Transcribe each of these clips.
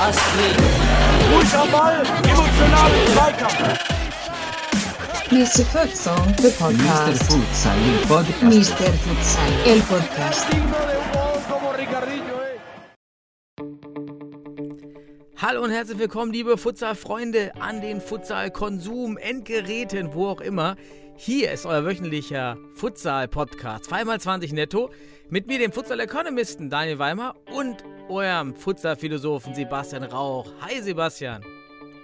Astrid. Ball, emotionalen Zweikampf. Mr. Futsal, the Mr. podcast. Futsal, el podcast. Mr. Futsal, el podcast. Hallo und herzlich willkommen, liebe Futsal-Freunde an den Futsal-Konsum-Endgeräten, wo auch immer. Hier ist euer wöchentlicher Futsal-Podcast, 2x20 netto, mit mir, dem Futsal-Economisten Daniel Weimer und eurem Futsal-Philosophen Sebastian Rauch. Hi Sebastian.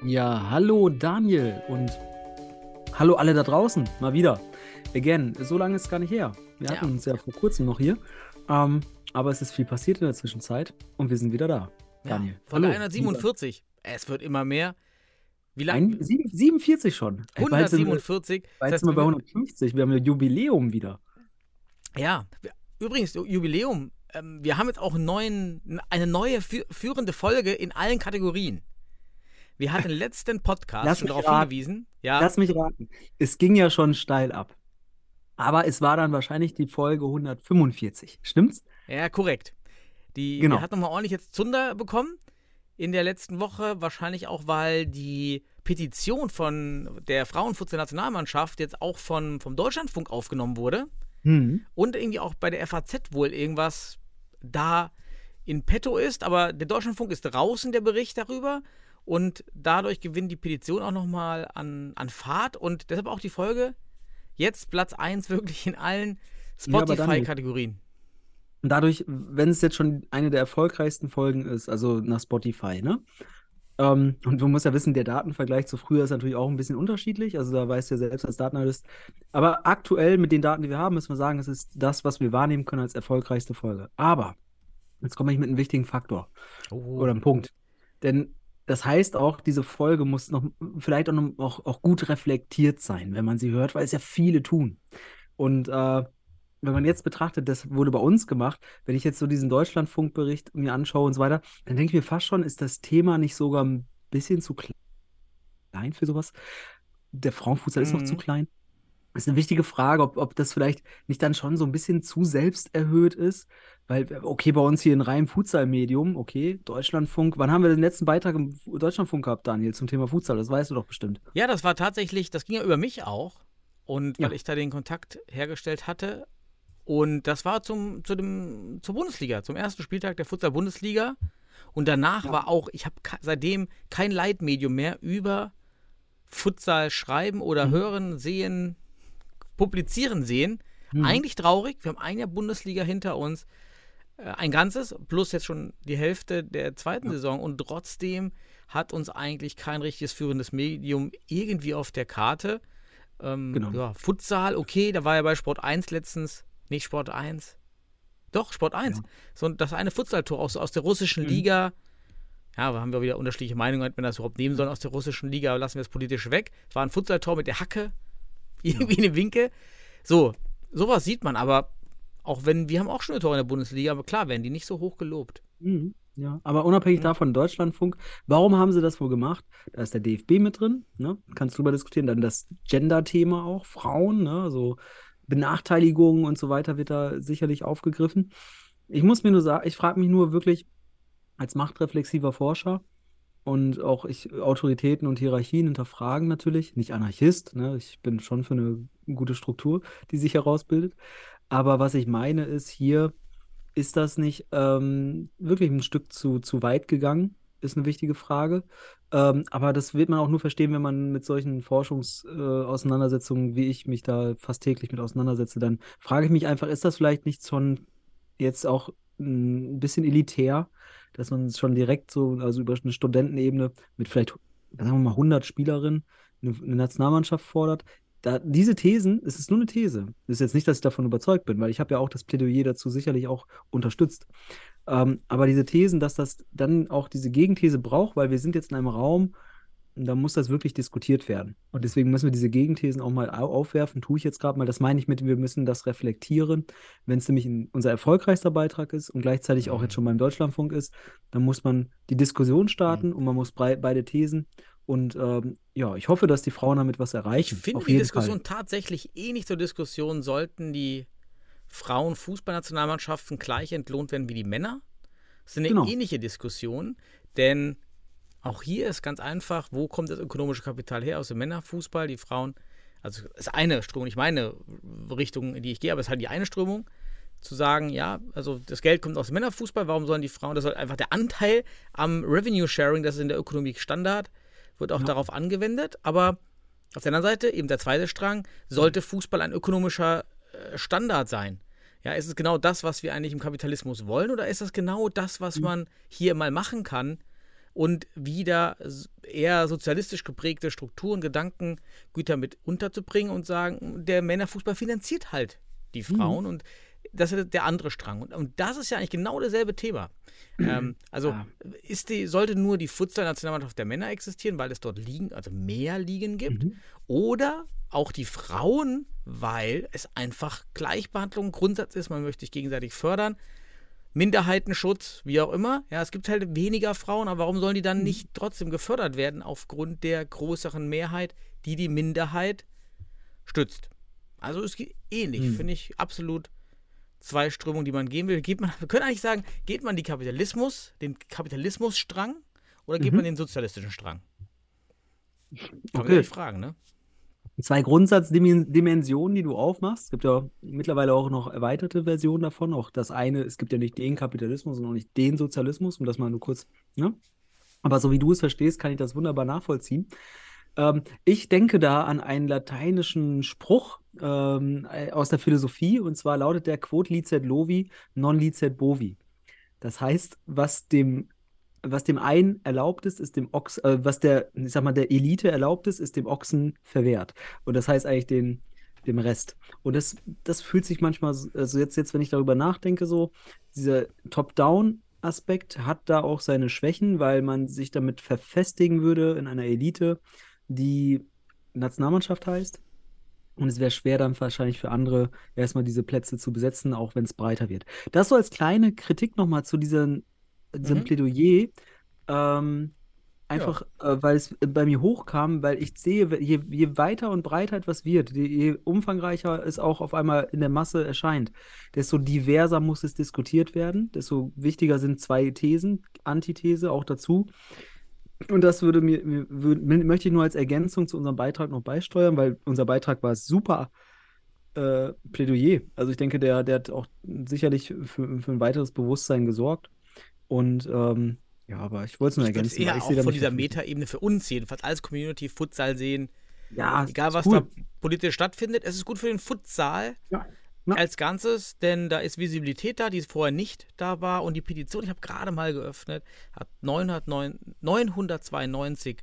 Ja, hallo Daniel und hallo alle da draußen, mal wieder. Again, so lange ist es gar nicht her. Wir Ja. hatten uns ja vor kurzem noch hier, ähm, aber es ist viel passiert in der Zwischenzeit und wir sind wieder da. Daniel, Ja, Folge hallo. 147. Es wird immer mehr. Wie lange? sieben- 47 schon. Ey, bald sind wir- 147. Bald Das sind wir bei 150. Wir haben ein Jubiläum wieder. Ja, übrigens, Ju- Jubiläum. Ähm, wir haben jetzt auch neuen, eine neue fü führende Folge in allen Kategorien. Wir hatten im letzten Podcast Lass schon darauf raten. hingewiesen. Ja, Lass mich raten. Es ging ja schon steil ab. Aber es war dann wahrscheinlich die Folge 145. Stimmt's? ja, korrekt. Die Genau. hat nochmal ordentlich jetzt Zunder bekommen in der letzten Woche. Wahrscheinlich auch, weil die Petition von der Frauenfußball-Nationalmannschaft jetzt auch von, vom Deutschlandfunk aufgenommen wurde. Hm. und irgendwie auch bei der FAZ wohl irgendwas da in petto ist, aber der Deutschlandfunk ist draußen, der Bericht darüber und dadurch gewinnt die Petition auch nochmal an, an Fahrt und deshalb auch die Folge jetzt Platz 1 wirklich in allen Spotify-Kategorien. Und dadurch, wenn es jetzt schon eine der erfolgreichsten Folgen ist, also nach Spotify, ne? Ähm, und du musst ja wissen, der Datenvergleich zu früher ist natürlich auch ein bisschen unterschiedlich. Also da weißt du ja selbst als Datenanalyst. Aber aktuell mit den Daten, die wir haben, müssen wir sagen, es ist das, was wir wahrnehmen können als erfolgreichste Folge. Aber jetzt komme ich mit einem wichtigen Faktor Oh. oder einem Punkt. Denn das heißt auch, diese Folge muss noch vielleicht auch, noch, auch, auch gut reflektiert sein, wenn man sie hört, weil es ja viele tun. Und äh, wenn man jetzt betrachtet, das wurde bei uns gemacht, wenn ich jetzt so diesen Deutschlandfunkbericht mir anschaue und so weiter, dann denke ich mir fast schon, ist das Thema nicht sogar ein bisschen zu klein für sowas? Der Frauenfußball ist noch Mhm. zu klein. Das ist eine wichtige Frage, ob, ob das vielleicht nicht dann schon so ein bisschen zu selbsterhöht ist. Weil, okay, bei uns hier ein rein Futsal-Medium, okay, Deutschlandfunk. Wann haben wir den letzten Beitrag im Fu- Deutschlandfunk gehabt, Daniel, zum Thema Futsal? Das weißt du doch bestimmt. Ja, das war tatsächlich, das ging ja über mich auch. Und weil Ja. ich da den Kontakt hergestellt hatte. Und das war zum, zu dem, zur Bundesliga, zum ersten Spieltag der Futsal-Bundesliga. Und danach war auch, ich habe seitdem kein Leitmedium mehr über Futsal schreiben oder hören, sehen, publizieren sehen. Mhm. Eigentlich traurig. Wir haben ein Jahr Bundesliga hinter uns. Äh, Ein ganzes, plus jetzt schon die Hälfte der zweiten Saison. Und trotzdem hat uns eigentlich kein richtiges führendes Medium irgendwie auf der Karte. Ähm, Genau. Ja, Futsal, okay, da war ja bei Sport 1 letztens, nicht Sport 1. Doch, Sport 1. So das eine Futsal-Tor aus, aus der russischen Mhm. Liga. Ja, da haben wir wieder unterschiedliche Meinungen, ob wir das überhaupt nehmen sollen aus der russischen Liga, lassen wir es politisch weg. Es war ein Futsal-Tor mit der Hacke, irgendwie eine Winke. So, sowas sieht man, aber auch wenn, wir haben auch schöne Tore in der Bundesliga, aber klar, werden die nicht so hoch gelobt. Mhm, ja, aber unabhängig davon, Deutschlandfunk, warum haben sie das wohl gemacht? Da ist der DFB mit drin, ne? Kannst drüber diskutieren. Dann das Gender-Thema auch, Frauen, ne? So Benachteiligungen und so weiter wird da sicherlich aufgegriffen. Ich muss mir nur sagen, ich frage mich nur wirklich als machtreflexiver Forscher und auch ich Autoritäten und Hierarchien hinterfragen natürlich, nicht Anarchist, ne? Ich bin schon für eine gute Struktur, die sich herausbildet. Aber was ich meine ist hier, ist das nicht ähm, wirklich ein Stück zu, zu weit gegangen? Ist eine wichtige Frage. Ähm, aber das wird man auch nur verstehen, wenn man mit solchen Forschungsauseinandersetzungen, äh, wie ich mich da fast täglich mit auseinandersetze, dann frage ich mich einfach, ist das vielleicht nicht schon jetzt auch ein bisschen elitär, dass man schon direkt so, also über eine Studentenebene mit vielleicht, sagen wir mal, 100 Spielerinnen eine, eine Nationalmannschaft fordert? Da, diese Thesen, es ist nur eine These. Das ist jetzt nicht, dass ich davon überzeugt bin, weil ich habe ja auch das Plädoyer dazu sicherlich auch unterstützt. Ähm, aber diese Thesen, dass das dann auch diese Gegenthese braucht, weil wir sind jetzt in einem Raum, da muss das wirklich diskutiert werden. Und deswegen müssen wir diese Gegenthesen auch mal au- aufwerfen, tue ich jetzt gerade mal. Das meine ich mit, wir müssen das reflektieren. Wenn es nämlich unser erfolgreichster Beitrag ist und gleichzeitig auch jetzt schon beim Deutschlandfunk ist, dann muss man die Diskussion starten und man muss beide Thesen Und ähm, ja, ich hoffe, dass die Frauen damit was Ich erreichen. finde Auf die Diskussion Fall. tatsächlich ähnlich zur Diskussion, sollten die Frauen-Fußballnationalmannschaften gleich entlohnt werden wie die Männer? Das ist eine Genau. ähnliche Diskussion, denn auch hier ist ganz einfach, wo kommt das ökonomische Kapital her? Aus dem Männerfußball, die Frauen, also ist eine Strömung, nicht meine Richtung, in die ich gehe, aber es ist halt die eine Strömung, zu sagen, ja, also das Geld kommt aus dem Männerfußball, warum sollen die Frauen, das soll einfach der Anteil am Revenue Sharing, das ist in der Ökonomie Standard, wird auch darauf angewendet, aber auf der anderen Seite, eben der zweite Strang, sollte Fußball ein ökonomischer äh, Standard sein? Ja, ist es genau das, was wir eigentlich im Kapitalismus wollen, oder ist das genau das, was man hier mal machen kann und wieder eher sozialistisch geprägte Strukturen, Gedankengüter mit unterzubringen und sagen, der Männerfußball finanziert halt die Frauen und das ist der andere Strang. Und, und das ist ja eigentlich genau dasselbe Thema. ähm, also Ja. ist die, sollte nur die Futsal-Nationalmannschaft der Männer existieren, weil es dort liegen, also mehr Ligen gibt, oder auch die Frauen, weil es einfach Gleichbehandlung Grundsatz ist, man möchte sich gegenseitig fördern. Minderheitenschutz, wie auch immer. Ja, es gibt halt weniger Frauen, aber warum sollen die dann nicht trotzdem gefördert werden aufgrund der größeren Mehrheit, die die Minderheit stützt? Also es geht ähnlich, finde ich absolut zwei Strömungen, die man gehen will. Geht man, wir können eigentlich sagen, geht man die Kapitalismus, den Kapitalismusstrang oder geht man den sozialistischen Strang? Kann man Okay. sich fragen, ne? Zwei Grundsatzdimensionen, die du aufmachst. Es gibt ja mittlerweile auch noch erweiterte Versionen davon. Auch das eine, es gibt ja nicht den Kapitalismus und auch nicht den Sozialismus, um das mal nur kurz, ne? Aber so wie du es verstehst, kann ich das wunderbar nachvollziehen. Ähm, ich denke da an einen lateinischen Spruch ähm, äh, aus der Philosophie, und zwar lautet der Quod licet lovi, non licet bovi. Das heißt, was dem, was dem einen erlaubt ist, ist dem Ochs, äh, was der, ich sag mal, der Elite erlaubt ist, ist dem Ochsen verwehrt. Und das heißt eigentlich den, dem Rest. Und das, das fühlt sich manchmal, so- also jetzt, jetzt, wenn ich darüber nachdenke, so, dieser Top-Down-Aspekt hat da auch seine Schwächen, weil man sich damit verfestigen würde in einer Elite, die Nationalmannschaft heißt. Und es wäre schwer dann wahrscheinlich für andere erstmal diese Plätze zu besetzen, auch wenn es breiter wird. Das so als kleine Kritik nochmal zu diesen, diesem Mhm. Plädoyer. Ähm, einfach, äh, weil es bei mir hochkam, weil ich sehe, je, je weiter und breiter etwas wird, je, je umfangreicher es auch auf einmal in der Masse erscheint, desto diverser muss es diskutiert werden, desto wichtiger sind zwei Thesen, Antithese auch dazu. Und das würde mir, mir würd, möchte ich nur als Ergänzung zu unserem Beitrag noch beisteuern, weil unser Beitrag war super äh, Plädoyer. Also ich denke, der, der hat auch sicherlich für, für ein weiteres Bewusstsein gesorgt. Und ähm, ja, aber ich wollte es nur Ich würde ergänzen. eher ich auch sehe da von dieser. Metaebene für uns jedenfalls als Community Futsal sehen. Ja, Egal, was cool. da politisch stattfindet, es ist gut für den Futsal Ja. Ja. als Ganzes, denn da ist Visibilität da, die vorher nicht da war. Und die Petition, ich habe gerade mal geöffnet, hat 909, 992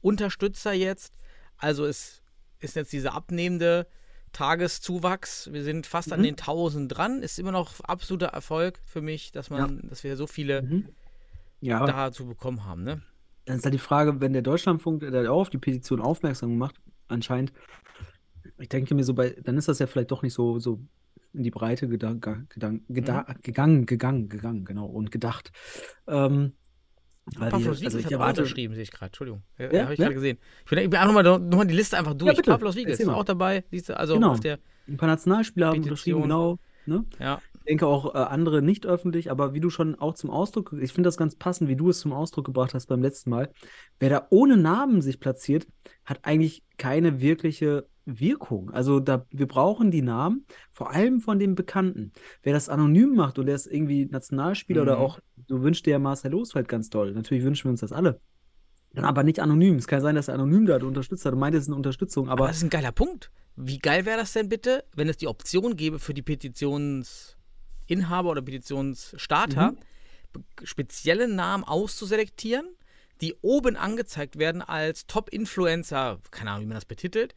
Unterstützer jetzt. Also es ist jetzt dieser abnehmende Tageszuwachs. Wir sind fast an Mhm. den 1000 dran. Ist immer noch absoluter Erfolg für mich, dass man, dass wir so viele Mhm. Ja, dazu bekommen haben. Ne? dann ist halt die Frage, wenn der Deutschlandfunk der auch auf die Petition aufmerksam gemacht, anscheinend, ich denke mir so bei, dann ist das ja vielleicht doch nicht so, so in die Breite gedan gedan geda Mhm. gegangen, gegangen, gegangen, genau, und gedacht. Ähm, weil Pavlos also ich erwarte, unterschrieben, sehe ich gerade. Entschuldigung. Ja, Ja, habe ich ja. gerade gesehen. Ich bin, ich bin auch nochmal noch mal die Liste einfach durch. bitte. Pavlos Wiegels ist auch dabei. Siehst du, also Genau. auf der. ein paar Nationalspieler haben unterschrieben, genau, ne? Ja. Ich denke auch äh, andere nicht öffentlich, aber wie du schon auch zum Ausdruck, ich finde das ganz passend, wie du es zum Ausdruck gebracht hast beim letzten Mal. Wer da ohne Namen sich platziert, hat eigentlich keine wirkliche Wirkung. Also da, wir brauchen die Namen, vor allem von den Bekannten. Wer das anonym macht und der ist irgendwie Nationalspieler oder Mhm. auch, du wünschst dir ja Marcel Losfeld ganz toll. Natürlich wünschen wir uns das alle. Dann aber nicht anonym. Es kann sein, dass er anonym da unterstützt hat und meint, es ist eine Unterstützung, Aber aber das ist ein geiler Punkt. Wie geil wäre das denn bitte, wenn es die Option gäbe für die Petitionsinhaber oder Petitionsstarter, Mhm. spezielle Namen auszuselektieren, die oben angezeigt werden als Top-Influencer, keine Ahnung, wie man das betitelt,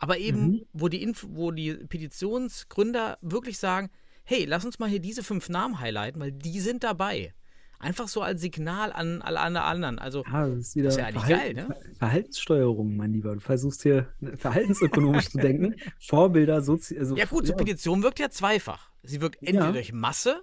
aber eben, Mhm. wo, die Inf wo die Petitionsgründer wirklich sagen, hey, lass uns mal hier diese fünf Namen highlighten, weil die sind dabei. Einfach so als Signal an alle anderen. Also, Ja, das ist Das ist ja eigentlich Verhalten- geil, ne? Ver- Verhaltenssteuerung, mein Lieber. Du versuchst hier verhaltensökonomisch zu denken. Vorbilder, sozi also, Ja gut, so Petition wirkt ja zweifach. Sie wirkt entweder Ja. durch Masse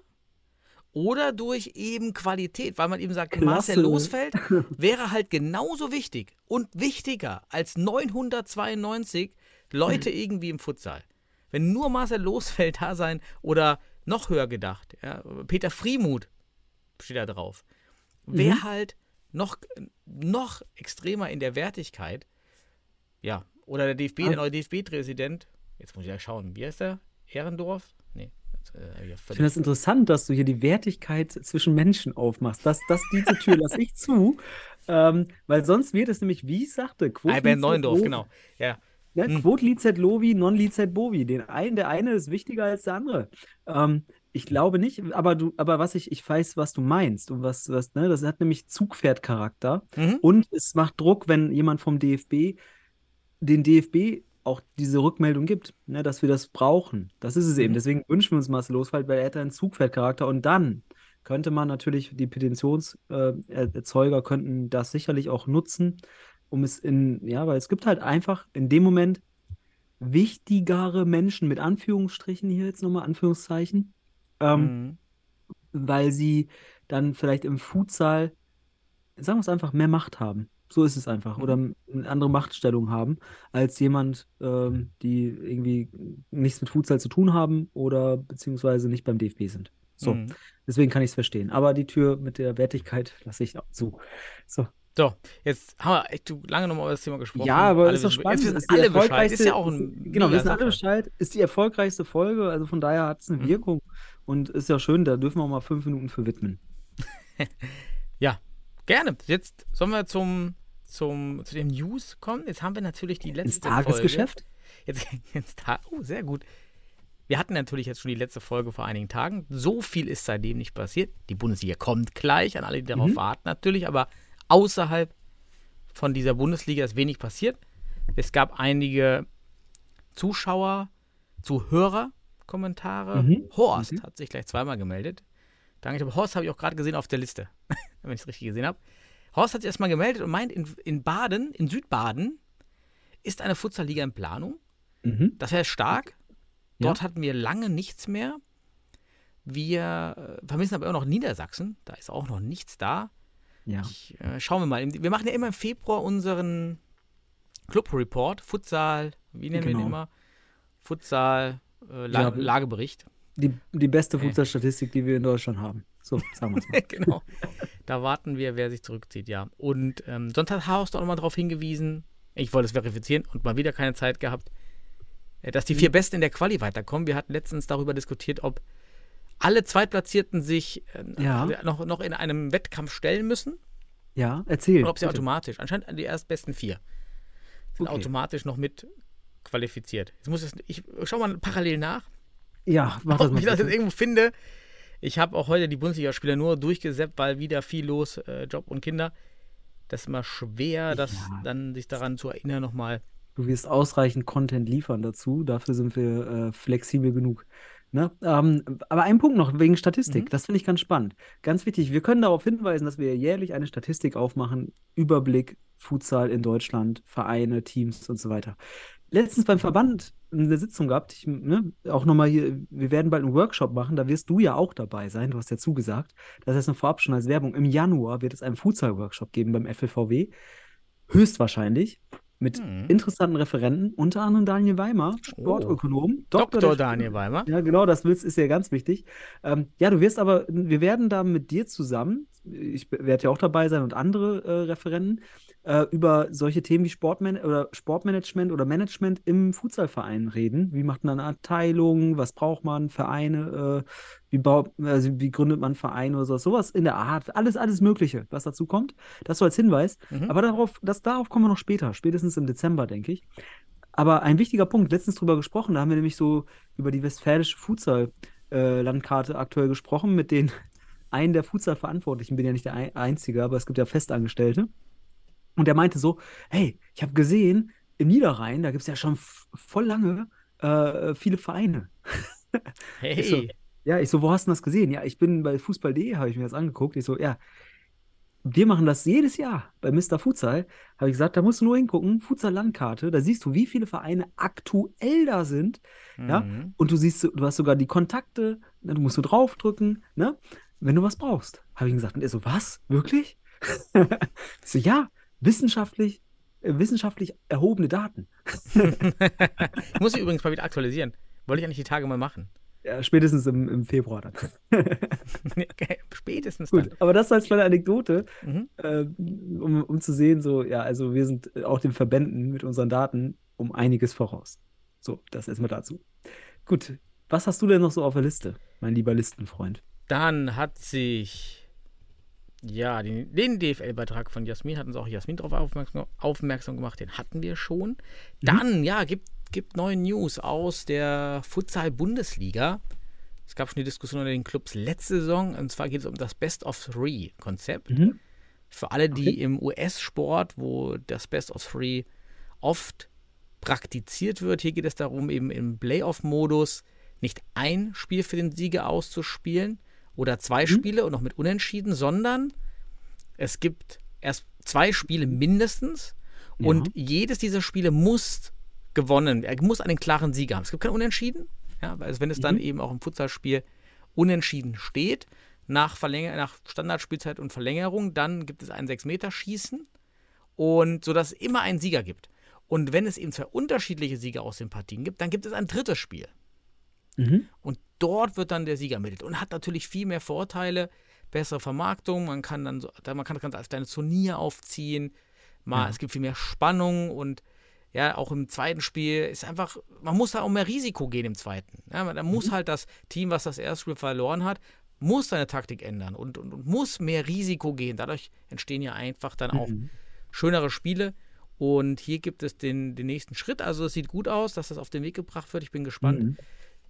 oder durch eben Qualität, weil man eben sagt, Klasse. Marcel Losfeld wäre halt genauso wichtig und wichtiger als 992 Leute irgendwie im Futsal. Wenn nur Marcel Losfeld da sein oder noch höher gedacht, ja, Peter Friemuth steht da drauf, wäre Mhm. halt noch, noch extremer in der Wertigkeit. Ja, oder der DFB, Ah. der neue DFB-Präsident, jetzt muss ich ja schauen, wie heißt der? Ehrendorf? Nee. Äh, ich finde das interessant, dass du hier die Wertigkeit zwischen Menschen aufmachst. Das, das, diese Tür lasse ich zu. Ähm, weil sonst wird es nämlich, wie ich sagte, licet Neuendorf, genau. Ja. Ne? Hm. Quod licet lovi, non licet bovi. Den einen, der eine ist wichtiger als der andere. Ähm, ich glaube nicht, aber du, aber was ich, ich weiß, was du meinst und was, was, ne, das hat nämlich Zugpferdcharakter Mhm. und es macht Druck, wenn jemand vom DFB den DFB auch diese Rückmeldung gibt, ne, dass wir das brauchen. Das ist es eben. Mhm. Deswegen wünschen wir uns Marcel Losfeld, weil er hat einen Zugpferdcharakter und dann könnte man natürlich, die Petitionserzeuger könnten das sicherlich auch nutzen, um es in, ja, weil es gibt halt einfach in dem Moment wichtigere Menschen mit Anführungsstrichen hier jetzt nochmal Anführungszeichen, ähm, Mhm. weil sie dann vielleicht im Futsal, sagen wir es einfach, mehr Macht haben. So ist es einfach. Oder eine andere Machtstellung haben, als jemand, ähm, die irgendwie nichts mit Futsal zu tun haben oder beziehungsweise nicht beim DFB sind. So, Mhm. deswegen kann ich es verstehen. Aber die Tür mit der Wertigkeit lasse ich auch zu. So. So, jetzt haben wir echt lange nochmal über das Thema gesprochen. Ja, aber Alle ist doch spannend. Jetzt wissen alle Bescheid. Ist ja auch ein. Genau, mega wissen alle. Bescheid. Ist die erfolgreichste Folge, also von daher hat es eine Mhm. Wirkung und ist ja schön, da dürfen wir auch mal fünf Minuten für widmen. Ja, gerne. Jetzt sollen wir zum, zum, zu den News kommen. Jetzt haben wir natürlich die Ins letzte Tagesgeschäft? Folge. Jetzt, jetzt Ta- oh, sehr gut. Wir hatten natürlich jetzt schon die letzte Folge vor einigen Tagen. So viel ist seitdem nicht passiert. Die Bundesliga kommt gleich, an alle, die darauf Mhm. warten natürlich, aber außerhalb von dieser Bundesliga ist wenig passiert. Es gab einige Zuschauer, Zuhörer-Kommentare. Mhm. Horst Mhm. hat sich gleich zweimal gemeldet. Danke, aber Horst habe ich auch gerade gesehen auf der Liste, wenn ich es richtig gesehen habe. Horst hat sich erstmal gemeldet und meint, in, in Baden, in Südbaden, ist eine Futsalliga in Planung. Mhm. Das wäre stark. Ja. Dort hatten wir lange nichts mehr. Wir äh, vermissen aber immer noch Niedersachsen. Da ist auch noch nichts da. Ja. Ich, äh, schauen wir mal. Wir machen ja immer im Februar unseren Club-Report. Futsal, wie nennen wir Genau. den immer? Futsal, äh, La Ja. Lagebericht. Die, die beste Äh. Fußballstatistik, die wir in Deutschland haben. So, sagen wir es mal. genau. Da warten wir, wer sich zurückzieht, ja. Und ähm, sonst hat Horst auch nochmal darauf hingewiesen, ich wollte es verifizieren und mal wieder keine Zeit gehabt, äh, dass die Mhm. vier Besten in der Quali weiterkommen. Wir hatten letztens darüber diskutiert, ob alle Zweitplatzierten sich äh, Ja. noch, noch in einem Wettkampf stellen müssen Ja, erzähl. oder ob sie bitte. automatisch, anscheinend die erstbesten vier, sind Okay. automatisch noch mit qualifiziert. Jetzt muss es, ich schau mal parallel nach. Ja, mach das ob mal. ich das jetzt irgendwo finde. Ich habe auch heute die Bundesligaspieler nur durchgesäppt, weil wieder viel los, äh, Job und Kinder. Das ist immer schwer, das Ja. dann sich daran zu erinnern nochmal. Du wirst ausreichend Content liefern dazu. Dafür sind wir äh, flexibel genug. Ne? Ähm, aber ein Punkt noch wegen Statistik. Mhm. Das finde ich ganz spannend. Ganz wichtig. Wir können darauf hinweisen, dass wir jährlich eine Statistik aufmachen. Überblick, Futsal in Deutschland, Vereine, Teams und so weiter. Letztens beim Verband eine Sitzung gehabt. Ich, ne, auch nochmal hier. Wir werden bald einen Workshop machen. Da wirst du ja auch dabei sein. Du hast ja zugesagt. Das heißt, nur vorab schon als Werbung. Im Januar wird es einen Futsal-Workshop geben beim FLVW. Höchstwahrscheinlich. Mit Mhm. interessanten Referenten, unter anderem Daniel Weimar, Sportökonom, Doktor, Dr. der Daniel Weimer. ja, genau, das willst, ist ja ganz wichtig. Ähm, ja, du wirst aber, wir werden da mit dir zusammen, ich werde ja auch dabei sein und andere äh, Referenten, äh, über solche Themen wie Sportman oder Sportmanagement oder Management im Futsalverein reden. Wie macht man eine Abteilung? Was braucht man? Vereine? Äh, wie, baut, also wie gründet man Vereine oder so? Sowas in der Art. Alles, alles Mögliche, was dazu kommt. Das so als Hinweis. Mhm. Aber darauf, das, darauf kommen wir noch später, spätestens im Dezember, denke ich. Aber ein wichtiger Punkt, letztens drüber gesprochen, da haben wir nämlich so über die westfälische Futsal-Landkarte aktuell gesprochen mit den einen der Futsal-Verantwortlichen, bin ja nicht der Ei- Einzige, aber es gibt ja Festangestellte. Und der meinte so, hey, ich habe gesehen, im Niederrhein, da gibt es ja schon voll lange äh, viele Vereine. Hey. Ich ja, ich so, wo hast du das gesehen? Ja, ich bin bei Fußball.de, habe ich mir das angeguckt. Ich so, ja, wir machen das jedes Jahr bei Mr. Futsal. Habe ich gesagt, da musst du nur hingucken, Futsal-Landkarte, da siehst du, wie viele Vereine aktuell da sind. Ja, Mhm. und du siehst, du hast sogar die Kontakte, ne, du musst so draufdrücken, ne? wenn du was brauchst. Habe ich ihm gesagt. Und er so, was? Wirklich? ich so, ja, wissenschaftlich, äh, wissenschaftlich erhobene Daten. Ich muss sie übrigens mal wieder aktualisieren. Wollte ich eigentlich die Tage mal machen. Ja, spätestens im, im Februar dann. Okay, Spätestens Gut, dann. aber das als kleine Anekdote, Mhm. äh, um, um zu sehen, so, ja, also wir sind auch den Verbänden mit unseren Daten um einiges voraus. So, das erstmal dazu. Gut, was hast du denn noch so auf der Liste, mein lieber Listenfreund? Dann hat sich ja den, den DFL-Beitrag von Jasmin, hat uns auch Jasmin darauf aufmerksam, aufmerksam gemacht, den hatten wir schon. Dann, ja, gibt, gibt neue News aus der Futsal-Bundesliga. Es gab schon die Diskussion unter den Clubs letzte Saison, und zwar geht es um das Best of Three-Konzept. Mhm. Für alle, die Okay. im US-Sport, wo das Best of Three oft praktiziert wird, hier geht es darum, eben im Playoff-Modus nicht ein Spiel für den Sieger auszuspielen oder zwei Spiele und noch mit Unentschieden, sondern es gibt erst zwei Spiele mindestens und jedes dieser Spiele muss gewonnen, er muss einen klaren Sieger haben. Es gibt kein Unentschieden, ja, also wenn es dann eben auch im Futsalspiel unentschieden steht, nach, Verlänger nach Standardspielzeit und Verlängerung, dann gibt es ein Sechs-Meter-Schießen und sodass es immer einen Sieger gibt. Und wenn es eben zwei unterschiedliche Sieger aus den Partien gibt, dann gibt es ein drittes Spiel. Mhm. Und dort wird dann der Sieger ermittelt und hat natürlich viel mehr Vorteile, bessere Vermarktung, man kann dann so, da- man kann das Ganze als kleines Turnier aufziehen, mal, Ja. es gibt viel mehr Spannung und ja, auch im zweiten Spiel ist einfach, man muss da auch mehr Risiko gehen im zweiten. Ja, man- da Mhm. muss halt das Team, was das erste Spiel verloren hat, muss seine Taktik ändern und, und, und muss mehr Risiko gehen. Dadurch entstehen ja einfach dann auch Mhm. schönere Spiele. Und hier gibt es den, den nächsten Schritt. Also es sieht gut aus, dass das auf den Weg gebracht wird. Ich bin gespannt. Mhm.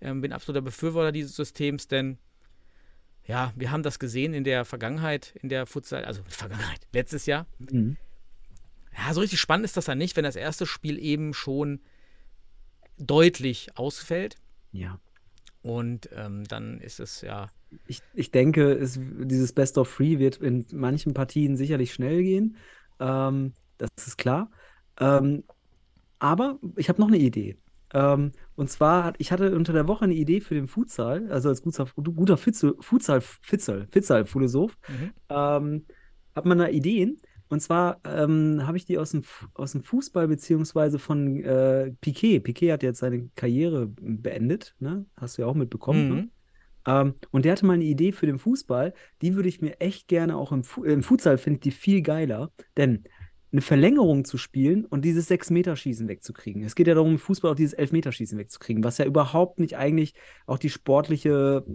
Ähm, bin absoluter Befürworter dieses Systems, denn ja, wir haben das gesehen in der Vergangenheit, in der Futsal, also Vergangenheit, letztes Jahr. Mhm. Ja, so richtig spannend ist das dann nicht, wenn das erste Spiel eben schon deutlich ausfällt. Ja. Und ähm, dann ist es ja, Ich, ich denke, es, dieses Best of Three wird in manchen Partien sicherlich schnell gehen. Ähm, das ist klar. Ähm, aber ich habe noch eine Idee. Ähm, und zwar, ich hatte unter der Woche eine Idee für den Futsal, also als guter, guter Futsal, Futsal, Futsal, Futsal-Philosoph, Mhm. ähm, hat man da Ideen. Und zwar ähm, habe ich die aus dem, aus dem Fußball, beziehungsweise von äh, Piquet. Piquet hat jetzt seine Karriere beendet, ne? Hast du ja auch mitbekommen. Ne? Mhm. Ähm, und der hatte mal eine Idee für den Fußball, die würde ich mir echt gerne auch im, Fu im Futsal finde ich die viel geiler, denn eine Verlängerung zu spielen und dieses Sechs-Meter-Schießen wegzukriegen. Es geht ja darum, im Fußball auch dieses Elfmeterschießen wegzukriegen, was ja überhaupt nicht eigentlich auch die sportliche,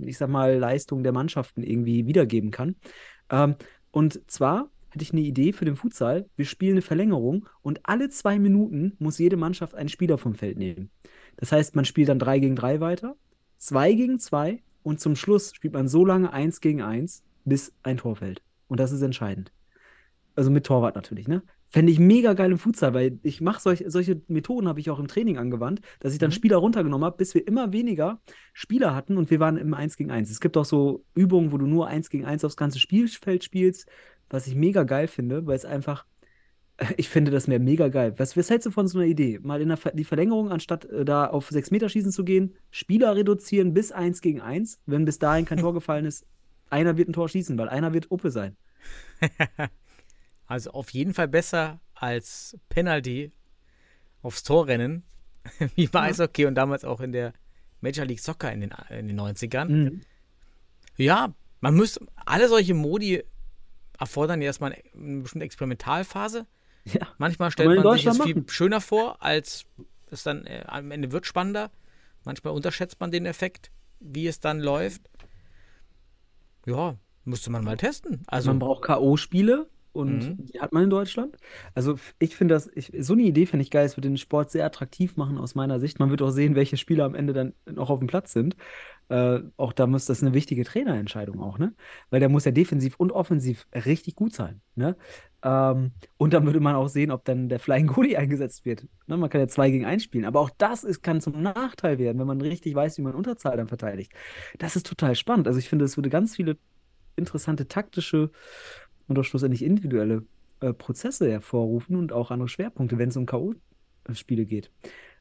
ich sag mal, Leistung der Mannschaften irgendwie wiedergeben kann. Ähm, und zwar hätte ich eine Idee für den Futsal. Wir spielen eine Verlängerung und alle zwei Minuten muss jede Mannschaft einen Spieler vom Feld nehmen. Das heißt, man spielt dann drei gegen drei weiter, zwei gegen zwei und zum Schluss spielt man so lange eins gegen eins, bis ein Tor fällt. Und das ist entscheidend. Also mit Torwart natürlich, ne? Fände ich mega geil im Futsal, weil ich mache solch, solche Methoden, habe ich auch im Training angewandt, dass ich dann Mhm. Spieler runtergenommen habe, bis wir immer weniger Spieler hatten und wir waren im 1 gegen 1. Es gibt auch so Übungen, wo du nur 1 gegen 1 aufs ganze Spielfeld spielst, was ich mega geil finde, weil es einfach, ich finde das mehr mega geil. Was, was hältst du von so einer Idee? Mal in der die Verlängerung, anstatt äh, da auf 6 Meter schießen zu gehen, Spieler reduzieren bis 1 gegen 1. Wenn bis dahin kein Tor gefallen ist, einer wird ein Tor schießen, weil einer wird Uppe sein. Also auf jeden Fall besser als Penalty aufs Tor rennen, wie bei Eishockey und damals auch in der Major League Soccer in den, in den 90ern. Mhm. Ja, man müsste, alle solche Modi erfordern ja erstmal eine bestimmte Experimentalphase. Ja. Manchmal man stellt man sich Deutschland viel schöner vor, als es dann äh, am Ende wird spannender. Manchmal unterschätzt man den Effekt, wie es dann läuft. Ja, müsste man mal testen. Also, man braucht K.O.-Spiele und Mhm. die hat man in Deutschland. Also ich finde das, ich, so eine Idee finde ich geil. Es wird den Sport sehr attraktiv machen aus meiner Sicht. Man wird auch sehen, welche Spieler am Ende dann noch auf dem Platz sind. Äh, auch da muss das eine wichtige Trainerentscheidung auch, ne? Weil der muss ja defensiv und offensiv richtig gut sein, ne? Ähm, und dann würde man auch sehen, ob dann der Flying Goalie eingesetzt wird. Ne? Man kann ja zwei gegen eins spielen, aber auch das ist, kann zum Nachteil werden, wenn man richtig weiß, wie man Unterzahl dann verteidigt. Das ist total spannend. Also ich finde, es würde ganz viele interessante taktische und auch schlussendlich individuelle äh, Prozesse hervorrufen und auch andere Schwerpunkte, wenn es um K.O.-Spiele geht.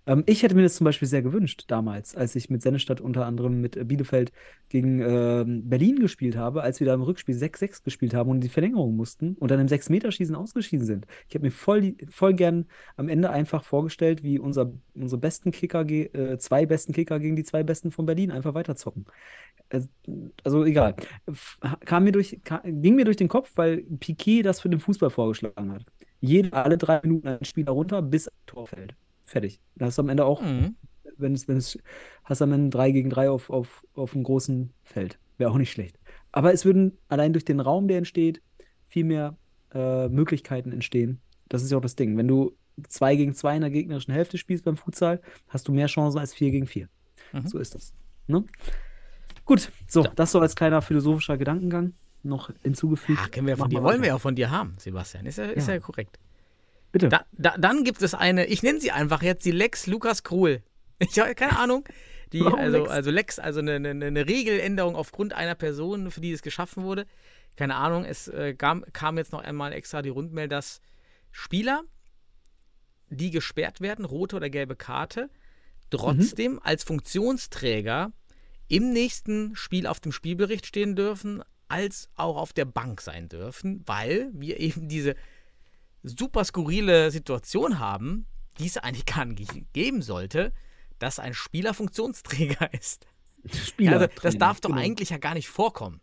Ähm, ich hätte mir das zum Beispiel sehr gewünscht damals, als ich mit Sennestadt unter anderem mit äh, Bielefeld gegen ähm, Berlin gespielt habe, als wir da im Rückspiel 6-6 gespielt haben und die Verlängerung mussten und dann im 6-Meter-Schießen ausgeschieden sind. Ich habe mir voll, voll gern am Ende einfach vorgestellt, wie unser, unsere besten Kicker, äh, zwei besten Kicker gegen die zwei besten von Berlin einfach weiterzocken. Also, also egal. Kam mir durch, ka- ging mir durch den Kopf, weil Piquet das für den Fußball vorgeschlagen hat. Jede, alle drei Minuten ein Spieler runter, bis ein Tor fällt. Fertig. Da hast du am Ende auch, Mhm. wenn es, wenn es, hast du am Ende 3 gegen 3 auf, auf, auf einem großen Feld. Wäre auch nicht schlecht. Aber es würden allein durch den Raum, der entsteht, viel mehr äh, Möglichkeiten entstehen. Das ist ja auch das Ding. Wenn du 2 gegen 2 in der gegnerischen Hälfte spielst beim Futsal, hast du mehr Chancen als 4 gegen 4. Mhm. So ist das. Ne? Gut, so, Ja. das so als kleiner philosophischer Gedankengang noch hinzugefügt. Ah, kennen wir von Machen dir. Wollen wir auch von dir haben, Sebastian. Ist ja, ist ja. Ja. korrekt. Bitte. Da, da, dann gibt es eine, ich nenne sie einfach jetzt die Lex Lukas Kruhl. Ich habe keine Ahnung. Die, Warum also, Lex? also Lex, also eine, eine, eine Regeländerung aufgrund einer Person, für die es geschaffen wurde. Keine Ahnung, es äh, kam, kam jetzt noch einmal extra die Rundmail, dass Spieler, die gesperrt werden, rote oder gelbe Karte, trotzdem als Funktionsträger im nächsten Spiel auf dem Spielbericht stehen dürfen, als auch auf der Bank sein dürfen, weil wir eben diese super skurrile Situation haben, die es eigentlich gar nicht geben sollte, dass ein Spieler Funktionsträger ist. Spieler also, das darf doch genau. eigentlich ja gar nicht vorkommen.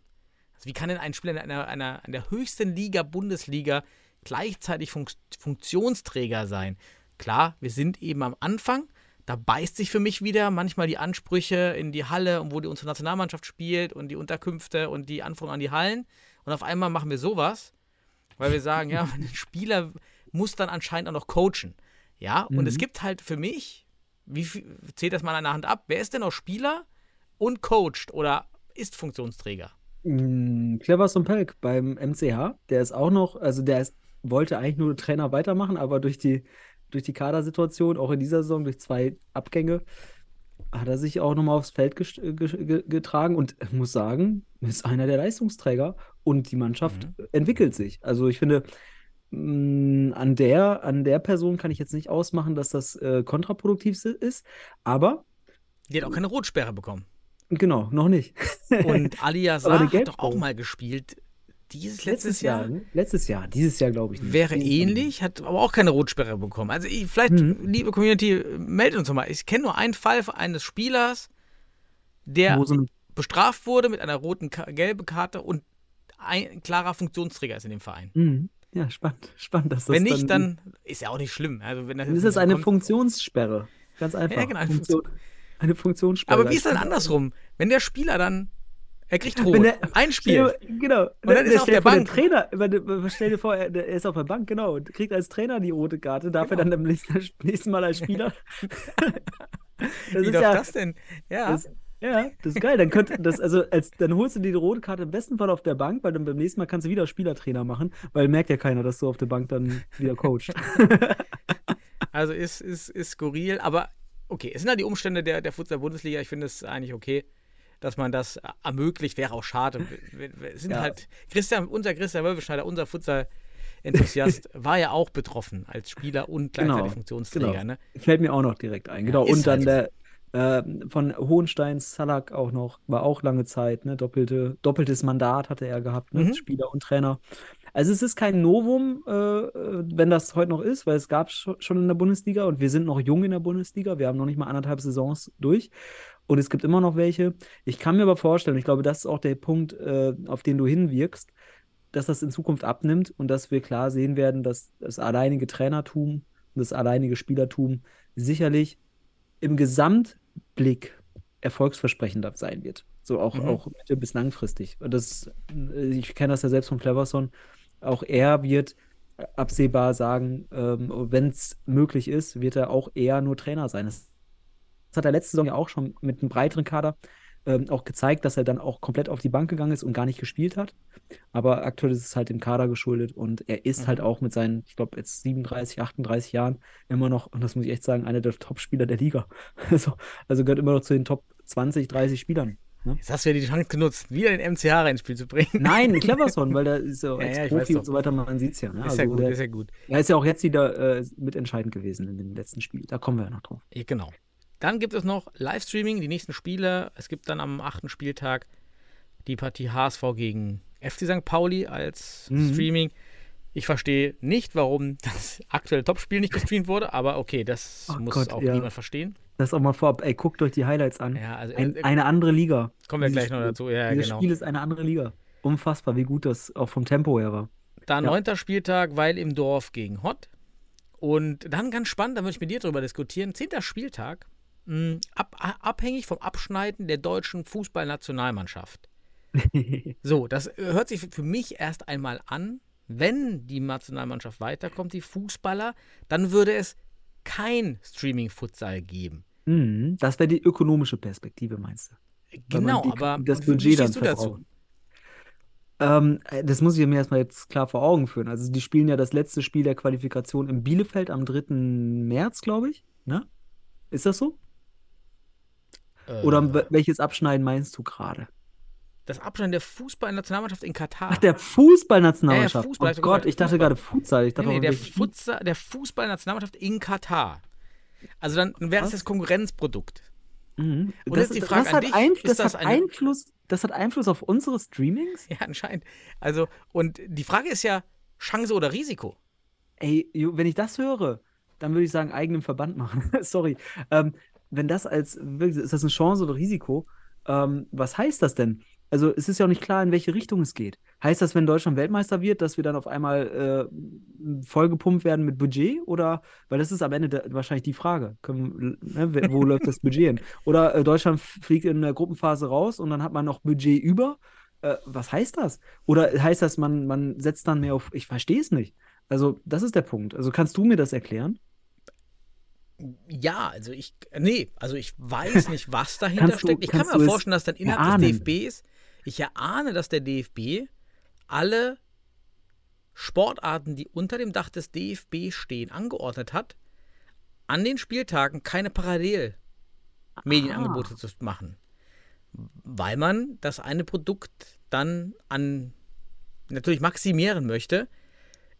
Also, wie kann denn ein Spieler in einer, einer, in der höchsten Liga, Bundesliga, gleichzeitig Funk Funktionsträger sein? Klar, wir sind eben am Anfang. Da beißt sich für mich wieder manchmal die Ansprüche in die Halle und wo die unsere Nationalmannschaft spielt und die Unterkünfte und die Anforderungen an die Hallen. Und auf einmal machen wir sowas, weil wir sagen, ja, ein Spieler muss dann anscheinend auch noch coachen. Ja, und es gibt halt für mich, wie viel, zählt das mal an der Hand ab, wer ist denn noch Spieler und coacht oder ist Funktionsträger? Mm, Cleverson Pelk beim MCH, der ist auch noch, also der ist, wollte eigentlich nur Trainer weitermachen, aber durch die, durch die Kadersituation, auch in dieser Saison, durch zwei Abgänge, hat er sich auch nochmal aufs Feld getragen und muss sagen, ist einer der Leistungsträger und die Mannschaft entwickelt sich. Also ich finde, mm, an der, an der Person kann ich jetzt nicht ausmachen, dass das äh, kontraproduktiv ist, aber Die hat auch keine Rotsperre bekommen. genau, noch nicht. Und Ali Aber eine Yazar hat doch auch mal gespielt. Dieses letztes, Jahr, ne? Letztes Jahr, dieses Jahr glaube ich nicht. wäre Jahr ähnlich, hat aber auch keine Rotsperre bekommen. Also ich, vielleicht, Mhm. liebe Community, meldet uns doch mal. Ich kenne nur einen Fall eines Spielers, der bestraft wurde mit einer roten, gelben Karte und ein klarer Funktionsträger ist in dem Verein. Mhm. Ja, spannend, spannend, dass das wenn nicht, dann ist ja auch nicht schlimm. Also wenn das dann ist es eine kommt- Funktionssperre. Ganz einfach. Ja, genau, eine Funktion, eine Funktionssperre. Aber wie ist das denn andersrum? Wenn der Spieler dann, er kriegt rot, der- ein Spiel. dir- Genau. dann ist er auf der Bank. Trainer, stell dir vor, er er ist auf der Bank, genau, und kriegt als Trainer die rote Karte, darf Genau. er dann am nächsten, nächsten Mal als Spieler. Wie ist darf ja, das denn? Ja. Das, ja, das ist geil. Dann könnte das, also als, dann holst du dir die rote Karte im besten Fall auf der Bank, weil dann beim nächsten Mal kannst du wieder Spielertrainer machen, weil merkt ja keiner, dass du auf der Bank dann wieder coachst. Also ist, ist, ist skurril, aber okay, es sind halt die Umstände der, der Futsal-Bundesliga. Ich finde es eigentlich okay, dass man das ermöglicht. Wäre auch schade. Wir, wir sind Ja. halt, Christian, unser Christian Wölfeschneider, unser Futsal-Enthusiast, war ja auch betroffen als Spieler und gleichzeitig Genau, Funktionsträger. genau. Ne? Fällt mir auch noch direkt ein. Genau. ist Und dann halt der äh, von Hohenstein Salak auch noch, war auch lange Zeit, ne? Doppelte, doppeltes Mandat hatte er gehabt, ne? Mhm. Spieler und Trainer. Also es ist kein Novum, äh, äh, wenn das heute noch ist, weil es gab es schon in der Bundesliga und wir sind noch jung in der Bundesliga. Wir haben noch nicht mal anderthalb Saisons durch. Und es gibt immer noch welche. Ich kann mir aber vorstellen, ich glaube, das ist auch der Punkt, äh, auf den du hinwirkst, dass das in Zukunft abnimmt und dass wir klar sehen werden, dass das alleinige Trainertum und das alleinige Spielertum sicherlich im Gesamtblick erfolgsversprechender sein wird. So auch, Mhm. auch mittel- bis langfristig. Und das, äh, ich kenne das ja selbst von Cleverson. Auch er wird absehbar sagen, ähm, wenn es möglich ist, wird er auch eher nur Trainer sein. Das, das hat er letzte Saison ja auch schon mit einem breiteren Kader ähm, auch gezeigt, dass er dann auch komplett auf die Bank gegangen ist und gar nicht gespielt hat. Aber aktuell ist es halt dem Kader geschuldet und er ist Mhm. halt auch mit seinen, ich glaube, jetzt 37, 38 Jahren immer noch, und das muss ich echt sagen, einer der Top-Spieler der Liga. Also, also gehört immer noch zu den Top 20, 30 Spielern Jetzt hast du ja die Chance genutzt, wieder den MCH ins Spiel zu bringen. Nein, Cleverson, weil da ist ja Ja, ja, doch. und so weiter, man sieht es ja. Ne? Ist ja Also gut, der, ist ja gut. er ist ja auch jetzt wieder äh, mitentscheidend gewesen in dem letzten Spiel. Da kommen wir ja noch drauf. Ja, genau. Dann gibt es noch Livestreaming, die nächsten Spiele. Es gibt dann am achten Spieltag die Partie HSV gegen FC St. Pauli als Mhm. Streaming. Ich verstehe nicht, warum das aktuelle Topspiel nicht gestreamt wurde, aber okay, das Oh muss Gott, auch ja. niemand verstehen. Das auch mal vorab. Ey, guckt euch die Highlights an. Ja, also Ein, äh, eine andere Liga. kommen wir Dieses gleich noch dazu. Ja, Dieses genau. Spiel ist eine andere Liga. Unfassbar, wie gut das auch vom Tempo her war. Dann Ja. neunter Spieltag, weil im Dorf gegen Hott. Und dann ganz spannend, da würde ich mit dir drüber diskutieren. Zehnter Spieltag, ab, abhängig vom Abschneiden der deutschen Fußballnationalmannschaft. So, das äh, hört sich für mich erst einmal an, wenn die Nationalmannschaft weiterkommt, die Fußballer, dann würde es kein Streaming-Futsal geben. Mhm, das wäre die ökonomische Perspektive, meinst du? Genau, die- aber das und wie Budget dann du dazu? Ähm, äh, das muss ich mir erstmal jetzt klar vor Augen führen. Also, die spielen ja das letzte Spiel der Qualifikation in Bielefeld am 3. März, glaube ich. Ne? Ist das so? Oder Äh, we- welches Abschneiden meinst du gerade? das Abschneiden der Fußballnationalmannschaft in Katar. Ach, der Fußballnationalmannschaft. Ja, Fußball, oh Gott, ich dachte gerade Futsal. Ich Nee, dachte nee, auch, der, welches- Futsal, der Fußballnationalmannschaft in Katar. Also dann wäre es das Konkurrenzprodukt. Mhm. Und das, jetzt die das Frage an hat dich, Ein, ist das, das hat eine- Einfluss, das hat Einfluss auf unsere Streamings? Ja, anscheinend. Also, und die Frage ist ja, Chance oder Risiko? Ey, wenn ich das höre, dann würde ich sagen, eigenen Verband machen. Sorry. Ähm, wenn das als, ist das eine Chance oder Risiko? Ähm, was heißt das denn? Also, es ist ja auch nicht klar, in welche Richtung es geht. Heißt das, wenn Deutschland Weltmeister wird, dass wir dann auf einmal äh, vollgepumpt werden mit Budget? Oder, weil das ist am Ende der, wahrscheinlich die Frage. Können, ne, wo läuft das Budget hin? Oder äh, Deutschland fliegt in der Gruppenphase raus und dann hat man noch Budget über? Äh, was heißt das? Oder heißt das, man, man setzt dann mehr auf, ich verstehe es nicht. Also, das ist der Punkt. Also, kannst du mir das erklären? Ja, also ich, nee, also ich weiß nicht, was dahinter steckt. Ich kann mir vorstellen, dass dann innerhalb erahnen? des DFBs, ich erahne, dass der DFB alle Sportarten, die unter dem Dach des DFB stehen, angeordnet hat, an den Spieltagen keine Parallel-Medienangebote zu machen. Weil man das eine Produkt dann an natürlich maximieren möchte.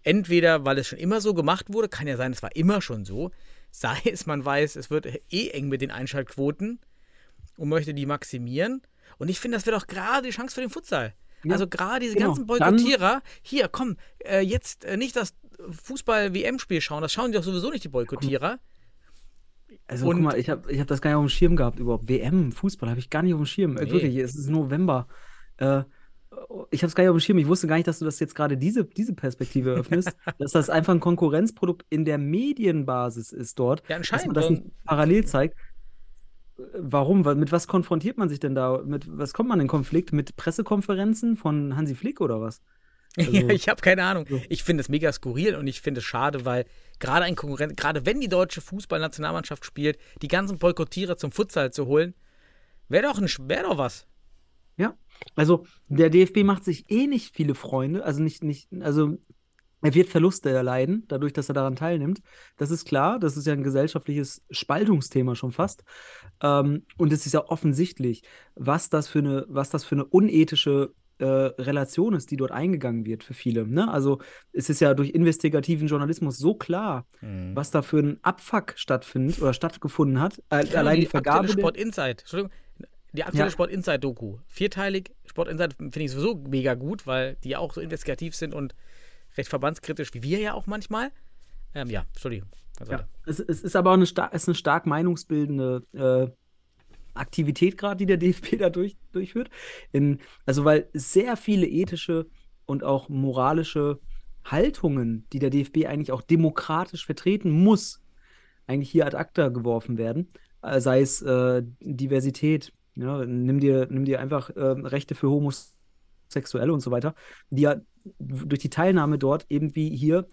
Entweder, weil es schon immer so gemacht wurde, kann ja sein, es war immer schon so, sei es, man weiß, es wird eh eng mit den Einschaltquoten und möchte die maximieren. Und ich finde, das wäre doch gerade die Chance für den Futsal. Ja, also gerade diese genau. ganzen Boykottierer, hier, komm, äh, jetzt äh, nicht das Fußball-WM-Spiel schauen, das schauen die doch sowieso nicht, die Boykottierer. Also, Und- guck mal, ich habe ich hab das gar nicht auf dem Schirm gehabt überhaupt. WM, Fußball habe ich gar nicht auf dem Schirm. Äh, Nee. Wirklich, es ist November. Äh, ich habe es gar nicht auf dem Schirm. Ich wusste gar nicht, dass du das jetzt gerade diese, diese Perspektive öffnest, dass das einfach ein Konkurrenzprodukt in der Medienbasis ist dort. Ja, dass man anscheinend. das nicht ähm, parallel zeigt. Warum? Wa- Mit was konfrontiert man sich denn da? Mit was kommt man in Konflikt? Mit Pressekonferenzen von Hansi Flick oder was? Also- ja, ich habe keine Ahnung. Ich finde es mega skurril und ich finde es schade, weil gerade ein Konkurrent, gerade wenn die deutsche Fußballnationalmannschaft spielt, die ganzen Boykottierer zum Futsal zu holen, wäre doch, ein wär doch was. Ja, also der DFB macht sich eh nicht viele Freunde, also nicht, nicht, also er wird Verluste erleiden, dadurch, dass er daran teilnimmt. Das ist klar, das ist ja ein gesellschaftliches Spaltungsthema schon fast. Ähm, und es ist ja offensichtlich, was das für eine, was das für eine unethische äh, Relation ist, die dort eingegangen wird für viele. Ne? Also es ist ja durch investigativen Journalismus so klar, was da für ein Abfuck stattfindet oder stattgefunden hat. Äh, Ja, allein die, die Vergabe Sport Insight. Entschuldigung. Die aktuelle Ja. Sport Insight Doku. Vierteilig. Sport Insight finde ich sowieso mega gut, weil die ja auch so investigativ sind und recht verbandskritisch, wie wir ja auch manchmal. Ähm, ja, Entschuldigung. Ganz Ja. Es, es ist aber auch eine, star es ist eine stark meinungsbildende äh, Aktivität gerade, die der DFB da durch, durchführt. In, also weil sehr viele ethische und auch moralische Haltungen, die der DFB eigentlich auch demokratisch vertreten muss, eigentlich hier ad acta geworfen werden. Äh, sei es äh, Diversität, ja, nimm dir, nimm dir einfach äh, Rechte für Homosexuelle und so weiter, die ja durch die Teilnahme dort irgendwie hier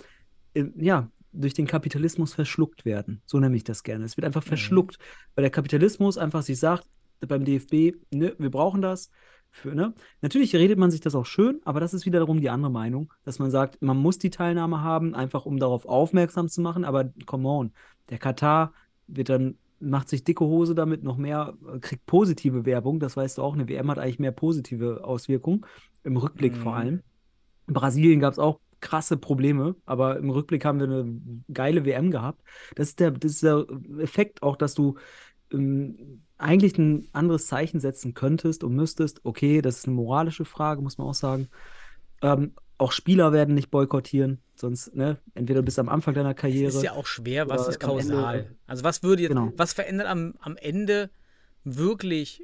äh, ja, durch den Kapitalismus verschluckt werden. So nenne ich das gerne. Es wird einfach verschluckt, weil der Kapitalismus einfach sich sagt, beim DFB, ne, wir brauchen das. Für, ne? Natürlich redet man sich das auch schön, aber das ist wiederum die andere Meinung, dass man sagt, man muss die Teilnahme haben, einfach um darauf aufmerksam zu machen, aber come on, der Katar wird dann macht sich dicke Hose damit noch mehr, äh, kriegt positive Werbung. Das weißt du auch, eine WM hat eigentlich mehr positive Auswirkungen, im Rückblick vor Mhm. allem. In Brasilien gab es auch krasse Probleme, aber im Rückblick haben wir eine geile WM gehabt. Das ist der, das ist der Effekt auch, dass du ähm, eigentlich ein anderes Zeichen setzen könntest und müsstest. Okay, das ist eine moralische Frage, muss man auch sagen. Ähm, auch Spieler werden nicht boykottieren, sonst, ne, entweder bis am Anfang deiner Karriere. Ist ja auch schwer, was ist Ende, kausal? äh, also was würde jetzt, genau. was verändert am, am Ende wirklich,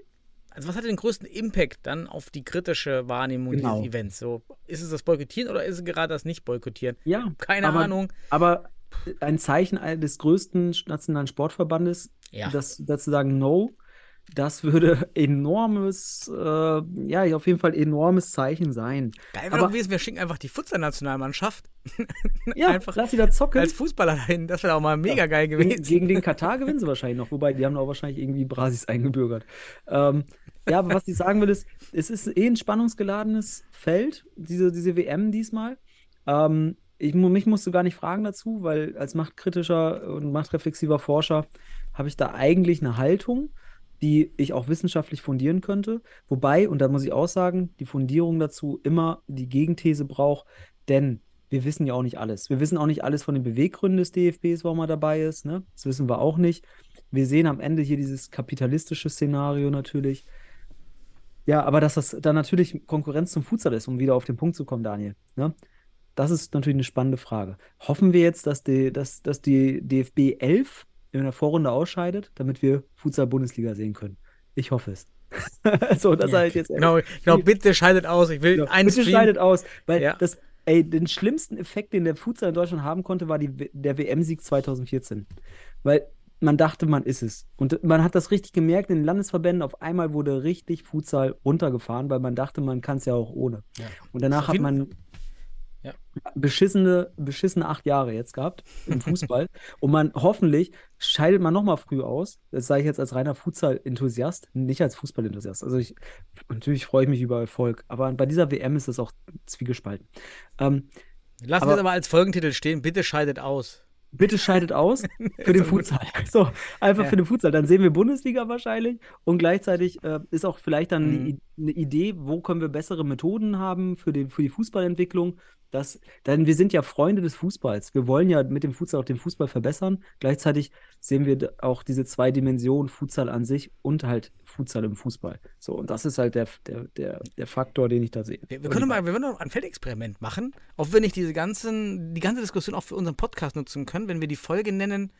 also was hat den größten Impact dann auf die kritische Wahrnehmung Genau. dieses Events? So, ist es das Boykottieren oder ist es gerade das Nicht-Boykottieren? Ja, Keine aber, Ahnung. Aber ein Zeichen des größten nationalen Sportverbandes, Ja. das, dazu sagen No, das würde enormes, äh, ja, auf jeden Fall enormes Zeichen sein. Geil wäre gewesen, wir schicken einfach die Futsal-Nationalmannschaft Ja, Einfach lass sie da zocken. als Fußballer dahin. Das wäre auch mal mega geil Gegen, gewesen. gegen den Katar gewinnen sie wahrscheinlich noch, wobei die haben auch wahrscheinlich irgendwie Brasis eingebürgert. Ähm, ja, aber was ich sagen will, ist, es ist eh ein spannungsgeladenes Feld, diese, diese WM diesmal. Ähm, ich, mich musst du gar nicht fragen dazu, weil als machtkritischer und machtreflexiver Forscher habe ich da eigentlich eine Haltung, die ich auch wissenschaftlich fundieren könnte. Wobei, und da muss ich auch sagen, die Fundierung dazu immer die Gegenthese braucht, denn wir wissen ja auch nicht alles. Wir wissen auch nicht alles von den Beweggründen des DFBs, warum er dabei ist. Ne? Das wissen wir auch nicht. Wir sehen am Ende hier dieses kapitalistische Szenario natürlich. Ja, aber dass das dann natürlich Konkurrenz zum Futsal ist, um wieder auf den Punkt zu kommen, Daniel. Ne? Das ist natürlich eine spannende Frage. Hoffen wir jetzt, dass die, dass, dass die DFB 11 in der Vorrunde ausscheidet, damit wir Futsal-Bundesliga sehen können? Ich hoffe es. so, das Ja, halt jetzt Genau, genau, bitte scheidet aus. Ich will Genau. einen Bitte Stream. scheidet aus, weil Ja. das, ey, den schlimmsten Effekt, den der Futsal in Deutschland haben konnte, war die, der WM-Sieg 2014. Weil man dachte, man ist es. Und man hat das richtig gemerkt in den Landesverbänden. Auf einmal wurde richtig Futsal runtergefahren, weil man dachte, man kann es ja auch ohne. Ja. Und danach hat man Ja. beschissene, beschissene acht Jahre jetzt gehabt im Fußball. Und man hoffentlich scheidet man nochmal früh aus. Das sage ich jetzt als reiner Futsal-Enthusiast, nicht als Fußball-Enthusiast. Also ich, natürlich freue ich mich über Erfolg, aber bei dieser WM ist es auch zwiegespalten. Ähm, Lassen Aber- wir es aber als Folgentitel stehen. Bitte scheidet aus. bitte scheidet aus für den Futsal. So, einfach Ja. für den Futsal. Dann sehen wir Bundesliga wahrscheinlich und gleichzeitig äh, ist auch vielleicht dann Mhm. eine Idee, wo können wir bessere Methoden haben für, den, für die Fußballentwicklung. Das, denn wir sind ja Freunde des Fußballs. Wir wollen ja mit dem Futsal auch den Fußball verbessern. Gleichzeitig sehen wir auch diese zwei Dimensionen, Futsal an sich und halt Futsal im Fußball. So, und das ist halt der, der, der, der Faktor, den ich da sehe. Wir, wir können mal, wir können ein Feldexperiment machen, ob wir nicht diese ganzen, die ganze Diskussion auch für unseren Podcast nutzen können, wenn wir die Folge nennen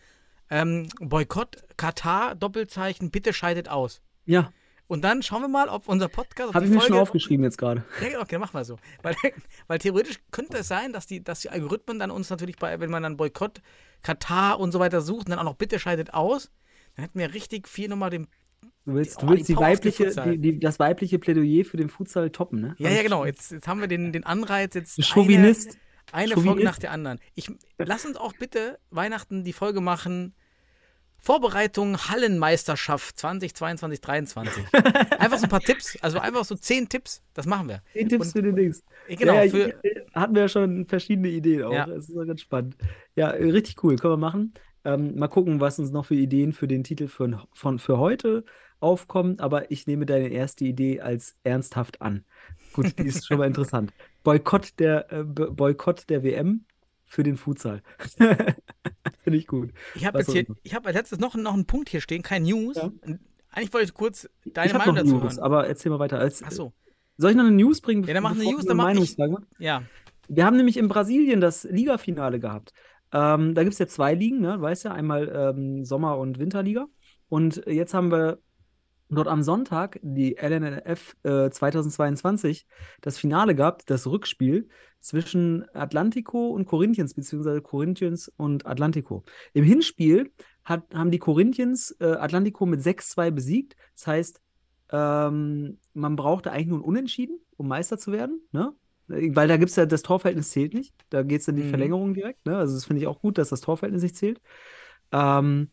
ähm, Boykott Katar Doppelzeichen Bitte scheidet aus. Ja, Und dann schauen wir mal, ob unser Podcast habe ich mir Folge schon aufgeschrieben jetzt gerade. Ja, okay, mach mal so. Weil, weil theoretisch könnte es sein, dass die, dass die Algorithmen dann uns natürlich bei, wenn man dann Boykott, Katar und so weiter sucht und dann auch noch bitte scheidet aus, dann hätten wir richtig viel nochmal den. Du willst, Oh, du willst die weibliche, die, die, das weibliche Plädoyer für den Futsal toppen, ne? Ja, ja, genau. Jetzt, jetzt haben wir den, den Anreiz, jetzt Chauvinist. eine, eine Chauvinist. Folge nach der anderen. Ich, lass uns auch bitte Weihnachten die Folge machen. Vorbereitung Hallenmeisterschaft 2022, 2023. einfach so ein paar Tipps, also einfach so zehn Tipps, das machen wir. Den Tipps Und- für den Dings. Genau, ja, für, hatten wir ja schon verschiedene Ideen auch. Ja. Das ist ganz spannend. Ja, äh, richtig cool. Können wir machen. Ähm, mal gucken, was uns noch für Ideen für den Titel für, von, für heute aufkommen. Aber ich nehme deine erste Idee als ernsthaft an. Gut, die ist schon mal interessant. Boykott der, äh, Bo- Boykott der WM für den Futsal. Finde ich gut. Ich habe Was jetzt hier, soll- ich habe als letztes noch, noch einen Punkt hier stehen, kein News. Ja. Eigentlich wollte ich kurz deine ich Meinung noch dazu News, hören. aber erzähl mal weiter. Als, Ach so, Soll ich noch eine News bringen? Ja, dann mach eine News, wir dann mach ich- machen? ja. Wir haben nämlich in Brasilien das Ligafinale gehabt. Ähm, da gibt es ja zwei Ligen, ne? Weißt ja, einmal ähm, Sommer- und Winterliga. Und jetzt haben wir dort am Sonntag die LNLF äh, 2022 das Finale gehabt, das Rückspiel zwischen Atlantico und Corinthians, beziehungsweise Corinthians und Atlantico. Im Hinspiel hat, haben die Corinthians äh, Atlantico mit 6-2 besiegt. Das heißt, ähm, man brauchte eigentlich nur ein Unentschieden, um Meister zu werden, ne? Weil da gibt es ja, das Torverhältnis zählt nicht. Da geht es in die Mhm. Verlängerung direkt. Ne? Also das finde ich auch gut, dass das Torverhältnis nicht zählt. Ähm,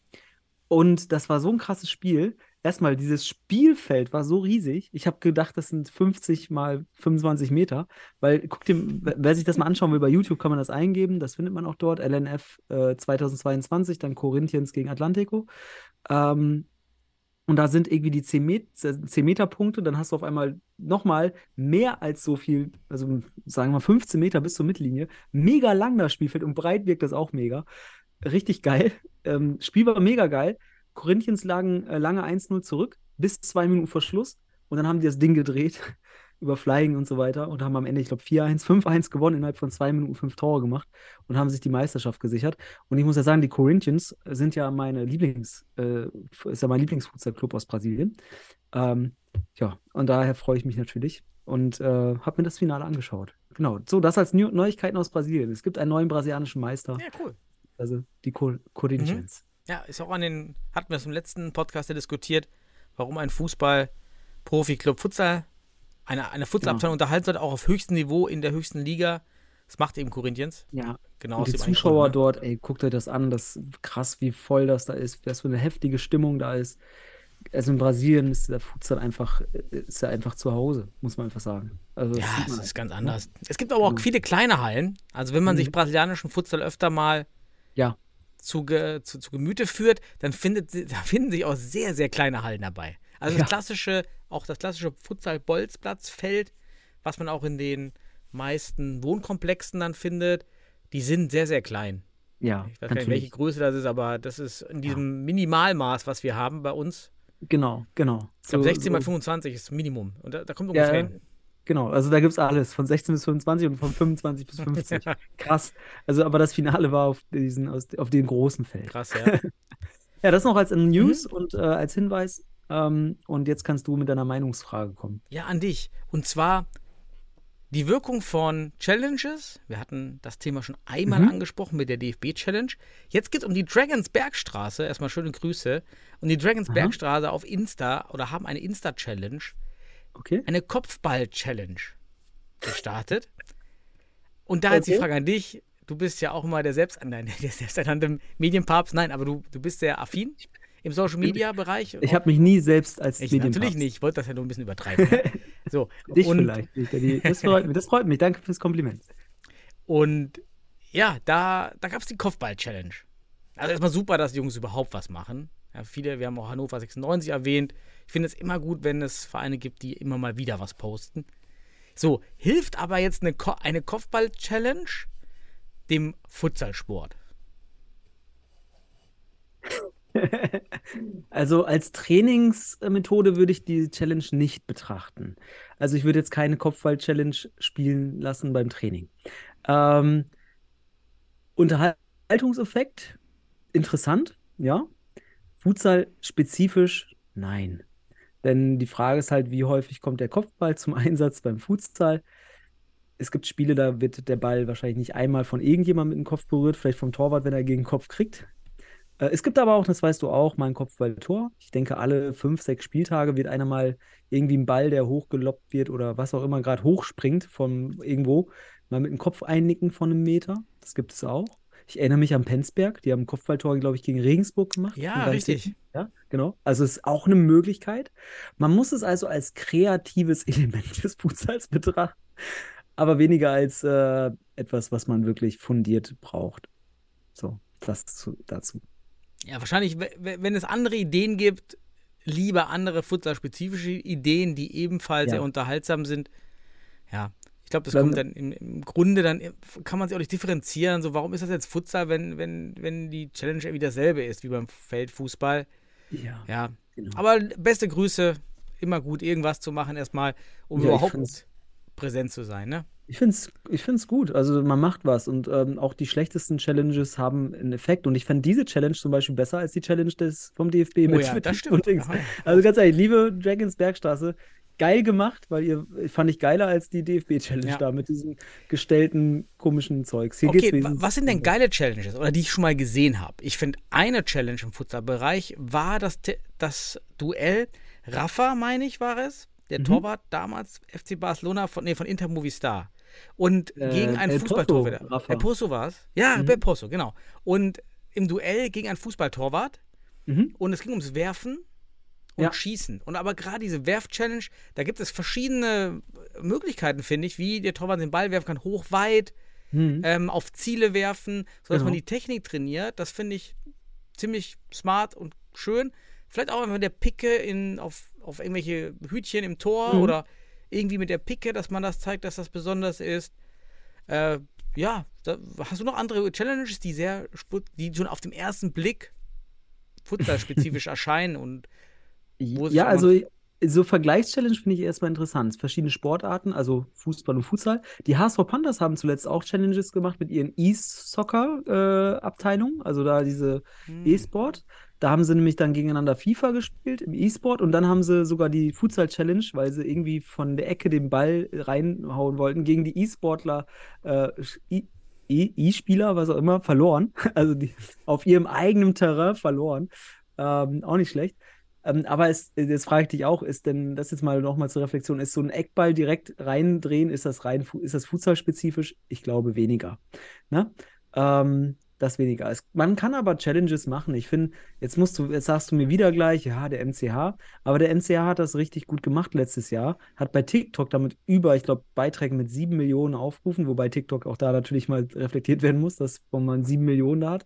und das war so ein krasses Spiel. Erstmal dieses Spielfeld war so riesig. Ich habe gedacht, das sind 50 mal 25 Meter. Weil, guck dir, wer sich das mal anschauen will, bei YouTube kann man das eingeben. Das findet man auch dort. LNF äh, 2022, dann Corinthians gegen Atlantico. Ähm, und da sind irgendwie die 10 Met 10 Meter Punkte, dann hast du auf einmal nochmal mehr als so viel, also sagen wir 15 Meter bis zur Mittellinie. Mega lang das Spielfeld und breit wirkt das auch mega. Richtig geil. Ähm, Spiel war mega geil. Corinthians lagen äh, lange 1-0 zurück, bis zwei Minuten vor Schluss. Und dann haben die das Ding gedreht über Flying und so weiter und haben am Ende, ich glaube, 4-1, 5-1 gewonnen, innerhalb von zwei Minuten fünf Tore gemacht und haben sich die Meisterschaft gesichert. Und ich muss ja sagen, die Corinthians sind ja meine Lieblings, äh, ist ja mein Lieblingsfußballclub aus Brasilien. Ähm, ja, und daher freue ich mich natürlich und äh, habe mir das Finale angeschaut. Genau, so, das als Neu Neuigkeiten aus Brasilien. Es gibt einen neuen brasilianischen Meister, Ja, cool. also die Cor Corinthians. Ja, ist auch an den, hatten wir es im letzten Podcast ja diskutiert, warum ein Fußball-Profi-Club Futsal, eine, eine Futsalabteilung unterhalten sollte, auch auf höchstem Niveau in der höchsten Liga. Das macht eben Corinthians. Ja, Genau und die Zuschauer Grund, ne? dort, ey, guckt euch das an, das krass, wie voll das da ist, was für eine heftige Stimmung da ist. Also in Brasilien ist der Futsal einfach, ist er einfach zu Hause, muss man einfach sagen. Also Ja, es ist ganz einfach, anders. Es gibt aber auch Genau. viele kleine Hallen. Also wenn man sich Mhm. brasilianischen Futsal öfter mal Ja, zu, zu, zu Gemüte führt, dann findet, da finden sich auch sehr, sehr kleine Hallen dabei. Also Ja. das klassische, auch das klassische Futsal-Bolzplatzfeld, was man auch in den meisten Wohnkomplexen dann findet, die sind sehr, sehr klein. ja, Ich weiß gar nicht, natürlich. welche Größe das ist, aber das ist in diesem Minimalmaß, was wir haben bei uns. Genau, genau. Ich glaube, So- 16 mal so- 25 ist Minimum. Und da, da kommt Ja, ungefähr ja. hin. Genau, also da gibt es alles, von 16 bis 25 und von 25 bis 50. Krass. Also, aber das Finale war auf diesen, auf dem großen Feld. Krass, ja. Ja, das noch als News Mhm. und äh, als Hinweis. Ähm, und jetzt kannst du mit deiner Meinungsfrage kommen. Ja, an dich. Und zwar die Wirkung von Challenges. Wir hatten das Thema schon einmal Mhm. angesprochen mit der DFB-Challenge. Jetzt geht es um die Dragons Bergstraße. Erstmal schöne Grüße. Und die Dragons Aha. Bergstraße auf Insta oder haben eine Insta-Challenge, Okay? eine Kopfball-Challenge gestartet. Und da jetzt die Okay. Frage an dich. Du bist ja auch immer der, selbst, nein, der selbsternannte Medienpapst. Nein, aber du, du bist sehr affin im Social-Media-Bereich. Ich habe mich nie selbst als Ich Medienpapst. natürlich nicht. Ich wollte das ja nur ein bisschen übertreiben. So. Dich und, vielleicht. nicht. Das freut, mich. das freut mich. Danke fürs Kompliment. Und ja, da, da gab es die Kopfball-Challenge. Also erstmal super, dass die Jungs überhaupt was machen. Ja, viele, wir haben auch Hannover 96 erwähnt. Ich finde es immer gut, wenn es Vereine gibt, die immer mal wieder was posten. So, hilft aber jetzt eine, Ko eine Kopfball-Challenge dem Futsalsport? Also als Trainingsmethode würde ich die Challenge nicht betrachten. Also ich würde jetzt keine Kopfball-Challenge spielen lassen beim Training. Ähm, Unterhaltungseffekt, interessant, ja. Futsal spezifisch, nein. Denn die Frage ist halt, wie häufig kommt der Kopfball zum Einsatz beim Futsal? Es gibt Spiele, da wird der Ball wahrscheinlich nicht einmal von irgendjemandem mit dem Kopf berührt, vielleicht vom Torwart, wenn er gegen den Kopf kriegt. Äh, Es gibt aber auch, das weißt du auch, mal ein Kopfballtor. Ich denke, alle fünf, sechs Spieltage wird einer mal irgendwie ein Ball, der hochgeloppt wird oder was auch immer gerade hochspringt von irgendwo, mal mit dem Kopf einnicken von einem Meter. Das gibt es auch. Ich erinnere mich an Penzberg, die haben Kopfballtor, glaube ich, gegen Regensburg gemacht. Ja, richtig. zählt- Ja, genau. Also es ist auch eine Möglichkeit. Man muss es also als kreatives Element des Futsals betrachten, aber weniger als äh, etwas, was man wirklich fundiert braucht. So, das zu, dazu. Ja, wahrscheinlich, we- we- wenn es andere Ideen gibt, lieber andere futsalspezifische Ideen, die ebenfalls Ja. sehr unterhaltsam sind. Ja, ich glaube, das Dann- kommt dann im, im Grunde dann, kann man sich auch nicht differenzieren. So, warum ist das jetzt Futsal, wenn, wenn, wenn die Challenge irgendwie dasselbe ist wie beim Feldfußball? Ja. Ja, Genau. aber beste Grüße, immer gut, irgendwas zu machen erstmal, um Ja, überhaupt präsent zu sein, ne? Ich finde es ich find's gut. Also man macht was und ähm, auch die schlechtesten Challenges haben einen Effekt. Und ich fand diese Challenge zum Beispiel besser als die Challenge des, vom DFB Oh mit ja, das stimmt. Dings. Aha. Also ganz ehrlich, liebe Dragons Bergstraße, geil gemacht, weil ihr fand ich geiler als die DFB-Challenge Ja. da mit diesem gestellten komischen Zeugs. Hier Okay, was sind denn geile Challenges oder die ich schon mal gesehen habe? Ich finde, eine Challenge im Futsalbereich war das, das Duell Rafa, meine ich, war es. Der Mhm. Torwart damals FC Barcelona von, nee, von Inter Movistar. Und Äh, gegen einen Fußballtorwart. El Pozo war es? Ja, Mhm. El Pozo, genau. Und im Duell gegen einen Fußballtorwart. Mhm. Und es ging ums Werfen. Und Ja. Schießen. Und aber gerade diese Werf-Challenge, da gibt es verschiedene Möglichkeiten, finde ich, wie der Torwart den Ball werfen kann, hoch, weit, Hm. ähm, auf Ziele werfen, sodass Genau. man die Technik trainiert. Das finde ich ziemlich smart und schön. Vielleicht auch einfach mit der Picke in, auf, auf irgendwelche Hütchen im Tor Mhm. oder irgendwie mit der Picke, dass man das zeigt, dass das besonders ist. Äh, ja, da, hast du noch andere Challenges, die sehr, die schon auf dem ersten Blick futsal-spezifisch erscheinen und Ja, also so Vergleichschallenge finde ich erstmal interessant. Verschiedene Sportarten, also Fußball und Futsal. Die HSV Panthers haben zuletzt auch Challenges gemacht mit ihren E-Soccer-Abteilungen, also da diese Hm. E-Sport. Da haben sie nämlich dann gegeneinander FIFA gespielt im E-Sport und dann haben sie sogar die Futsal-Challenge, weil sie irgendwie von der Ecke den Ball reinhauen wollten, gegen die E-Sportler, äh, E- E-Spieler, was auch immer, verloren. Also die auf ihrem eigenen Terrain verloren. Ähm, auch nicht schlecht. Ähm, aber es, jetzt frage ich dich auch, ist denn, das jetzt mal nochmal zur Reflexion, ist so ein Eckball direkt reindrehen, ist das rein, ist das Futsal-spezifisch? Ich glaube weniger. Ne? Ähm, das weniger. Es, man kann aber Challenges machen. Ich finde, jetzt musst du, jetzt sagst du mir wieder gleich, ja, der MCH, aber der MCH hat das richtig gut gemacht letztes Jahr, hat bei TikTok damit über, ich glaube, Beiträge mit sieben Millionen Aufrufen, wobei TikTok auch da natürlich mal reflektiert werden muss, dass man sieben Millionen da hat.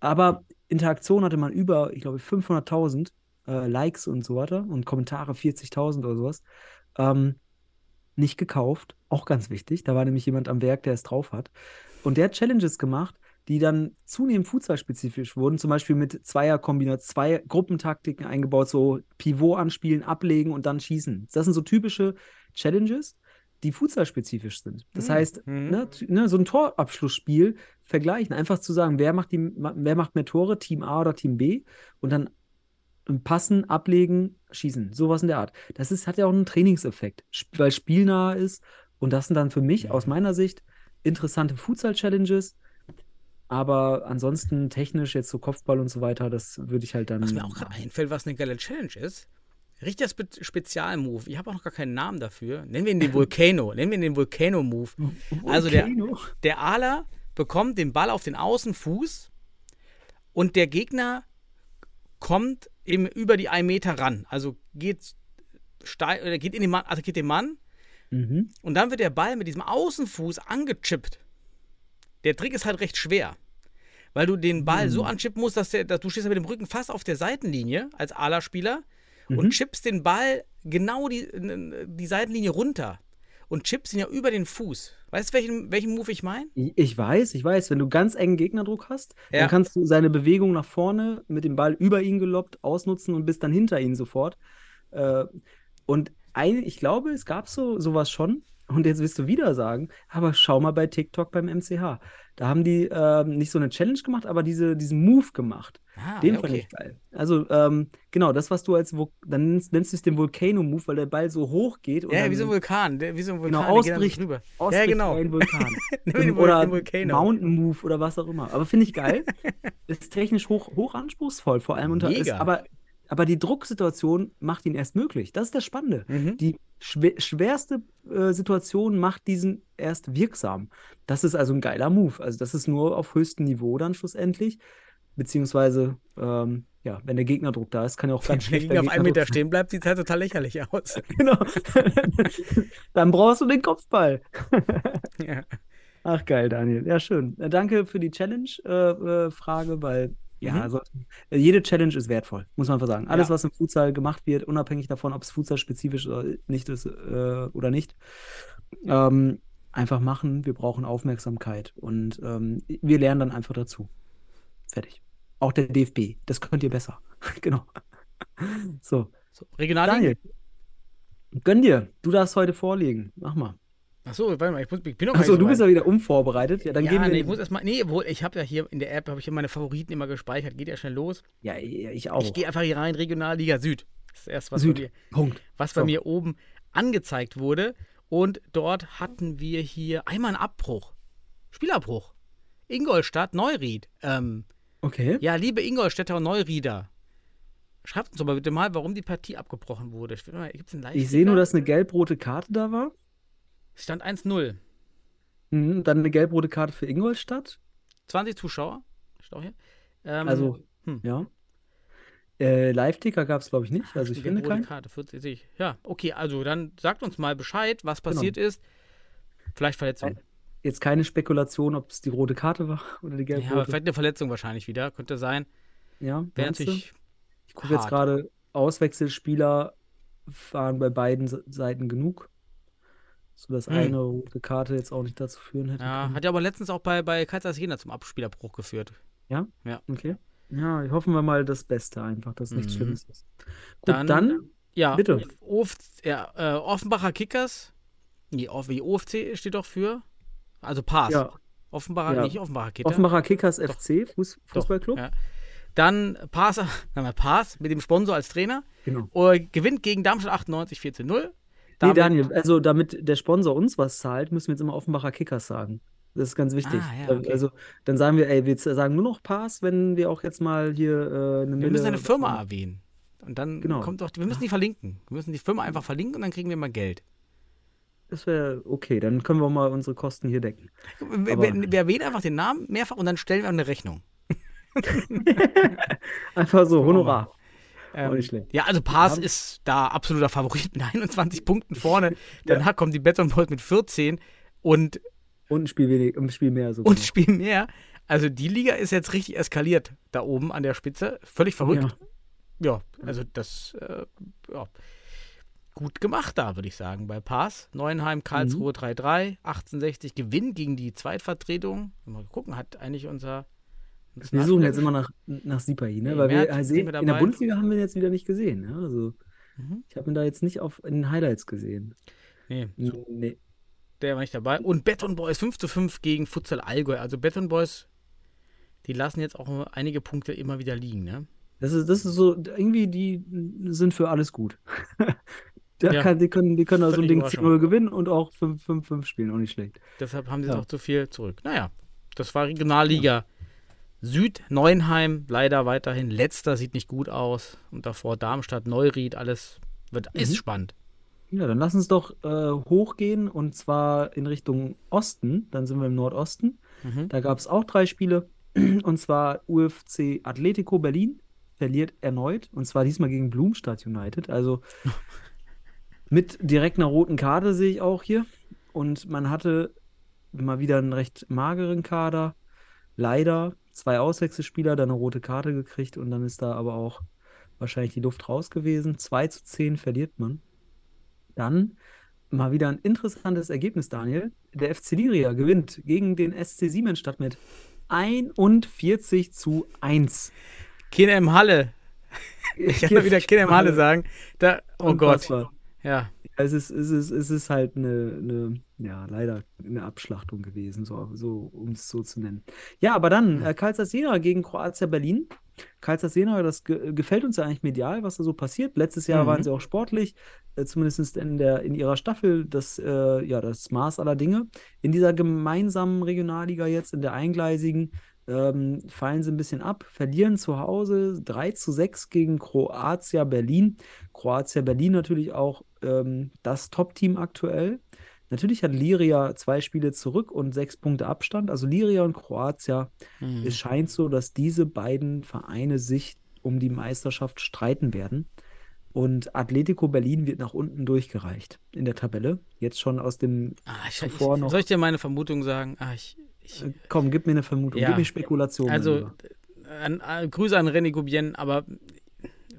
Aber Interaktion hatte man über, ich glaube, 500.000 äh, Likes und so weiter und Kommentare 40.000 oder sowas. Ähm, nicht gekauft, auch ganz wichtig. Da war nämlich jemand am Werk, der es drauf hat. Und der hat Challenges gemacht, die dann zunehmend futsal-spezifisch wurden, zum Beispiel mit Zweierkombination, zwei Gruppentaktiken eingebaut, so Pivot anspielen, ablegen und dann schießen. Das sind so typische Challenges, die futsal-spezifisch sind. Das Hm, heißt, hm. ne, ne, so ein Torabschlussspiel vergleichen, einfach zu sagen, wer macht, die, wer macht mehr Tore, Team A oder Team B und dann passen, ablegen, schießen. Sowas in der Art. Das ist, hat ja auch einen Trainingseffekt, weil spielnah ist. Und das sind dann für mich, aus meiner Sicht, interessante Futsal-Challenges. Aber ansonsten technisch, jetzt so Kopfball und so weiter, das würde ich halt dann. Was mir auch gerade einfällt, was eine geile Challenge ist. Richtiger Spe Spezialmove. Ich habe auch noch gar keinen Namen dafür. Nennen wir ihn den Volcano. Nennen wir ihn den Volcano-Move. Also der, der Ala bekommt den Ball auf den Außenfuß und der Gegner kommt eben über die 1 Meter ran. Also geht, steil, oder geht in den Mann, attackiert den Mann Mhm. und dann wird der Ball mit diesem Außenfuß angechippt. Der Trick ist halt recht schwer. Weil du den Ball Hm. so anchippen musst, dass, der, dass du stehst mit dem Rücken fast auf der Seitenlinie als Ala-Spieler Mhm. und chippst den Ball genau die, die Seitenlinie runter und chippst ihn ja über den Fuß. Weißt du, welchen, welchen Move ich meine? Ich weiß, ich weiß, wenn du ganz engen Gegnerdruck hast, Ja. dann kannst du seine Bewegung nach vorne mit dem Ball über ihn geloppt ausnutzen und bist dann hinter ihm sofort. Äh, und ein, ich glaube, es gab so sowas schon. Und jetzt willst du wieder sagen, aber schau mal bei TikTok beim MCH. Da haben die ähm, nicht so eine Challenge gemacht, aber diese, diesen Move gemacht. Ah, Den ja, fand okay. ich geil. Also, ähm, genau, das, was du als, Vo dann nennst, nennst du es den Volcano-Move, weil der Ball so hoch geht. Ja, dann wie so ein Vulkan. Wie so ein Vulkan, Genau, geht dann ausbricht. Ja, ausbricht genau. ein Vulkan. Den Vul- oder den. Mountain Move oder was auch immer. Aber finde ich geil. ist technisch hoch, hoch anspruchsvoll, vor allem unter. Ist, Mega. aber, aber die Drucksituation macht ihn erst möglich. Das ist das Spannende. Mhm. Die schwer, schwerste äh, Situation macht diesen erst wirksam. Das ist also ein geiler Move. Also, das ist nur auf höchstem Niveau dann schlussendlich. Beziehungsweise, ähm, ja, wenn der Gegnerdruck da ist, kann ja auch ganz Wenn der schlecht auf einem Meter stehen bleibt, sieht es halt total lächerlich aus. Genau. Dann brauchst du den Kopfball. ja. Ach geil, Daniel. Ja, schön. Äh, Danke für die Challenge-Frage, weil ja, Mhm. also, äh, jede Challenge ist wertvoll, muss man einfach sagen. Alles, Ja. was im Futsal gemacht wird, unabhängig davon, ob es Futsal-spezifisch oder nicht ist äh, oder nicht, ähm, einfach machen. Wir brauchen Aufmerksamkeit und ähm, wir lernen dann einfach dazu. Fertig. Auch der DFB, das könnt ihr besser. genau. So, So, Regionalliga. Daniel, gönn dir. Du darfst heute vorlegen. Mach mal. Achso, warte mal, ich, muss, ich bin noch Achso, du bist ja wieder unvorbereitet. Ja, dann ja, gehen wir. nee, ich muss erstmal. Nee, obwohl, ich habe ja hier in der App, habe ich ja meine Favoriten immer gespeichert. Geht ja schnell los. ja, ich auch. Ich gehe einfach hier rein, Regionalliga Süd. Das ist das erste, was, Süd. Bei, mir, Punkt. was bei So. mir oben angezeigt wurde. Und dort hatten wir hier einmal einen Abbruch. Spielabbruch. Ingolstadt, Neuried. Ähm, Okay. ja, liebe Ingolstädter und Neurieder. Schreibt uns doch mal bitte mal, warum die Partie abgebrochen wurde. Ich, Ich sehe nur, dass eine gelb-rote Karte da war. Stand 1-0. Mhm, dann eine gelb-rote Karte für Ingolstadt. 20 Zuschauer. Steht auch hier. Ähm, Also, hm. ja. Äh, Live-Ticker gab es, glaube ich, nicht. Also ich finde keinen. Karte, 40, sehe ich. Ja, okay, also dann sagt uns mal Bescheid, was Genau. passiert ist. Vielleicht Verletzung. Jetzt keine Spekulation, ob es die rote Karte war oder die Ja, aber vielleicht eine Verletzung wahrscheinlich wieder, könnte sein. Ja, Wäre natürlich Ich gucke jetzt gerade, Auswechselspieler waren bei beiden Se- Seiten genug. So dass Hm. eine rote Karte jetzt auch nicht dazu führen hätte Ja, können. hat ja aber letztens auch bei, bei Kaisers Jena zum Abspielerbruch geführt. Ja? Ja. Okay. Ja, hoffen wir mal das Beste einfach, dass nichts Mhm. Schlimmes ist. Gut, Dann- dann, Ja, Bitte. Of, ja äh, Offenbacher Kickers. Nee, wie OFC steht doch für. Also Pass. ja, Offenbacher, Ja. nicht Offenbacher Kicker. Offenbacher Kickers FC, Fuß, Doch, Fußballclub. Ja. Dann Pass, Pass mit dem Sponsor als Trainer. Genau. Äh, gewinnt gegen Darmstadt 98 4 zu 0. Nee, Damit- Daniel, also damit der Sponsor uns was zahlt, müssen wir jetzt immer Offenbacher Kickers sagen. Das ist ganz wichtig. Ah, ja, okay. Also dann sagen wir, ey, wir sagen nur noch Pass, wenn wir auch jetzt mal hier äh, eine Wir Mille. müssen eine Firma erwähnen. Und dann Genau. kommt doch, wir müssen die verlinken. Wir müssen die Firma einfach verlinken und dann kriegen wir mal Geld. Das wäre okay, dann können wir mal unsere Kosten hier decken. Wir, wir, wir erwähnen einfach den Namen mehrfach und dann stellen wir eine Rechnung. Einfach so, Honorar. Ähm, nicht schlecht. Ja, also Paas ist da absoluter Favorit mit 21 Punkten vorne. Danach kommen die Beton Boys mit 14 und, Und ein Spiel, wenig, ein Spiel mehr sogar. und spielen mehr. Also die Liga ist jetzt richtig eskaliert da oben an der Spitze. Völlig verrückt. Ja, also das äh, ja. gut gemacht da, würde ich sagen, bei Paas. Neuenheim, Karlsruhe Mhm. 3-3, 1860 Gewinn gegen die Zweitvertretung. Mal gucken, hat eigentlich unser. Wir suchen jetzt immer nach, nach Sipahi, ne? Nee, Weil wir wir in der. Bundesliga haben wir ihn jetzt wieder nicht gesehen. Ja? Also, Mhm. ich habe ihn da jetzt nicht auf, in den Highlights gesehen. Nee, Nee. der war nicht dabei. Und Beton Boys 5 zu 5 gegen Futsal Allgäu. Also Beton Boys, die lassen jetzt auch einige Punkte immer wieder liegen, ne? Das ist, das ist so, irgendwie, die sind für alles gut. Da Ja. kann, die können, die können da so ein Ding Überraschung. 10-0 gewinnen und auch 5-5 spielen, auch nicht schlecht. Deshalb haben sie Ja. auch zu viel zurück. Naja, das war Regionalliga Süd, Neuenheim, leider weiterhin. Letzter sieht nicht gut aus. Und davor Darmstadt, Neuried, alles wird, ist Mhm. spannend. Ja, dann lass uns doch äh, hochgehen und zwar in Richtung Osten. Dann sind wir im Nordosten. Mhm. Da gab es auch drei Spiele. Und zwar UFC Atletico Berlin verliert erneut. Und zwar diesmal gegen Blumstadt United. Also mit direkt einer roten Karte sehe ich auch hier. Und man hatte mal wieder einen recht mageren Kader. Leider zwei Auswechselspieler, dann eine rote Karte gekriegt. Und dann ist da aber auch wahrscheinlich die Luft raus gewesen. 2 zu 10 verliert man. Dann mal wieder ein interessantes Ergebnis, Daniel. Der FC Liria gewinnt gegen den SC Siemensstadt mit 41 zu 1. Kinder im Halle. Ich kann wieder Kinder im Halle sagen. Da, oh Gott. Ja. Es ist, es ist, es ist halt eine, eine, ja, leider eine Abschlachtung gewesen, so, so um es so zu nennen. Ja, aber dann äh, Karlsruhe Jena gegen Kroatia Berlin. Karlsruhe Jena, das ge gefällt uns ja eigentlich medial, was da so passiert. Letztes Jahr Mhm. waren sie auch sportlich, äh, zumindest in, der, in ihrer Staffel, das, äh, ja, das Maß aller Dinge. In dieser gemeinsamen Regionalliga jetzt, in der eingleisigen, ähm, fallen sie ein bisschen ab, verlieren zu Hause 3 zu 6 gegen Kroatia Berlin. Kroatia Berlin natürlich auch ähm, das Top-Team aktuell. Natürlich hat Liria zwei Spiele zurück und sechs Punkte Abstand. Also Liria und Kroatia. Mhm. Es scheint so, dass diese beiden Vereine sich um die Meisterschaft streiten werden. Und Atletico Berlin wird nach unten durchgereicht in der Tabelle. Jetzt schon aus dem. Ah, ich, Zuvor ich, noch- soll ich dir meine Vermutung sagen? Ah, ich, ich, Äh, Komm, gib mir eine Vermutung, Ja. gib mir Spekulationen. Also, an, an, Grüße an René Gubien, aber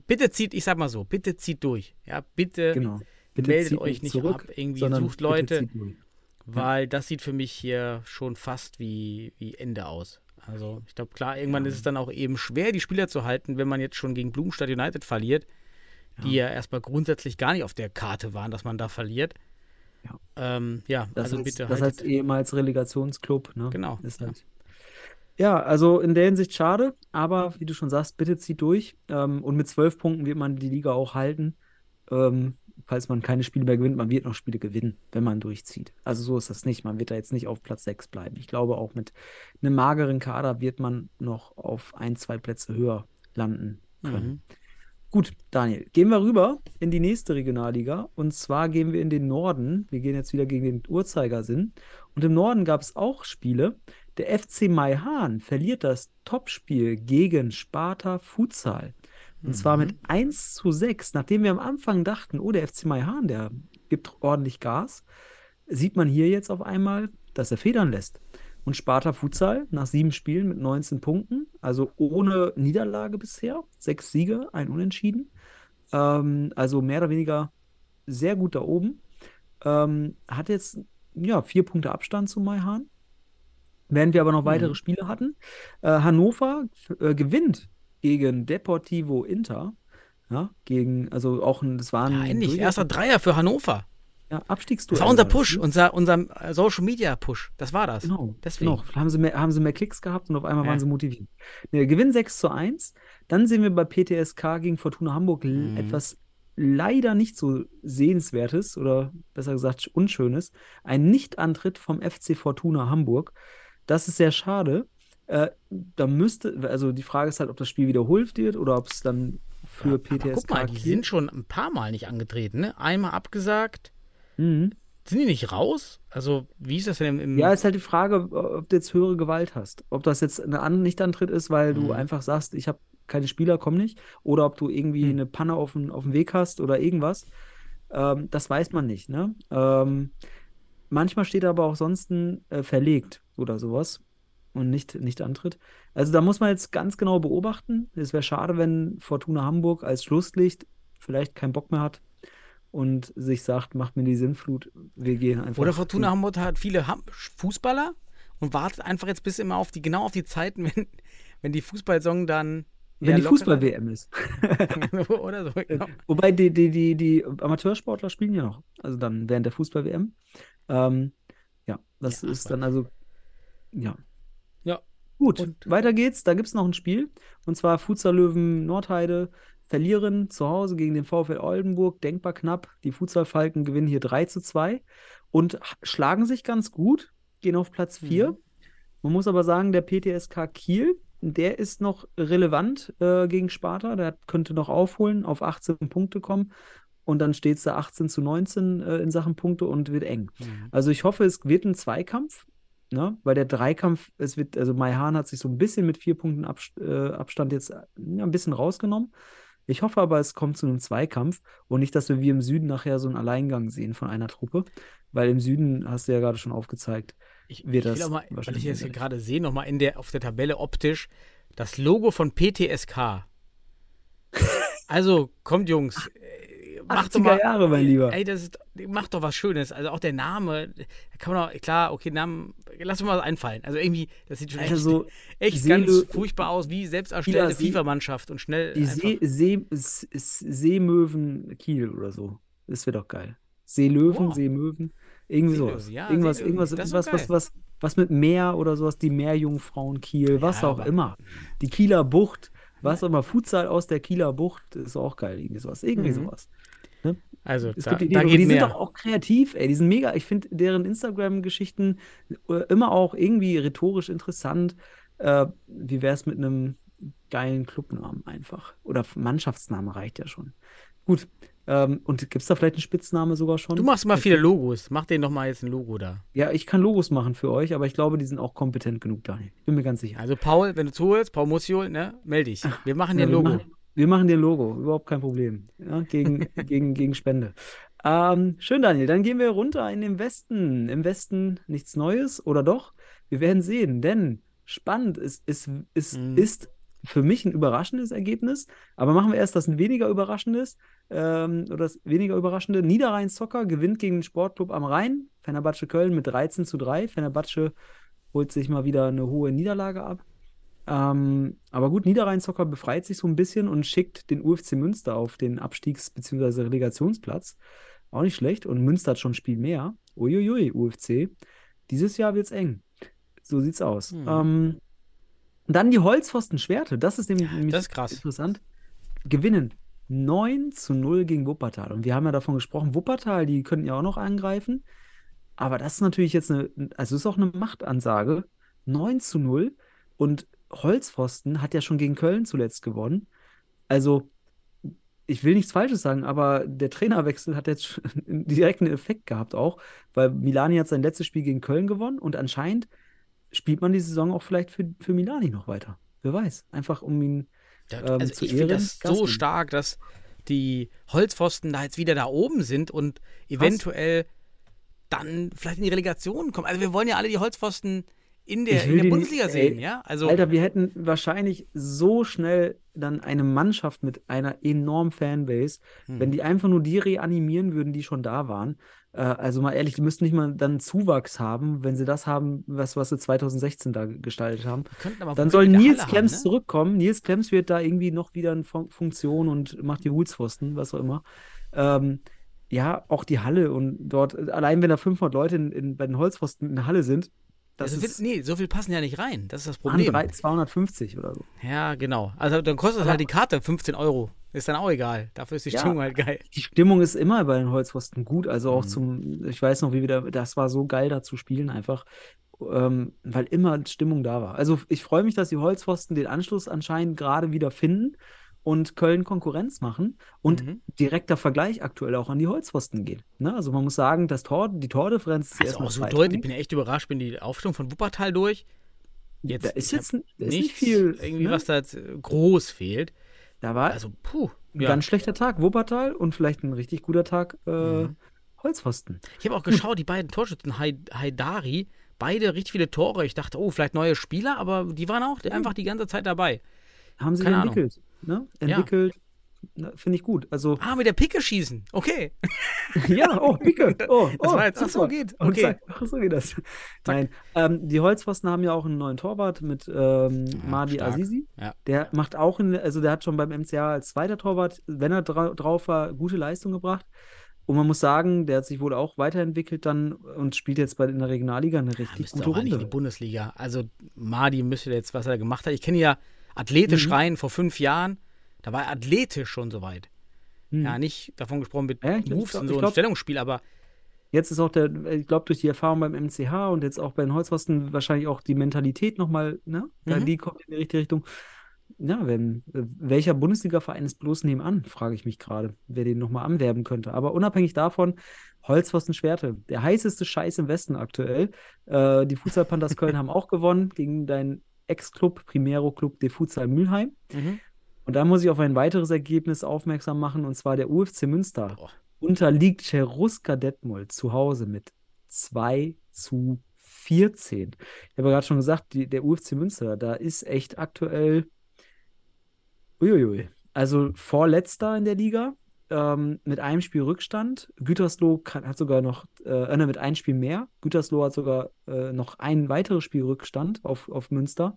bitte zieht, ich sag mal so, bitte zieht durch. Ja, bitte, genau. Bitte meldet euch nicht zurück, ab, irgendwie sondern sucht Leute. weil das sieht für mich hier schon fast wie, wie Ende aus. Also, ich glaube, klar, irgendwann ist es dann auch eben schwer, die Spieler zu halten, wenn man jetzt schon gegen Blumenstadt United verliert, die ja erstmal grundsätzlich gar nicht auf der Karte waren, dass man da verliert. Ja. Ähm, ja, Das also heißt, bitte das heißt ehemals Relegationsclub, ne? Genau, Ist ja. halt. Ja, also in der Hinsicht schade, aber wie du schon sagst, bitte zieht durch. Ähm, und mit zwölf Punkten wird man die Liga auch halten. Ähm, falls man keine Spiele mehr gewinnt, man wird noch Spiele gewinnen, wenn man durchzieht. Also so ist das nicht. Man wird da jetzt nicht auf Platz 6 bleiben. Ich glaube, auch mit einem mageren Kader wird man noch auf ein, zwei Plätze höher landen können. Mhm. Gut, Daniel, gehen wir rüber in die nächste Regionalliga. Und zwar gehen wir in den Norden. Wir gehen jetzt wieder gegen den Uhrzeigersinn. Und im Norden gab es auch Spiele. Der FC Maihan verliert das Topspiel gegen Sparta Futsal. Und zwar Mhm. mit 1 zu 6. Nachdem wir am Anfang dachten, oh, der FC Maihan, der gibt ordentlich Gas, sieht man hier jetzt auf einmal, dass er federn lässt. Und Sparta Futsal nach sieben Spielen mit 19 Punkten, also ohne Niederlage bisher, sechs Siege, ein Unentschieden. Ähm, also mehr oder weniger sehr gut da oben. Ähm, hat jetzt ja vier Punkte Abstand zu Maihan. Während wir aber noch weitere Mhm. Spiele hatten. Äh, Hannover äh, gewinnt gegen Deportivo Inter. Ja, gegen, also auch ein, das war ein Ja, endlich, erster Dreier für Hannover. ja, Das Abstiegsduell. war unser war das, Push, ne? unser, unser äh, Social Media Push. Das war das. Genau, Deswegen. genau. Haben sie, mehr, haben sie mehr Klicks gehabt und auf einmal Ja. waren sie motiviert. Ne, Gewinn 6 zu 1. Dann sehen wir bei PTSK gegen Fortuna Hamburg Mhm. etwas leider nicht so Sehenswertes oder besser gesagt Unschönes. Ein Nichtantritt vom FC Fortuna Hamburg. Das ist sehr schade. Äh, da müsste, also die Frage ist halt, ob das Spiel wiederholt wird oder ob es dann für Aber PTSK guck mal, die sind schon ein paar Mal nicht angetreten. Ne? Einmal abgesagt. Mhm. Sind die nicht raus? Also, wie ist das denn im. Ja, ist halt die Frage, ob du jetzt höhere Gewalt hast. Ob das jetzt ein An Nichtantritt ist, weil du Mhm. einfach sagst, ich habe keine Spieler, komm nicht. Oder ob du irgendwie Mhm. eine Panne auf dem, auf dem Weg hast oder irgendwas. Ähm, das weiß man nicht, ne? Ähm, manchmal steht aber auch sonst ein, äh, verlegt oder sowas und nicht, nicht Antritt. Also da muss man jetzt ganz genau beobachten. Es wäre schade, wenn Fortuna Hamburg als Schlusslicht vielleicht keinen Bock mehr hat und sich sagt, macht mir die Sinnflut, wir gehen einfach. Oder Fortuna Hamburg hat viele Ham Fußballer und wartet einfach jetzt bis immer auf die, genau auf die Zeiten, wenn, wenn die Fußballsaison dann. Wenn die Fußball-WM ist. Oder so, genau. Wobei die, die, die, die Amateursportler spielen ja noch. Also dann während der Fußball-WM. Ähm, ja, das Ja, ist dann also. Ja. Gut, Und- weiter geht's. Da gibt es noch ein Spiel. Und zwar Futsal Löwen Nordheide verlieren zu Hause gegen den VfL Oldenburg. Denkbar knapp. Die Futsal Falken gewinnen hier 3 zu 2 und schlagen sich ganz gut. Gehen auf Platz 4. Mhm. Man muss aber sagen, der PTSK Kiel, der ist noch relevant äh, gegen Sparta. Der könnte noch aufholen, auf 18 Punkte kommen. Und dann steht es da 18 zu 19 äh, in Sachen Punkte und wird eng. Mhm. Also ich hoffe, es wird ein Zweikampf, ne? weil der Dreikampf, es wird, also Maihan hat sich so ein bisschen mit vier Punkten Abs äh, Abstand jetzt ja, ein bisschen rausgenommen. Ich hoffe aber, es kommt zu einem Zweikampf und nicht, dass wir wie im Süden nachher so einen Alleingang sehen von einer Truppe, weil im Süden hast du ja gerade schon aufgezeigt, Ich, wird ich das will mal, weil ich jetzt hier gerade sehe, nochmal in der, auf der Tabelle optisch das Logo von PTSK. Also, kommt Jungs, doch 80er mal. Jahre, mein Lieber. Ey, das ist, macht doch was Schönes. Also auch der Name, da kann man doch, klar, okay, Namen, lass uns mal einfallen. Also irgendwie, das sieht schon echt, Also echt Seele- ganz furchtbar aus, wie selbst erstellte FIFA-Mannschaft und schnell. die. See, See, Seemöwen Kiel oder so. Das wäre doch geil. Seelöwen, Wow. Seemöwen, irgendwie Seelöwen, sowas. ja, irgendwas, Seelöwen, irgendwas, ist was, was, was, was mit Meer oder sowas, die Meerjungfrauen Kiel, was Ja, auch aber- immer. Die Kieler Bucht, was auch immer, Futsal aus der Kieler Bucht, ist auch geil, irgendwie sowas. Irgendwie Mhm. sowas. Also, Es da, gibt Ideen, da die sind mehr. doch auch kreativ, ey. Die sind mega. Ich finde deren Instagram-Geschichten äh, immer auch irgendwie rhetorisch interessant. Äh, wie wäre es mit einem geilen Clubnamen einfach? Oder Mannschaftsname reicht ja schon. Gut. Ähm, und gibt es da vielleicht einen Spitzname sogar schon? Du machst mal viele Logos. Mach denen doch mal jetzt ein Logo da. Ja, ich kann Logos machen für euch, aber ich glaube, die sind auch kompetent genug, Daniel. Ich bin mir ganz sicher. Also, Paul, wenn du zuhörst, Paul Musiol, ne, melde dich. Wir machen dir ein Logo. machen- Wir machen dir ein Logo, überhaupt kein Problem. Ja, gegen, gegen, gegen Spende. Ähm, schön, Daniel. Dann gehen wir runter in den Westen. Im Westen nichts Neues oder doch? Wir werden sehen, denn spannend ist, ist, ist, Mhm. ist für mich ein überraschendes Ergebnis. Aber machen wir erst das ein weniger überraschendes ähm, oder das weniger überraschende. Niederrhein Soccer gewinnt gegen den Sportclub am Rhein. Fenerbahce Köln mit 13 zu 3. Fenerbahce holt sich mal wieder eine hohe Niederlage ab. Ähm, aber gut, Niederrhein-Zocker befreit sich so ein bisschen und schickt den UFC Münster auf den Abstiegs- bzw. Relegationsplatz. Auch nicht schlecht. Und Münster hat schon ein Spiel mehr. Uiuiui, UFC. Dieses Jahr wird's eng. So sieht's aus. Mhm. Ähm, dann die Holzpfosten-Schwerte. Das ist nämlich, nämlich das ist krass. interessant. Gewinnen 9 zu 0 gegen Wuppertal. Und wir haben ja davon gesprochen, Wuppertal, die könnten ja auch noch angreifen. Aber das ist natürlich jetzt eine, also ist auch eine Machtansage. 9 zu 0. Und Holzpfosten hat ja schon gegen Köln zuletzt gewonnen. Also, ich will nichts Falsches sagen, aber der Trainerwechsel hat jetzt schon einen direkten Effekt gehabt auch, weil Milani hat sein letztes Spiel gegen Köln gewonnen und anscheinend spielt man die Saison auch vielleicht für, für Milani noch weiter. Wer weiß. Einfach um ihn ähm, also zu ich finde das Gas so geben. stark, dass die Holzpfosten da jetzt wieder da oben sind und eventuell dann vielleicht in die Relegation kommen. Also wir wollen ja alle die Holzpfosten in der, in der Bundesliga nicht- sehen, ey, ja? Also Alter, wir hätten wahrscheinlich so schnell dann eine Mannschaft mit einer enormen Fanbase, Hm. wenn die einfach nur die reanimieren würden, die schon da waren. Äh, also mal ehrlich, die müssten nicht mal dann Zuwachs haben, wenn sie das haben, was, was sie 2016 da gestaltet haben. Dann soll Nils Halle Klemms haben, ne? zurückkommen. Nils Klemms wird da irgendwie noch wieder in Fun Funktion und macht die Hulspfosten, was auch immer. Ähm, ja, auch die Halle und dort, allein wenn da 500 Leute in, in, bei den Holzpfosten in der Halle sind, das Also, ist nee, so viel passen ja nicht rein. Das ist das waren Problem. drei- 250 oder so. Ja, genau. Also dann kostet Aber- halt die Karte 15 Euro. Ist dann auch egal. Dafür ist die Ja. Stimmung halt geil. Die Stimmung ist immer bei den Holzpfosten gut, also auch Mhm. zum, ich weiß noch, wie wir da, das war so geil da zu spielen einfach, ähm, weil immer Stimmung da war. Also ich freue mich, dass die Holzpfosten den Anschluss anscheinend gerade wieder finden und Köln Konkurrenz machen und Mhm. direkter Vergleich aktuell auch an die Holzpfosten geht. Ne? Also man muss sagen, das Tor, die Tordifferenz ist Also auch so deutlich. Ich bin ja echt überrascht, bin die Aufstellung von Wuppertal durch. Jetzt, da ist jetzt da ist nicht viel, irgendwie, ne? was da jetzt äh, groß fehlt. Da war Also, puh. ein Ja. ganz schlechter Tag Wuppertal und vielleicht ein richtig guter Tag äh, Mhm. Holzpfosten. Ich habe auch geschaut, die beiden Torschützen, Hai- Haidari, beide richtig viele Tore. Ich dachte, oh, vielleicht neue Spieler, aber die waren auch einfach die ganze Zeit dabei. Haben sich Keine entwickelt. Ne? Entwickelt, ne, finde ich gut. Also Ah, mit der Picke schießen. Okay. Ja, oh, Picke. Oh, Das oh, war jetzt- ach so geht. Okay. zack, ach so geht das. Nein, ähm, die Holzpfosten haben ja auch einen neuen Torwart mit ähm, Ja, Madi stark. Azizi. Ja. Der macht auch, in, also der hat schon beim MCA als zweiter Torwart, wenn er dra drauf war, gute Leistung gebracht. Und man muss sagen, der hat sich wohl auch weiterentwickelt dann und spielt jetzt bei, in der Regionalliga eine Ja, richtig müsste gute auch eigentlich in die Runde. Bundesliga. Also Madi müsste jetzt, was er gemacht hat. Ich kenne ja athletisch Mhm. rein vor fünf Jahren. Da war er athletisch schon so weit. Hm. Ja, nicht davon gesprochen mit glaub- Moves und glaub- so ein Stellungsspiel, aber Jetzt ist auch der, ich glaube, durch die Erfahrung beim MCH und jetzt auch bei den Holzpfosten wahrscheinlich auch die Mentalität nochmal, ne? Mhm. Die kommt in die richtige Richtung. Ja, wenn, äh, welcher Bundesliga-Verein ist bloß nebenan, frage ich mich gerade, wer den nochmal anwerben könnte. Aber unabhängig davon, Holzpfosten Schwerte, der heißeste Scheiß im Westen aktuell. Äh, die Futsal Panthers Köln haben auch gewonnen gegen deinen Ex-Club, Primero Club de Futsal Mülheim. mhm. Und da muss ich auf ein weiteres Ergebnis aufmerksam machen, und zwar der UFC Münster Boah. unterliegt Cheruska Detmold zu Hause mit 2 zu 14. Ich habe ja gerade schon gesagt, die, der UFC Münster, da ist echt aktuell uiuiui. Also vorletzter in der Liga, ähm, mit einem Spiel Rückstand. Gütersloh kann, hat sogar noch, äh, äh, mit einem Spiel mehr. Gütersloh hat sogar äh, noch ein weiteres Spiel Rückstand auf, auf Münster.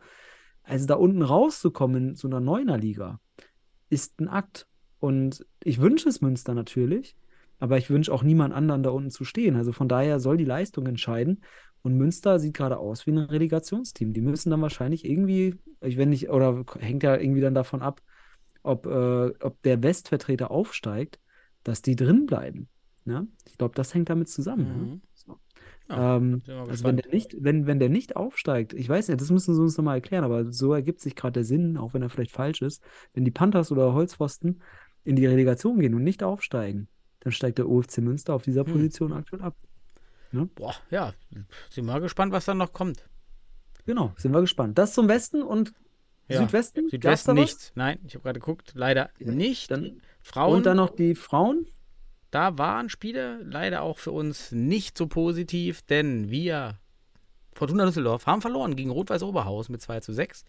Also da unten rauszukommen in so einer Neuner-Liga ist ein Akt. Und ich wünsche es Münster natürlich, aber ich wünsche auch niemand anderen da unten zu stehen. Also von daher soll die Leistung entscheiden. Und Münster sieht gerade aus wie ein Relegationsteam. Die müssen dann wahrscheinlich irgendwie, ich wenn nicht, oder hängt ja irgendwie dann davon ab, ob, äh, ob der Westvertreter aufsteigt, dass die drin bleiben. Ja? Ich glaube, das hängt damit zusammen. Ja? Mhm. So. Ja, ähm, also wenn der nicht, wenn, wenn der nicht aufsteigt, ich weiß nicht, das müssen sie uns nochmal erklären, aber so ergibt sich gerade der Sinn, auch wenn er vielleicht falsch ist. Wenn die Panthers oder Holzpfosten in die Relegation gehen und nicht aufsteigen, dann steigt der OFC Münster auf dieser Hm. Position aktuell ab. Boah, ja, sind wir mal gespannt, was dann noch kommt. Genau, sind wir gespannt. Das zum Westen und Ja. Südwesten? Südwesten was? nichts. Nein, ich habe gerade geguckt, leider nicht. Dann, Frauen, und dann noch die Frauen. da waren Spiele leider auch für uns nicht so positiv, denn wir, Fortuna Düsseldorf, haben verloren gegen Rot-Weiß Oberhausen mit 2 zu 6.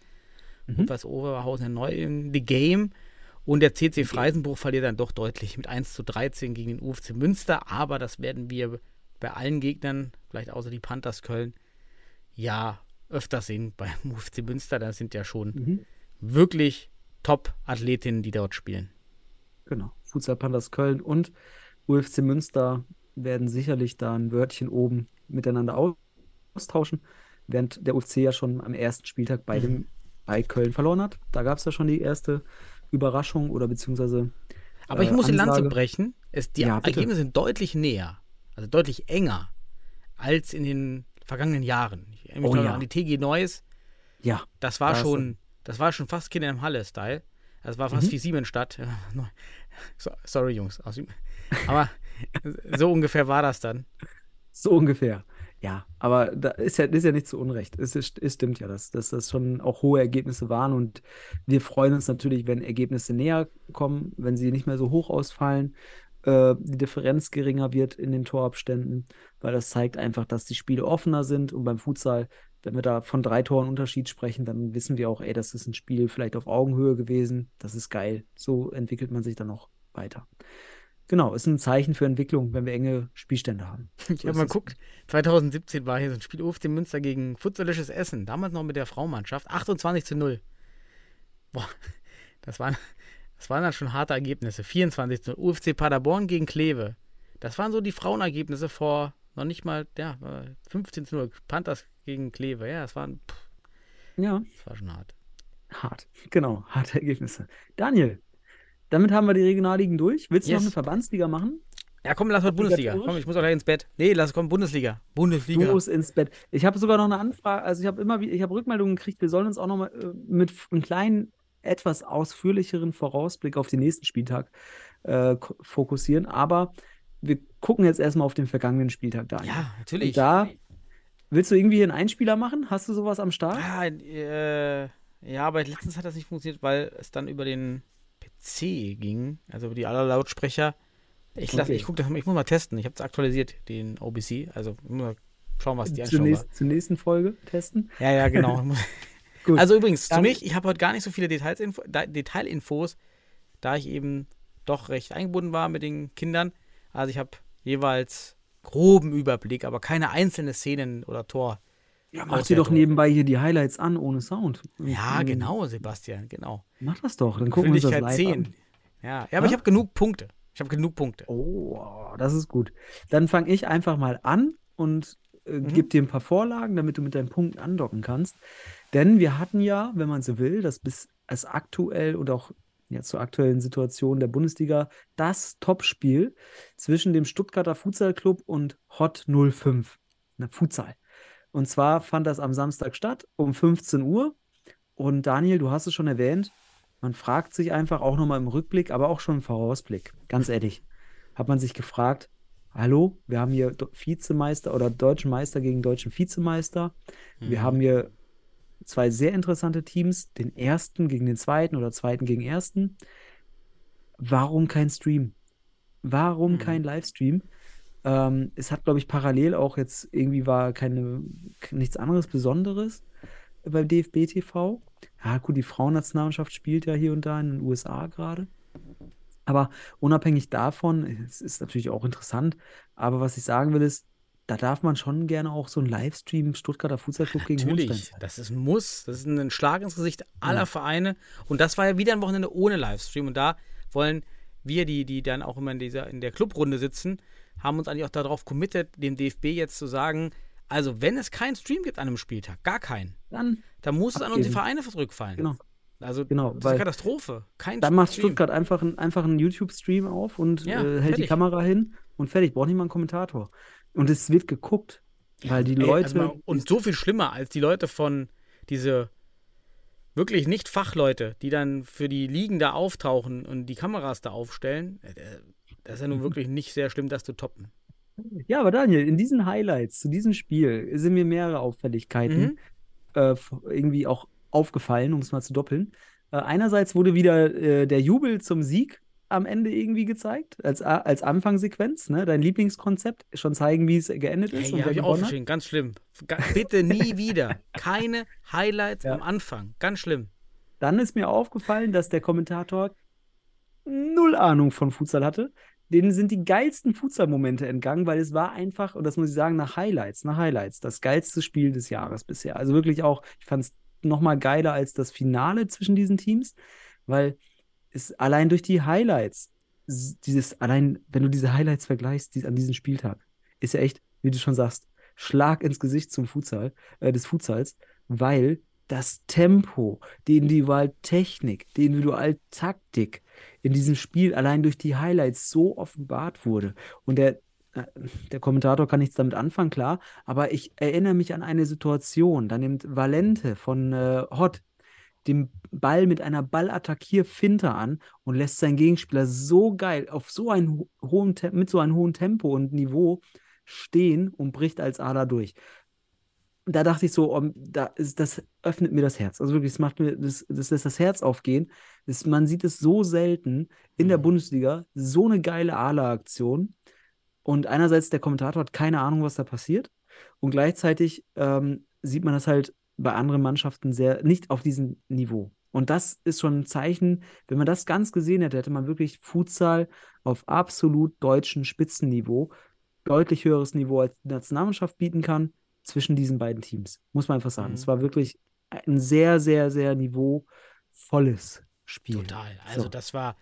Mhm. Rot-Weiß Oberhausen erneut in the Game. Und der CC Freisenbruch verliert dann doch deutlich mit 1 zu 13 gegen den UFC Münster. Aber das werden wir bei allen Gegnern, vielleicht außer die Panthers Köln, ja öfters sehen beim UFC Münster. Da sind ja schon Mhm. wirklich Top-Athletinnen, die dort spielen. Genau. Futsal Panthers Köln und UFC Münster werden sicherlich da ein Wörtchen oben miteinander au- austauschen, während der UFC ja schon am ersten Spieltag bei, Mhm. dem, bei Köln verloren hat. Da gab es ja schon die erste Überraschung oder beziehungsweise Aber ich äh, muss die Lanze brechen. Es, die Ja. Ergebnisse sind deutlich näher, also deutlich enger als in den vergangenen Jahren. Ich erinnere mich Oh ja. an die TG Neues. Ja, Das war Da schon, das war schon fast Kinder im Halle-Style. Das war fast Mhm. wie Siemensstadt. So, sorry, Jungs. Aber so ungefähr war das dann. so ungefähr. Ja, aber da ist ja, ist ja nicht zu Unrecht. Es, ist, es stimmt ja, dass, dass das schon auch hohe Ergebnisse waren und wir freuen uns natürlich, wenn Ergebnisse näher kommen, wenn sie nicht mehr so hoch ausfallen, äh, die Differenz geringer wird in den Torabständen, weil das zeigt einfach, dass die Spiele offener sind und beim Futsal, wenn wir da von drei Toren Unterschied sprechen, dann wissen wir auch, ey, das ist ein Spiel vielleicht auf Augenhöhe gewesen, das ist geil. So entwickelt man sich dann noch weiter. Genau, ist ein Zeichen für Entwicklung, wenn wir enge Spielstände haben. Ich So habe ist mal geguckt, 2017 war hier so ein Spiel UFC Münster gegen Futsalisches Essen, damals noch mit der Frauenmannschaft, 28 zu 0. Boah, das waren, das waren dann schon harte Ergebnisse. 24 zu 0. UFC Paderborn gegen Kleve. Das waren so die Frauenergebnisse vor noch nicht mal, ja, äh, 15 zu 0. Panthers gegen Kleve, ja, das, waren, pff, Ja, das war schon hart. hart. Genau, harte Ergebnisse. Daniel, damit haben wir die Regionalligen durch. Willst du noch Yes. eine Verbandsliga machen? Ja, komm, lass mal Bundesliga. Komm, ich muss auch gleich ins Bett. Nee, lass komm, Bundesliga. Bundesliga. Du musst ins Bett. Ich habe sogar noch eine Anfrage, also ich habe immer wieder, ich habe Rückmeldungen gekriegt, wir sollen uns auch noch mal äh, mit einem kleinen, etwas ausführlicheren Vorausblick auf den nächsten Spieltag äh, fokussieren. Aber wir gucken jetzt erstmal auf den vergangenen Spieltag, Daniel. Ja, natürlich. Und da willst du irgendwie einen Einspieler machen? Hast du sowas am Start? Ah, äh, ja, aber letztens hat das nicht funktioniert, weil es dann über den PC ging, also über die aller Lautsprecher. Ich, lass, Okay. ich, guck ich muss mal testen. Ich habe es aktualisiert, den OBC. Also ich muss mal schauen, was die nächsten, zur nächsten Folge testen? Ja, ja, genau. Gut. also übrigens, zu Dann- mich, ich habe heute gar nicht so viele Details, da, Detailinfos, da ich eben doch recht eingebunden war mit den Kindern. Also ich habe jeweils groben Überblick, aber keine einzelne Szenen oder Tor. Ja, mach dir doch nebenbei hier die Highlights an, ohne Sound. Ja, Mhm. genau, Sebastian, genau. Mach das doch, dann gucken wir uns das live Geschwindigkeit an. 10. Ja, ja aber ich habe genug Punkte. Ich habe genug Punkte. Oh, das ist gut. Dann fange ich einfach mal an und äh, Mhm. gebe dir ein paar Vorlagen, damit du mit deinen Punkten andocken kannst. Denn wir hatten ja, wenn man so will, das bis als aktuell und auch ja, zur aktuellen Situation der Bundesliga das Topspiel zwischen dem Stuttgarter Futsal Club und Hot 05, na, Futsal. Und zwar fand das am Samstag statt um 15 Uhr. Und Daniel, du hast es schon erwähnt, man fragt sich einfach auch nochmal im Rückblick, aber auch schon im Vorausblick, ganz ehrlich, hat man sich gefragt, hallo, wir haben hier Vizemeister oder deutschen Meister gegen deutschen Vizemeister. Wir haben hier zwei sehr interessante Teams, den ersten gegen den zweiten oder zweiten gegen ersten. Warum kein Stream? Warum Mhm. kein Livestream? Ähm, es hat, glaube ich, parallel auch jetzt irgendwie war keine, nichts anderes Besonderes beim DFB TV. Ja, gut, die Frauennationalmannschaft spielt ja hier und da in den USA gerade. Aber unabhängig davon, es ist natürlich auch interessant, aber was ich sagen will, ist, da darf man schon gerne auch so einen Livestream Stuttgarter Fußballclub gegen Hohenstein Natürlich, zeigen. das ist ein Muss. Das ist ein Schlag ins Gesicht aller Ja. Vereine. Und das war ja wieder ein Wochenende ohne Livestream. Und da wollen wir, die, die dann auch immer in, dieser, in der Clubrunde sitzen, haben uns eigentlich auch darauf committed, dem DFB jetzt zu sagen, also wenn es keinen Stream gibt an einem Spieltag, gar keinen, Dann, dann muss es an uns die Abgeben. Vereine zurückfallen. genau. Also Genau, das ist weil- eine Katastrophe. Kein Dann macht. Stuttgart einfach, ein, einfach einen YouTube-Stream auf und Ja, äh, hält die fertig. Kamera hin und fertig. Braucht nicht mal einen Kommentator. Und es wird geguckt, weil die Ey, Leute. also mal, und so viel schlimmer als die Leute von diese wirklich nicht Fachleute, die dann für die Ligen da auftauchen und die Kameras da aufstellen. äh, Das ist ja nun wirklich nicht sehr schlimm, das zu toppen. ja, aber Daniel, in diesen Highlights zu diesem Spiel sind mir mehrere Auffälligkeiten Mhm. äh, irgendwie auch aufgefallen, um es mal zu doppeln. Äh, einerseits wurde wieder äh, der Jubel zum Sieg am Ende irgendwie gezeigt, als, als Anfangssequenz, ne? Dein Lieblingskonzept, schon zeigen, wie es geendet Hey, ist hier und habe ich aufgeschrieben, ganz schlimm. Bitte nie wieder. Keine Highlights Ja. am Anfang. Ganz schlimm. Dann ist mir aufgefallen, dass der Kommentator null Ahnung von Futsal hatte. Denen sind die geilsten Futsal-Momente entgangen, weil es war einfach, und das muss ich sagen, nach Highlights, nach Highlights, das geilste Spiel des Jahres bisher. Also wirklich auch, ich fand es nochmal geiler als das Finale zwischen diesen Teams, weil es allein durch die Highlights, dieses, allein, wenn du diese Highlights vergleichst, die, an diesem Spieltag, ist ja echt, wie du schon sagst, Schlag ins Gesicht zum Futsal, äh, des Futsals, weil das Tempo, die Individualtechnik, die Individualtaktik in diesem Spiel allein durch die Highlights so offenbart wurde. Und der, äh, der Kommentator kann nichts damit anfangen, klar, aber ich erinnere mich an eine Situation, da nimmt Valente von äh, Hott den Ball mit einer Ballattackierfinte an und lässt seinen Gegenspieler so geil auf so einen ho- hohen Tem mit so einem hohen Tempo und Niveau stehen und bricht als Ader durch. Da dachte ich so, um, da ist, das öffnet mir das Herz. Also wirklich, das macht mir, das, das lässt das Herz aufgehen. Das, man sieht es so selten in der Mhm. Bundesliga, so eine geile Ala-Aktion. Und einerseits der Kommentator hat keine Ahnung, was da passiert. Und gleichzeitig ähm, sieht man das halt bei anderen Mannschaften sehr, nicht auf diesem Niveau. Und das ist schon ein Zeichen, wenn man das ganz gesehen hätte, hätte man wirklich Futsal auf absolut deutschem Spitzenniveau, deutlich höheres Niveau als die Nationalmannschaft bieten kann, zwischen diesen beiden Teams. Muss man einfach sagen. Mhm. Es war wirklich ein sehr, sehr, sehr niveauvolles Spiel. Total. Also So. das war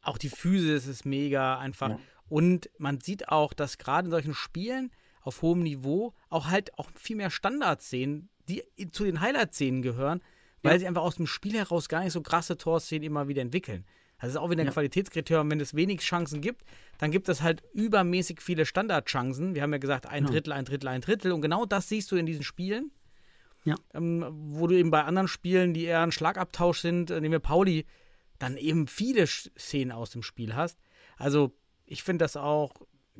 auch die Physis ist mega einfach. Ja. Und man sieht auch, dass gerade in solchen Spielen auf hohem Niveau auch halt auch viel mehr Standardszenen, die zu den Highlight-Szenen gehören, weil Ja. sie einfach aus dem Spiel heraus gar nicht so krasse Torszenen immer wieder entwickeln. Das ist auch wieder ein Ja. Qualitätskriterium. Wenn es wenig Chancen gibt, dann gibt es halt übermäßig viele Standardchancen. Wir haben ja gesagt, ein Genau. Drittel, ein Drittel, ein Drittel. Und genau das siehst du in diesen Spielen. Ja. Ähm, wo du eben bei anderen Spielen, die eher ein Schlagabtausch sind, äh, nehmen wir Pauli, dann eben viele Szenen aus dem Spiel hast. Also, ich finde das auch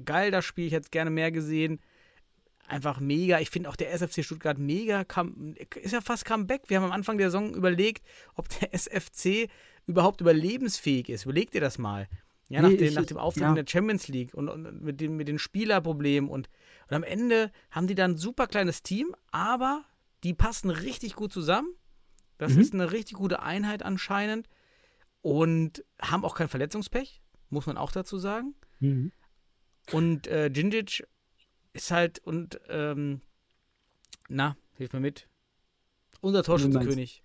geil, das Spiel. Ich hätte es gerne mehr gesehen. Einfach mega. Ich finde auch der SFC Stuttgart mega. Kam, ist ja fast Comeback. Wir haben am Anfang der Saison überlegt, ob der SFC überhaupt überlebensfähig ist. Überleg dir das mal. Ja, nach, Nee, den, ich- nach dem Auftritt ja. in der Champions League und, und mit, den, mit den Spielerproblemen. Und, und am Ende haben die dann ein super kleines Team, aber die passen richtig gut zusammen. Das Mhm. ist eine richtig gute Einheit anscheinend. Und haben auch kein Verletzungspech, muss man auch dazu sagen. Mhm. Und äh, Djindjic ist halt, und, ähm, na, hilf mir mit. Unser Torschützenkönig.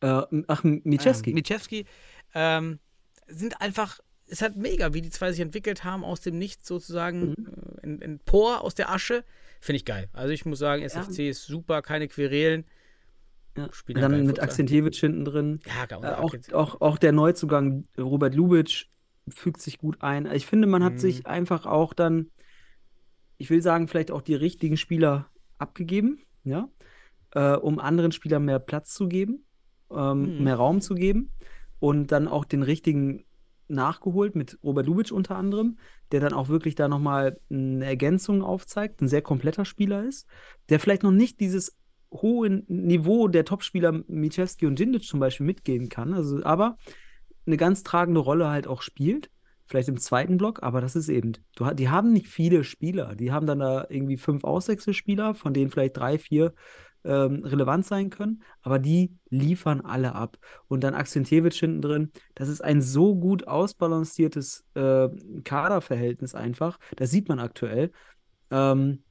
Äh, ach, Michewski. Ah, Michewski. Ähm, sind einfach, ist halt mega, wie die zwei sich entwickelt haben, aus dem Nichts sozusagen, Mhm. äh, in, in Por aus der Asche. Finde ich geil. Also ich muss sagen, SFC ist super, keine Querelen. ja. Dann mit. Akzentjewitsch hinten drin. Ja, geil. Äh, auch, auch, auch der Neuzugang Robert Lubitsch fügt sich gut ein. Ich finde, man hat Mhm. sich einfach auch dann, ich will sagen, vielleicht auch die richtigen Spieler abgegeben, ja, äh, um anderen Spielern mehr Platz zu geben, ähm, Mhm. mehr Raum zu geben und dann auch den richtigen nachgeholt mit Robert Lubitsch unter anderem, der dann auch wirklich da nochmal eine Ergänzung aufzeigt, ein sehr kompletter Spieler ist, der vielleicht noch nicht dieses hohe Niveau der Topspieler Michewski und Djindjic zum Beispiel mitgehen kann, also aber eine ganz tragende Rolle halt auch spielt, vielleicht im zweiten Block, aber das ist eben, du, die haben nicht viele Spieler, die haben dann da irgendwie fünf Auswechselspieler, von denen vielleicht drei, vier ähm, relevant sein können, aber die liefern alle ab. Und dann Akzentjewitsch hinten drin, das ist ein so gut ausbalanciertes äh, Kaderverhältnis einfach, das sieht man aktuell, ähm,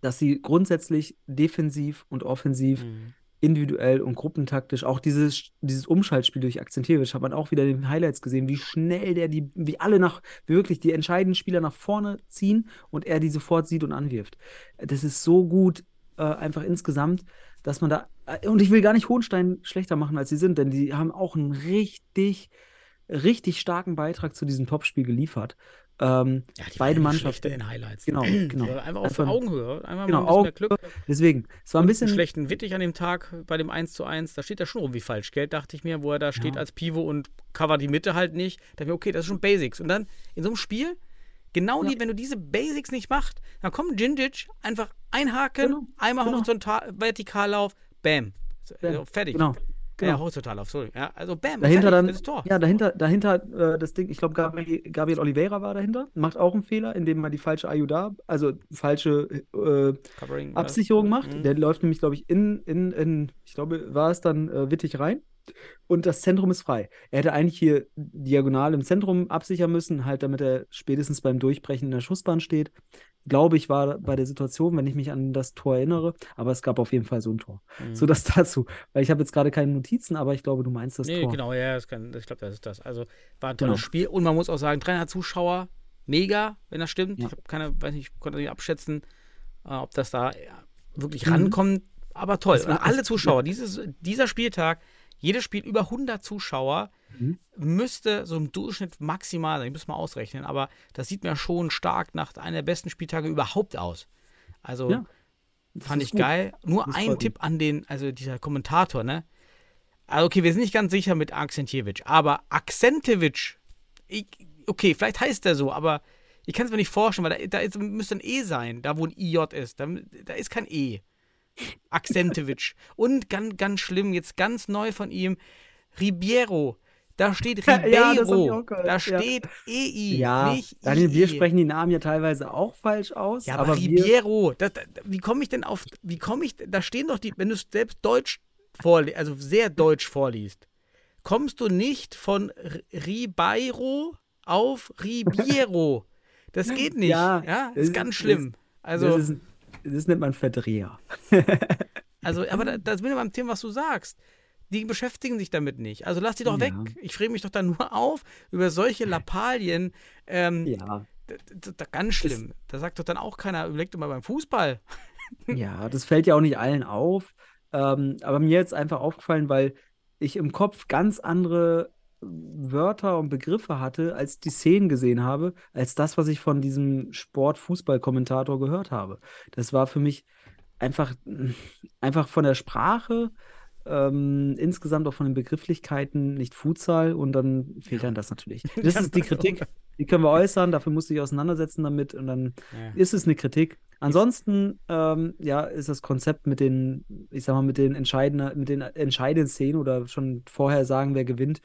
dass sie grundsätzlich defensiv und offensiv Mhm. Individuell und gruppentaktisch, auch dieses, dieses Umschaltspiel durch Akzentjewitsch hat man auch wieder in den Highlights gesehen, wie schnell der die, wie alle nach, wirklich die entscheidenden Spieler nach vorne ziehen und er die sofort sieht und anwirft. Das ist so gut, äh, einfach insgesamt, dass man da, äh, und ich will gar nicht Hohenstein schlechter machen, als sie sind, denn die haben auch einen richtig, richtig starken Beitrag zu diesem Topspiel geliefert. Ähm, Ja, die beide Mannschaften. in Highlights. Genau, Die genau. waren Einfach auf Einfach- Augenhöhe. Einfach Genau, ein bisschen mehr. Glück. Deswegen, es war ein bisschen. schlechten Wittig an dem Tag bei dem 1 zu 1, da steht er schon irgendwie falsch, gell? Dachte ich mir, wo er da steht Ja. als Pivo und cover die Mitte halt nicht. Da dachte ich mir, okay, das ist schon Basics. Und dann in so einem Spiel, genau Ja. die, wenn du diese Basics nicht machst, dann kommt Djindjic, einfach einhaken, Genau, einmal genau. horizontal, Vertikallauf, bam. Bam. Also, fertig. Genau. Ja, genau. horizontallauf, sorry. Ja, also bam, Dahinter dann, das Tor. ja, dahinter, dahinter äh, das Ding, ich glaube, Gabriel, Gabriel Oliveira war dahinter, macht auch einen Fehler, indem er die falsche Ayuda, also falsche äh, Covering? Absicherung macht. Mhm. Der läuft nämlich, glaube ich, in, in, in, ich glaube, war es dann äh, Wittig rein. Und das Zentrum ist frei. Er hätte eigentlich hier diagonal im Zentrum absichern müssen, halt damit er spätestens beim Durchbrechen in der Schussbahn steht. Glaube ich, war bei der Situation, wenn ich mich an das Tor erinnere, aber es gab auf jeden Fall so ein Tor. Mhm. So das dazu. Weil ich habe jetzt gerade keine Notizen, aber ich glaube, du meinst das nee, Tor. genau, ja, kann, ich glaube, das ist das. Also war ein tolles Genau. Spiel und man muss auch sagen, 300 Zuschauer, mega, wenn das stimmt. Ja. Ich habe keine, weiß nicht, konnte nicht abschätzen, äh, ob das da wirklich Mhm. rankommt, aber toll. Alle Zuschauer, dieses, dieser Spieltag, jedes Spiel über 100 Zuschauer, Mhm. müsste so im Durchschnitt maximal sein. Ich muss mal ausrechnen, aber das sieht mir schon stark nach einer der besten Spieltage überhaupt aus. Also Ja, Fand ich gut. geil. Nur Das ein Tipp an den, also dieser Kommentator, ne? Also okay, wir sind nicht ganz sicher mit Akzentjewitsch, aber ich, okay, vielleicht heißt er so, aber Ich kann es mir nicht vorstellen, weil da, da ist, müsste ein E sein, da wo ein IJ ist. Da, da ist kein E. Akzentewitsch. Und ganz, ganz schlimm, jetzt ganz neu von ihm, Ribiero. Da steht Ja, Ribeiro. gehört, da ja. steht EI, Ja, nicht Daniel, wir II. sprechen die Namen ja teilweise auch falsch aus. Ja, aber, aber wir, Ribeiro, das, das, wie komme ich denn auf, wie komme ich, da stehen doch die, wenn du es selbst Deutsch vorliest, also sehr Deutsch vorliest, kommst du nicht von Ribeiro auf Ribiero. Das geht nicht. Ja, Ja, das ist ist- ganz schlimm. Also, das, ist, das nennt man Verdreher. also, aber da, da sind wir beim Thema, was du sagst. Die beschäftigen sich damit nicht. Also lass die doch Ja. weg. Ich reg mich doch da nur auf über solche Lappalien. Ähm, Ja. ganz schlimm. Da sagt doch dann auch keiner, überleg doch mal beim Fußball. Ja, das fällt ja auch nicht allen auf. Ähm, aber mir ist einfach aufgefallen, weil ich im Kopf ganz andere Wörter und Begriffe hatte, als ich die Szenen gesehen habe, als das, was ich von diesem Sport-Fußball-Kommentator gehört habe. Das war für mich einfach, einfach von der Sprache, ähm, insgesamt auch von den Begrifflichkeiten nicht Futsal und dann fehlt dann das natürlich. Das ist die Kritik, die können wir äußern, dafür musst du dich auseinandersetzen damit und dann Ja. ist es eine Kritik. Ansonsten, ähm, ja, ist das Konzept mit den, ich sag mal, mit den entscheidenden, mit den entscheidenden Szenen oder schon vorher sagen, wer gewinnt,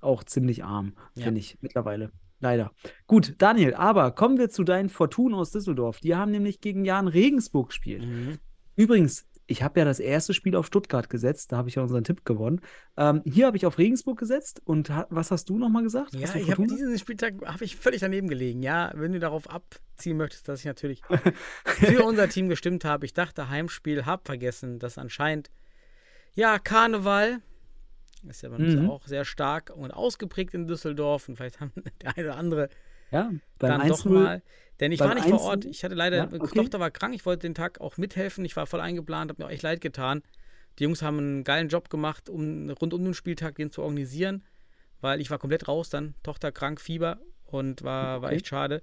auch ziemlich arm, Ja. finde ich mittlerweile. Leider. Gut, Daniel, aber kommen wir zu deinen Fortun aus Düsseldorf. Die haben nämlich gegen Jan Regensburg gespielt. Mhm. Übrigens, ich habe ja das erste Spiel auf Stuttgart gesetzt, da habe ich ja unseren Tipp gewonnen. Ähm, hier habe ich auf Regensburg gesetzt und ha was hast du nochmal gesagt? Ja, ich habe diesen Spieltag habe ich völlig daneben gelegen. Ja, wenn du darauf abziehen möchtest, dass ich natürlich für unser Team gestimmt habe. Ich dachte Heimspiel, habe vergessen, dass anscheinend ja Karneval ist ja bei uns Mhm. auch sehr stark und ausgeprägt in Düsseldorf und vielleicht haben der eine oder andere Ja, dann doch 1-0 mal. Denn ich war nicht vor 1-0 Ort. Ich hatte leider, Ja, meine okay. Tochter war krank. Ich wollte den Tag auch mithelfen. Ich war voll eingeplant, habe mir auch echt leid getan. Die Jungs haben einen geilen Job gemacht, um rund um den Spieltag den zu organisieren, weil ich war komplett raus dann. Tochter krank, Fieber und war, war Okay. echt schade.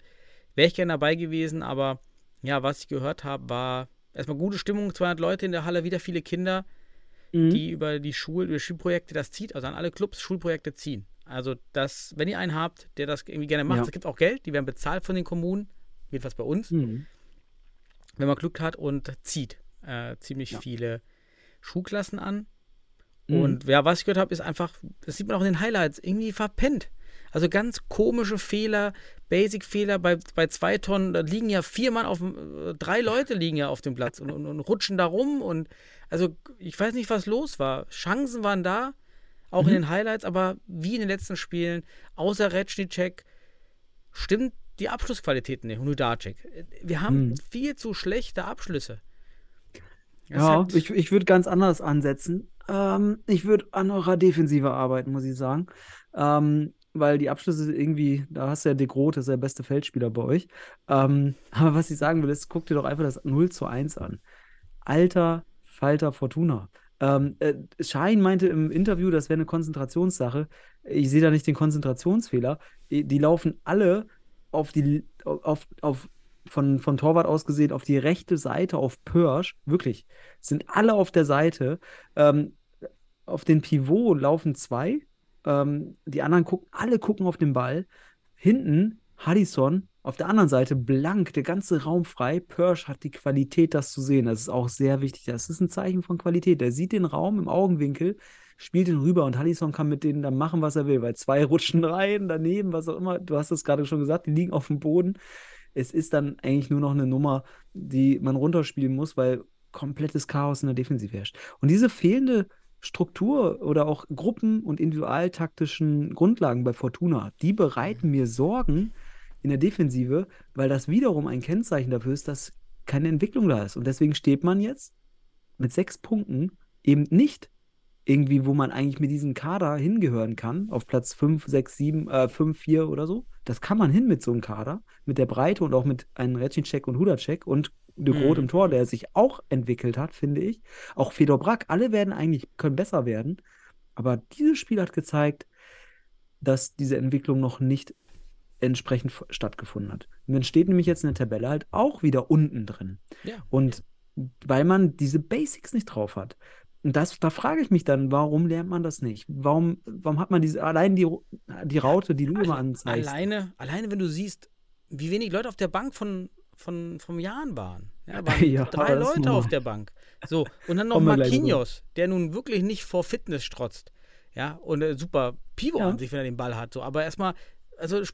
Wäre ich gerne dabei gewesen, aber ja, was ich gehört habe, war erstmal gute Stimmung, 200 Leute in der Halle, wieder viele Kinder, Mhm. die über die Schul über Schulprojekte das zieht, also an alle Clubs Schulprojekte ziehen. Also das, wenn ihr einen habt, der das irgendwie gerne macht, Ja. es gibt auch Geld, die werden bezahlt von den Kommunen, jedenfalls bei uns, Mhm. wenn man Glück hat und zieht äh, ziemlich Ja. viele Schulklassen an. Mhm. Und ja, was ich gehört habe, ist einfach, das sieht man auch in den Highlights, irgendwie verpennt. Also ganz komische Fehler, Basic-Fehler bei, bei zwei Tonnen, da liegen ja vier Mann auf dem, äh, drei Leute liegen ja auf dem Platz und, und, und rutschen da rum und also ich weiß nicht, was los war. Chancen waren da, auch Mhm. in den Highlights, aber wie in den letzten Spielen, außer Retschnicek, stimmt die Abschlussqualität nicht. Und Hudacek. Wir haben Mhm. viel zu schlechte Abschlüsse. Das Ja, hat- ich, ich würde ganz anders ansetzen. Ähm, ich würde an eurer Defensive arbeiten, muss ich sagen. Ähm, weil die Abschlüsse irgendwie, da hast du ja De Groot, das ist der beste Feldspieler bei euch. Ähm, aber was ich sagen will, ist, guck dir doch einfach das 0 zu 1 an. Alter Falter Fortuna. Ähm, äh, Schein meinte im Interview, das wäre eine Konzentrationssache. Ich sehe da nicht den Konzentrationsfehler. Die, laufen alle auf die, auf, auf, von, von Torwart aus gesehen, auf die rechte Seite, auf Pörsch. Wirklich. Sind alle auf der Seite. Ähm, auf den Pivot laufen zwei. Ähm, die anderen gucken, alle gucken auf den Ball. Hinten Hudson, auf der anderen Seite blank, der ganze Raum frei. Pörsch hat die Qualität, das zu sehen. Das ist auch sehr wichtig. Das ist ein Zeichen von Qualität. Der sieht den Raum im Augenwinkel, spielt ihn rüber und Hudson kann mit denen dann machen, was er will, weil zwei rutschen rein, daneben, was auch immer. Du hast es gerade schon gesagt, die liegen auf dem Boden. Es ist dann eigentlich nur noch eine Nummer, die man runterspielen muss, weil komplettes Chaos in der Defensive herrscht. Und diese fehlende Struktur oder auch Gruppen- und individualtaktischen Grundlagen bei Fortuna, die bereiten mir Sorgen in der Defensive, weil das wiederum ein Kennzeichen dafür ist, dass keine Entwicklung da ist. Und deswegen steht man jetzt mit sechs Punkten eben nicht irgendwie, wo man eigentlich mit diesem Kader hingehören kann, auf Platz 5, 6, 7, äh, 5, 4 oder so. Das kann man hin mit so einem Kader, mit der Breite und auch mit einem Retschinczek und Hudacek und De Groot Mhm. im Tor, der sich auch entwickelt hat, finde ich. Auch Fedor Brack, alle werden eigentlich, können besser werden. Aber dieses Spiel hat gezeigt, dass diese Entwicklung noch nicht entsprechend stattgefunden hat. Man steht nämlich jetzt in der Tabelle halt auch wieder unten drin. Ja. Und weil man diese Basics nicht drauf hat. Und das, da frage ich mich dann, warum lernt man das nicht? Warum, warum hat man diese, allein die, die Raute, die du immer anzeigst? Alleine, alleine, wenn du siehst, wie wenig Leute auf der Bank von, von, vom Jan waren. Ja, waren Ja, drei Leute auf der Bank. So, und dann noch Marquinhos, der nun wirklich nicht vor Fitness strotzt. Ja, und äh, super Pivo Ja. an sich, wenn er den Ball hat. So, aber erstmal, also ich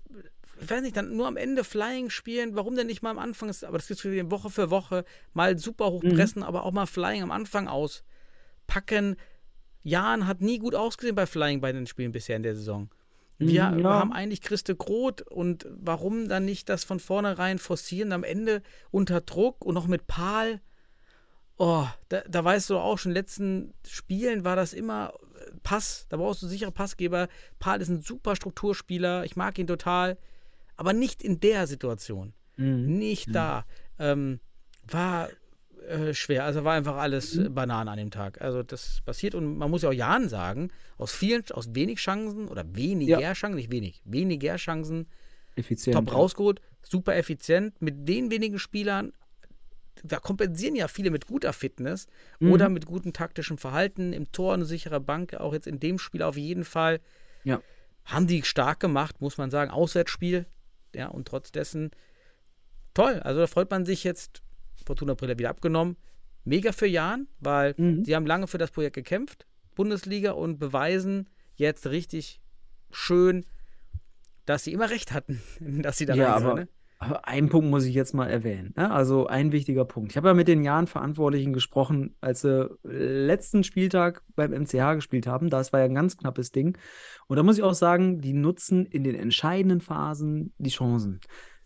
weiß nicht, dann nur am Ende Flying spielen, warum denn nicht mal am Anfang, ist, aber das ist für Woche für Woche, mal super hoch Mhm. pressen, aber auch mal Flying am Anfang auspacken. Jan hat nie gut ausgesehen bei Flying bei den Spielen bisher in der Saison. Wir Mhm, ja. haben eigentlich Christe Groth und warum dann nicht das von vornherein forcieren, am Ende unter Druck und noch mit Pal. Oh, da, da weißt du auch schon, in den letzten Spielen war das immer Pass, da brauchst du sichere Passgeber. Pal ist ein super Strukturspieler, ich mag ihn total, aber nicht in der Situation. Mhm. Nicht da. Ähm, war äh, schwer, also war einfach alles Mhm. äh, Banane an dem Tag. Also das passiert und man muss ja auch Jan sagen, aus vielen, aus wenig Chancen oder weniger Chancen, nicht wenig, weniger Chancen, Effizient. top ja. rausgeholt, super effizient. Mit den wenigen Spielern, da kompensieren ja viele mit guter Fitness Mhm. oder mit gutem taktischen Verhalten. Im Tor eine sichere Bank, auch jetzt in dem Spiel auf jeden Fall. Ja. Haben die stark gemacht, muss man sagen. Auswärtsspiel. Ja, und trotz dessen toll. Also da freut man sich jetzt. Fortuna Brille wieder abgenommen. Mega für Jan, weil Mhm. sie haben lange für das Projekt gekämpft, Bundesliga, und beweisen jetzt richtig schön, dass sie immer recht hatten, dass sie da Ja, rein sind, ne? Einen Punkt muss ich jetzt mal erwähnen. Ne? Also ein wichtiger Punkt. Ich habe ja mit den Jahren Verantwortlichen gesprochen, als sie letzten Spieltag beim MCH gespielt haben. Das war ja ein ganz knappes Ding. Und da muss ich auch sagen, die nutzen in den entscheidenden Phasen die Chancen.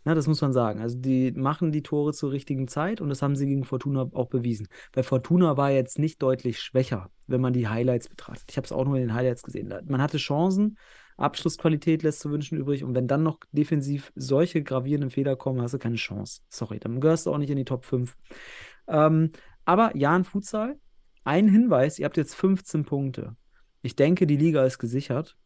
Na, das muss man sagen. Also die machen die Tore zur richtigen Zeit und das haben sie gegen Fortuna auch bewiesen. Weil Fortuna war jetzt nicht deutlich schwächer, wenn man die Highlights betrachtet. Ich habe es auch nur in den Highlights gesehen. Man hatte Chancen, Abschlussqualität lässt zu wünschen übrig und wenn dann noch defensiv solche gravierenden Fehler kommen, hast du keine Chance. Sorry, dann gehörst du auch nicht in die Top 5. Ähm, aber Jan Futsal, ein Hinweis, ihr habt jetzt 15 Punkte. Ich denke, die Liga ist gesichert,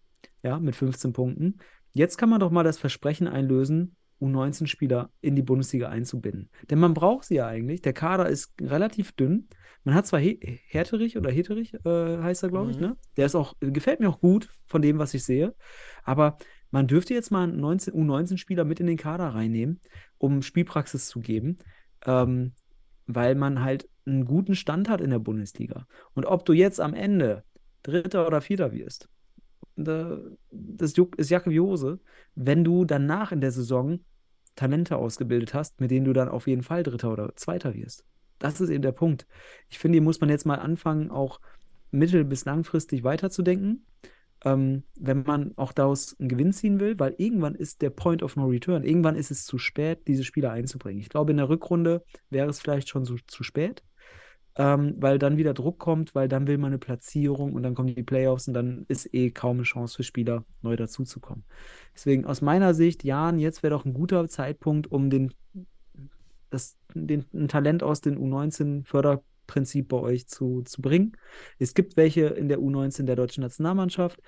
ja, mit 15 Punkten. Jetzt kann man doch mal das Versprechen einlösen, U19-Spieler in die Bundesliga einzubinden. Denn man braucht sie ja eigentlich. Der Kader ist relativ dünn. Man hat zwar He Herterich oder Heterich, äh, heißt er, glaube ich, Mhm. ne? Der ist auch, gefällt mir auch gut von dem, was ich sehe. Aber man dürfte jetzt mal einen 19, U19-Spieler mit in den Kader reinnehmen, um Spielpraxis zu geben, ähm, weil man halt einen guten Stand hat in der Bundesliga. Und ob du jetzt am Ende Dritter oder Vierter wirst, da, das ist Jacke wie Hose, wenn du danach in der Saison Talente ausgebildet hast, mit denen du dann auf jeden Fall Dritter oder Zweiter wirst. Das ist eben der Punkt. Ich finde, hier muss man jetzt mal anfangen, auch mittel- bis langfristig weiterzudenken, ähm, wenn man auch daraus einen Gewinn ziehen will, weil irgendwann ist der Point of No Return. Irgendwann ist es zu spät, diese Spieler einzubringen. Ich glaube, in der Rückrunde wäre es vielleicht schon so, zu spät, ähm, weil dann wieder Druck kommt, weil dann will man eine Platzierung und dann kommen die Playoffs und dann ist eh kaum eine Chance für Spieler, neu dazuzukommen. Deswegen aus meiner Sicht, Jan, jetzt wäre doch ein guter Zeitpunkt, um den, das, den, ein Talent aus den U19-Förderprinzip bei euch zu, zu bringen. Es gibt welche in der U19 der deutschen Nationalmannschaft.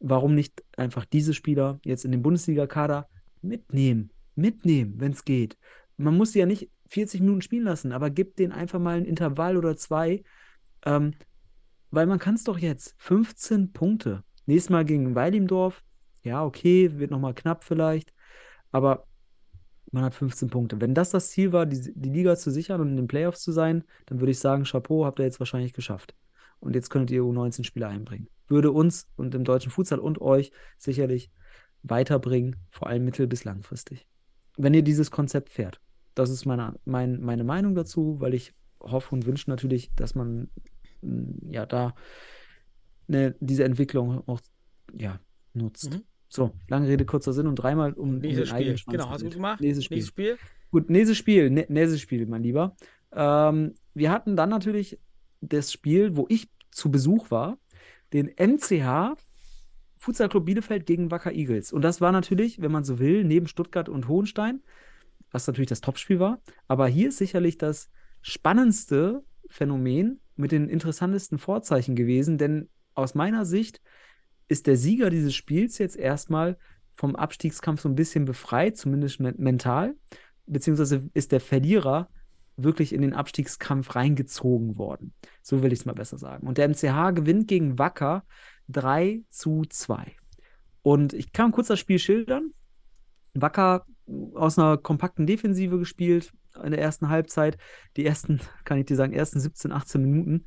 Warum nicht einfach diese Spieler jetzt in den Bundesliga-Kader mitnehmen? Mitnehmen, wenn es geht. Man muss sie ja nicht 40 Minuten spielen lassen, aber gibt denen einfach mal ein Intervall oder zwei, ähm, weil man kann es doch jetzt. 15 Punkte. Nächstes Mal gegen Weilimdorf. Ja, okay, wird nochmal knapp vielleicht, aber man hat 15 Punkte. Wenn das das Ziel war, die, die Liga zu sichern und in den Playoffs zu sein, dann würde ich sagen, Chapeau, habt ihr jetzt wahrscheinlich geschafft. Und jetzt könntet ihr U19-Spieler einbringen. Würde uns und dem deutschen Futsal und euch sicherlich weiterbringen, vor allem mittel- bis langfristig. Wenn ihr dieses Konzept fährt. Das ist meine, mein, meine Meinung dazu, weil ich hoffe und wünsche natürlich, dass man mm, ja da ne, diese Entwicklung auch ja, nutzt. Mhm. So, lange Rede, kurzer Sinn und dreimal um, um Nächstes den eigenen Spiel. Genau, hast du gemacht. Nächstes Spiel. Nächstes Spiel. Gut, nächstes Spiel, nä- nächstes Spiel, mein Lieber. Ähm, wir hatten dann natürlich das Spiel, wo ich zu Besuch war, den MCH Futsal Club Bielefeld gegen Wacker Eagles. Und das war natürlich, wenn man so will, neben Stuttgart und Hohenstein, was natürlich das Topspiel war. Aber hier ist sicherlich das spannendste Phänomen mit den interessantesten Vorzeichen gewesen, denn aus meiner Sicht ist der Sieger dieses Spiels jetzt erstmal vom Abstiegskampf so ein bisschen befreit, zumindest men mental, beziehungsweise ist der Verlierer wirklich in den Abstiegskampf reingezogen worden. So will ich es mal besser sagen. Und der MCH gewinnt gegen Wacker 3 zu 2. Und ich kann kurz das Spiel schildern. Wacker aus einer kompakten Defensive gespielt in der ersten Halbzeit. Die ersten, kann ich dir sagen, ersten 17, 18 Minuten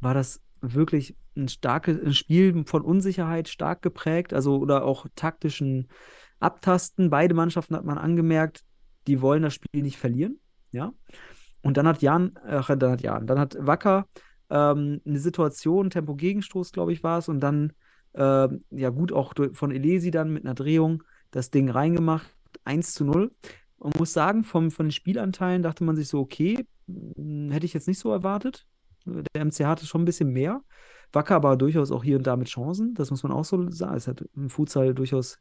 war das wirklich ein starkes ein Spiel von Unsicherheit, stark geprägt, also oder auch taktischen Abtasten. Beide Mannschaften hat man angemerkt, die wollen das Spiel nicht verlieren, ja. Und dann hat Jan, ach, dann hat Jan, dann hat Wacker ähm, eine Situation, Tempo-Gegenstoß, glaube ich, war es, und dann, ähm, ja gut, auch von Elesi dann mit einer Drehung das Ding reingemacht, 1 zu 0. Und muss sagen, vom, von den Spielanteilen dachte man sich so, okay, hm, hätte ich jetzt nicht so erwartet. Der MC hatte schon ein bisschen mehr. Wacker aber durchaus auch hier und da mit Chancen, das muss man auch so sagen. Es hat im Futsal durchaus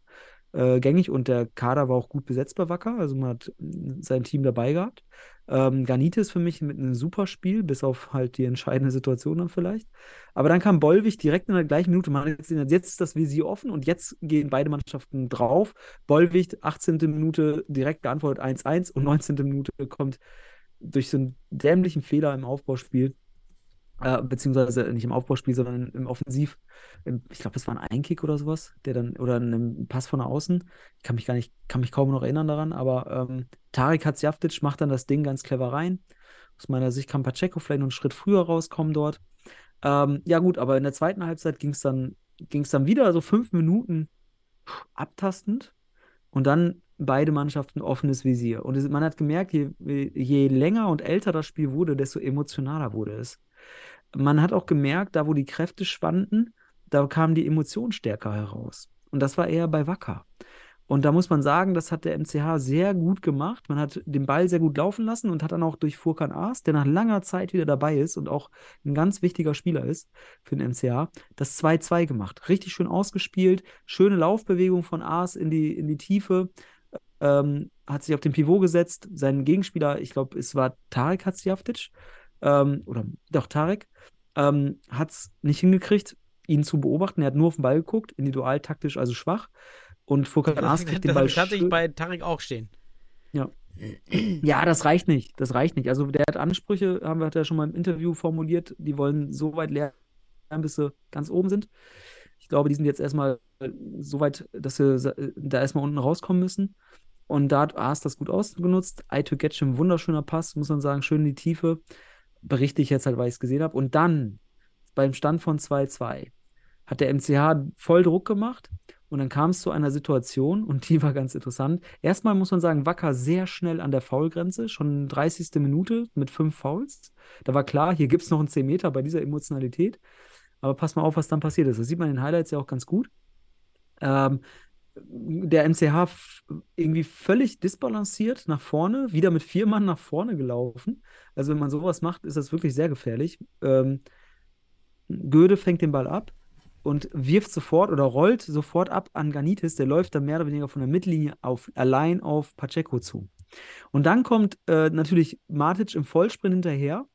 äh, gängig und der Kader war auch gut besetzt bei Wacker. Also man hat sein Team dabei gehabt. Ähm, Garnitis für mich mit einem super Spiel, bis auf halt die entscheidende Situation dann vielleicht. Aber dann kam Bollwig direkt in der gleichen Minute. Man jetzt, jetzt ist das Visier offen und jetzt gehen beide Mannschaften drauf. Bollwig, 18. Minute direkt geantwortet 1-1 und 19. Minute kommt durch so einen dämlichen Fehler im Aufbauspiel äh, beziehungsweise nicht im Aufbauspiel, sondern im Offensiv. Ich glaube, das war ein Einkick oder sowas, der dann, oder ein Pass von außen. Ich kann mich gar nicht, kann mich kaum noch erinnern daran, aber ähm, Tarek Hatzjaftic macht dann das Ding ganz clever rein. Aus meiner Sicht kann Pacheco vielleicht noch einen Schritt früher rauskommen dort. Ähm, ja, gut, aber in der zweiten Halbzeit ging es dann, ging's dann wieder so fünf Minuten abtastend und dann beide Mannschaften offenes Visier. Und man hat gemerkt, je, je länger und älter das Spiel wurde, desto emotionaler wurde es man hat auch gemerkt, da wo die Kräfte schwanden, da kam die Emotion stärker heraus. Und das war eher bei Wacker. Und da muss man sagen, das hat der MCH sehr gut gemacht. Man hat den Ball sehr gut laufen lassen und hat dann auch durch Furkan Aas, der nach langer Zeit wieder dabei ist und auch ein ganz wichtiger Spieler ist für den MCH, das 2-2 gemacht. Richtig schön ausgespielt, schöne Laufbewegung von Aas in die, in die Tiefe. Ähm, hat sich auf den Pivot gesetzt. Sein Gegenspieler, ich glaube, es war Tarek Hatzjaftic, ähm, oder doch Tarek, ähm, hat es nicht hingekriegt, ihn zu beobachten. Er hat nur auf den Ball geguckt, individual taktisch also schwach. Und Furkan Aas kriegt den Ball. Das hatte ich bei Tarek auch stehen. Ja. Ja, das reicht nicht. Das reicht nicht. Also der hat Ansprüche, haben wir hat ja schon mal im Interview formuliert, die wollen so weit lernen, bis sie ganz oben sind. Ich glaube, die sind jetzt erstmal so weit, dass sie da erstmal unten rauskommen müssen. Und da hat Aas das gut ausgenutzt. Aito Getschim, wunderschöner Pass, muss man sagen, schön in die Tiefe berichte ich jetzt halt, weil ich es gesehen habe. Und dann, beim Stand von 2-2, hat der MCH voll Druck gemacht und dann kam es zu einer Situation und die war ganz interessant. Erstmal muss man sagen, Wacker sehr schnell an der Foulgrenze, schon 30. Minute mit fünf Fouls. Da war klar, hier gibt es noch einen 10 Meter bei dieser Emotionalität. Aber pass mal auf, was dann passiert ist. Das sieht man in den Highlights ja auch ganz gut. Ähm, der MCH irgendwie völlig disbalanciert nach vorne, wieder mit vier Mann nach vorne gelaufen. Also wenn man sowas macht, ist das wirklich sehr gefährlich. Ähm, Göde fängt den Ball ab und wirft sofort oder rollt sofort ab an Ganitis. Der läuft dann mehr oder weniger von der Mittellinie auf, allein auf Pacheco zu. Und dann kommt äh, natürlich Matic im Vollsprint hinterher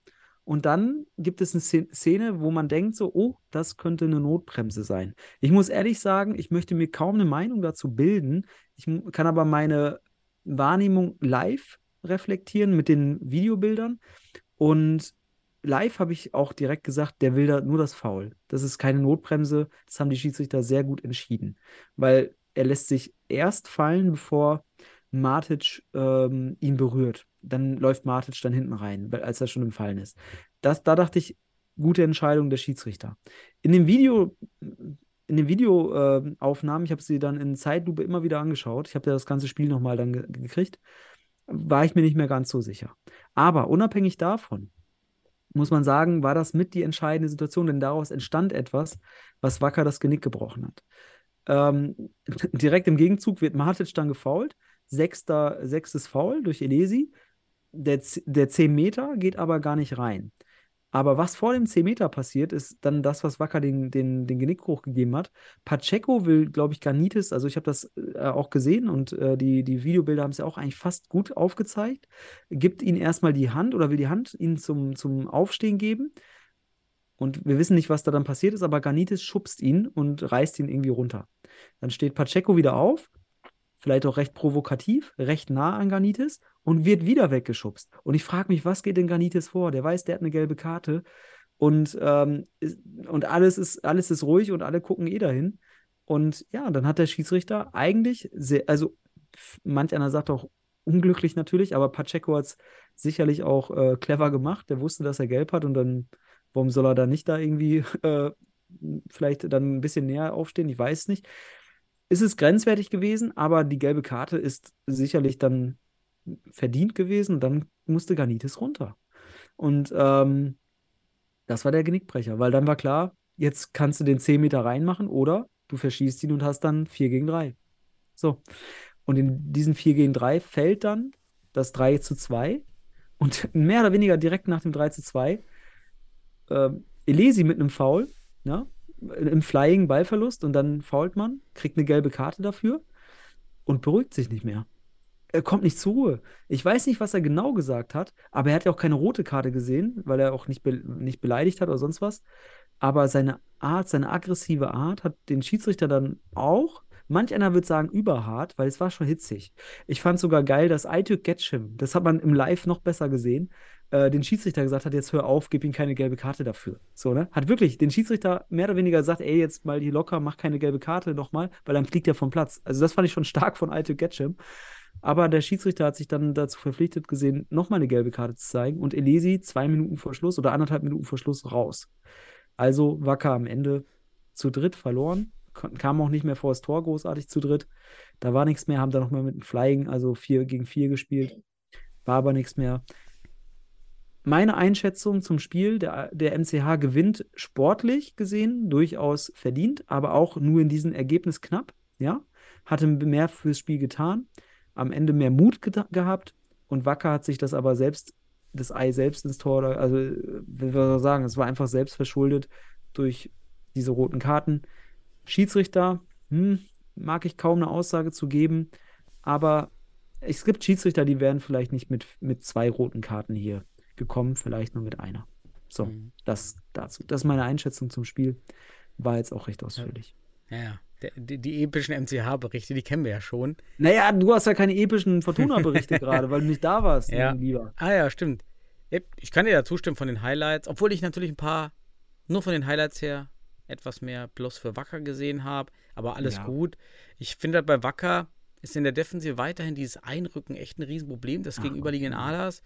und dann gibt es eine Szene, wo man denkt so, oh, das könnte eine Notbremse sein. Ich muss ehrlich sagen, ich möchte mir kaum eine Meinung dazu bilden. Ich kann aber meine Wahrnehmung live reflektieren mit den Videobildern. Und live habe ich auch direkt gesagt, der will da nur das Foul. Das ist keine Notbremse. Das haben die Schiedsrichter sehr gut entschieden. Weil er lässt sich erst fallen, bevor Matic ähm, ihn berührt. Dann läuft Matic dann hinten rein, als er schon im Fallen ist. Das, da dachte ich, gute Entscheidung der Schiedsrichter. In dem Video, in den Videoaufnahmen, äh, ich habe sie dann in Zeitlupe immer wieder angeschaut. Ich habe ja das ganze Spiel nochmal dann ge gekriegt. War ich mir nicht mehr ganz so sicher. Aber unabhängig davon, muss man sagen, war das mit die entscheidende Situation, denn daraus entstand etwas, was Wacker das Genick gebrochen hat. Ähm, direkt im Gegenzug wird Matic dann gefault sechster, sechstes Foul durch Elesi. Der, der 10 Meter geht aber gar nicht rein. Aber was vor dem 10 Meter passiert, ist dann das, was Wacker den, den, den Genickbruch gegeben hat. Pacheco will, glaube ich, Garnitis, also ich habe das äh, auch gesehen und äh, die, die Videobilder haben es ja auch eigentlich fast gut aufgezeigt, gibt ihn erstmal die Hand oder will die Hand ihm zum, zum Aufstehen geben. Und wir wissen nicht, was da dann passiert ist, aber Garnitis schubst ihn und reißt ihn irgendwie runter. Dann steht Pacheco wieder auf vielleicht auch recht provokativ, recht nah an Ganitis und wird wieder weggeschubst. Und ich frage mich, was geht denn Ganitis vor? Der weiß, der hat eine gelbe Karte und, ähm, und alles, ist, alles ist ruhig und alle gucken eh dahin. Und ja, dann hat der Schiedsrichter eigentlich, sehr, also manch einer sagt auch unglücklich natürlich, aber Pacheco hat es sicherlich auch äh, clever gemacht. Der wusste, dass er gelb hat und dann, warum soll er da nicht da irgendwie äh, vielleicht dann ein bisschen näher aufstehen? Ich weiß nicht. Ist es grenzwertig gewesen, aber die gelbe Karte ist sicherlich dann verdient gewesen dann musste Ganitis runter. Und ähm, das war der Genickbrecher, weil dann war klar, jetzt kannst du den 10 Meter reinmachen oder du verschießt ihn und hast dann 4 gegen 3. So. Und in diesen 4 gegen 3 fällt dann das 3 zu 2 und mehr oder weniger direkt nach dem 3 zu 2 ähm, Elesi mit einem Foul, ja, im Flying Ballverlust und dann fault man, kriegt eine gelbe Karte dafür und beruhigt sich nicht mehr. Er kommt nicht zur Ruhe. Ich weiß nicht, was er genau gesagt hat, aber er hat ja auch keine rote Karte gesehen, weil er auch nicht, be nicht beleidigt hat oder sonst was. Aber seine Art, seine aggressive Art hat den Schiedsrichter dann auch, manch einer wird sagen, überhart, weil es war schon hitzig. Ich fand sogar geil, dass Aytürk Getschim, das hat man im Live noch besser gesehen, äh, den Schiedsrichter gesagt hat, jetzt hör auf, gib ihm keine gelbe Karte dafür. So, ne? Hat wirklich den Schiedsrichter mehr oder weniger gesagt, ey, jetzt mal hier locker, mach keine gelbe Karte nochmal, weil dann fliegt er vom Platz. Also das fand ich schon stark von Aytürk Getschim. Aber der Schiedsrichter hat sich dann dazu verpflichtet gesehen, nochmal eine gelbe Karte zu zeigen und Elesi zwei Minuten vor Schluss oder anderthalb Minuten vor Schluss raus. Also Wacker am Ende zu dritt verloren, kon- kam auch nicht mehr vor das Tor großartig zu dritt. Da war nichts mehr, haben dann nochmal mit dem Flying, also 4 gegen 4 gespielt. War aber nichts mehr. Meine Einschätzung zum Spiel, der, der MCH gewinnt sportlich gesehen, durchaus verdient, aber auch nur in diesem Ergebnis knapp, ja. Hatte mehr fürs Spiel getan, am Ende mehr Mut geta- gehabt und Wacker hat sich das aber selbst, das Ei selbst ins Tor, also, wie wir sagen, es war einfach selbst verschuldet durch diese roten Karten. Schiedsrichter, hm, mag ich kaum eine Aussage zu geben, aber es gibt Schiedsrichter, die wären vielleicht nicht mit, mit zwei roten Karten hier gekommen, vielleicht nur mit einer. So, Mhm. das dazu. Das ist meine Einschätzung zum Spiel. War jetzt auch recht ausführlich. Ja, ja. Die, die epischen MCH-Berichte, die kennen wir ja schon. Naja, du hast ja keine epischen Fortuna-Berichte gerade, weil du nicht da warst, Ja. Lieber. Ah ja, stimmt. Ich kann dir da zustimmen von den Highlights, obwohl ich natürlich ein paar, nur von den Highlights her, etwas mehr Plus für Wacker gesehen habe, aber alles Ja. gut. Ich finde halt bei Wacker ist in der Defensive weiterhin dieses Einrücken echt ein Riesenproblem. Das Ah, gegenüberliegenden Aders.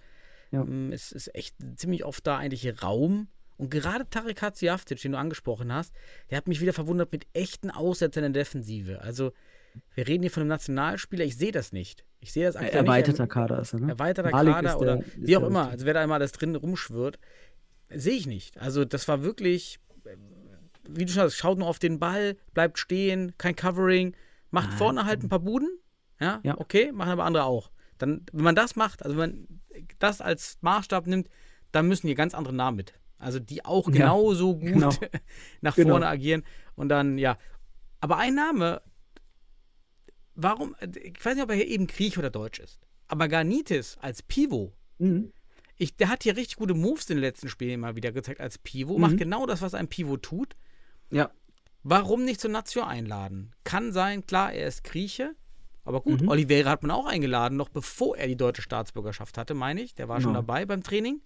Ja. Ähm, Es ist echt ziemlich oft da eigentlich Raum. Und gerade Tarek Hatziavtic, den du angesprochen hast, der hat mich wieder verwundert mit echten Aussetzern in der Defensive. Also, wir reden hier von einem Nationalspieler, ich sehe das nicht. Ich sehe das aktuell Erweiterter nicht. Kader ist er, ne? Erweiterter Malik Kader oder der- ist wie auch immer. Also wer da immer alles drin rumschwirrt, sehe ich nicht. Also das war wirklich, wie du schon sagst, schaut nur auf den Ball, bleibt stehen, kein Covering, macht Nein. vorne halt ein paar Buden. Ja, Ja. okay, machen aber andere auch. Dann, wenn man das macht, also wenn man das als Maßstab nimmt, dann müssen hier ganz andere Namen mit. Also die auch Ja, genauso gut genau. nach Genau. vorne agieren. Und dann, ja. Aber ein Name, warum, ich weiß nicht, ob er hier eben Griech oder Deutsch ist, aber Garnitis als Pivot, Mhm. ich, der hat hier richtig gute Moves in den letzten Spielen mal wieder gezeigt als Pivot, Mhm. macht genau das, was ein Pivot tut. Ja. Warum nicht zur Nazio einladen? Kann sein, klar, er ist Grieche, aber gut, Mhm. Oliveira hat man auch eingeladen, noch bevor er die deutsche Staatsbürgerschaft hatte, meine ich. Der war schon Genau. dabei beim Training.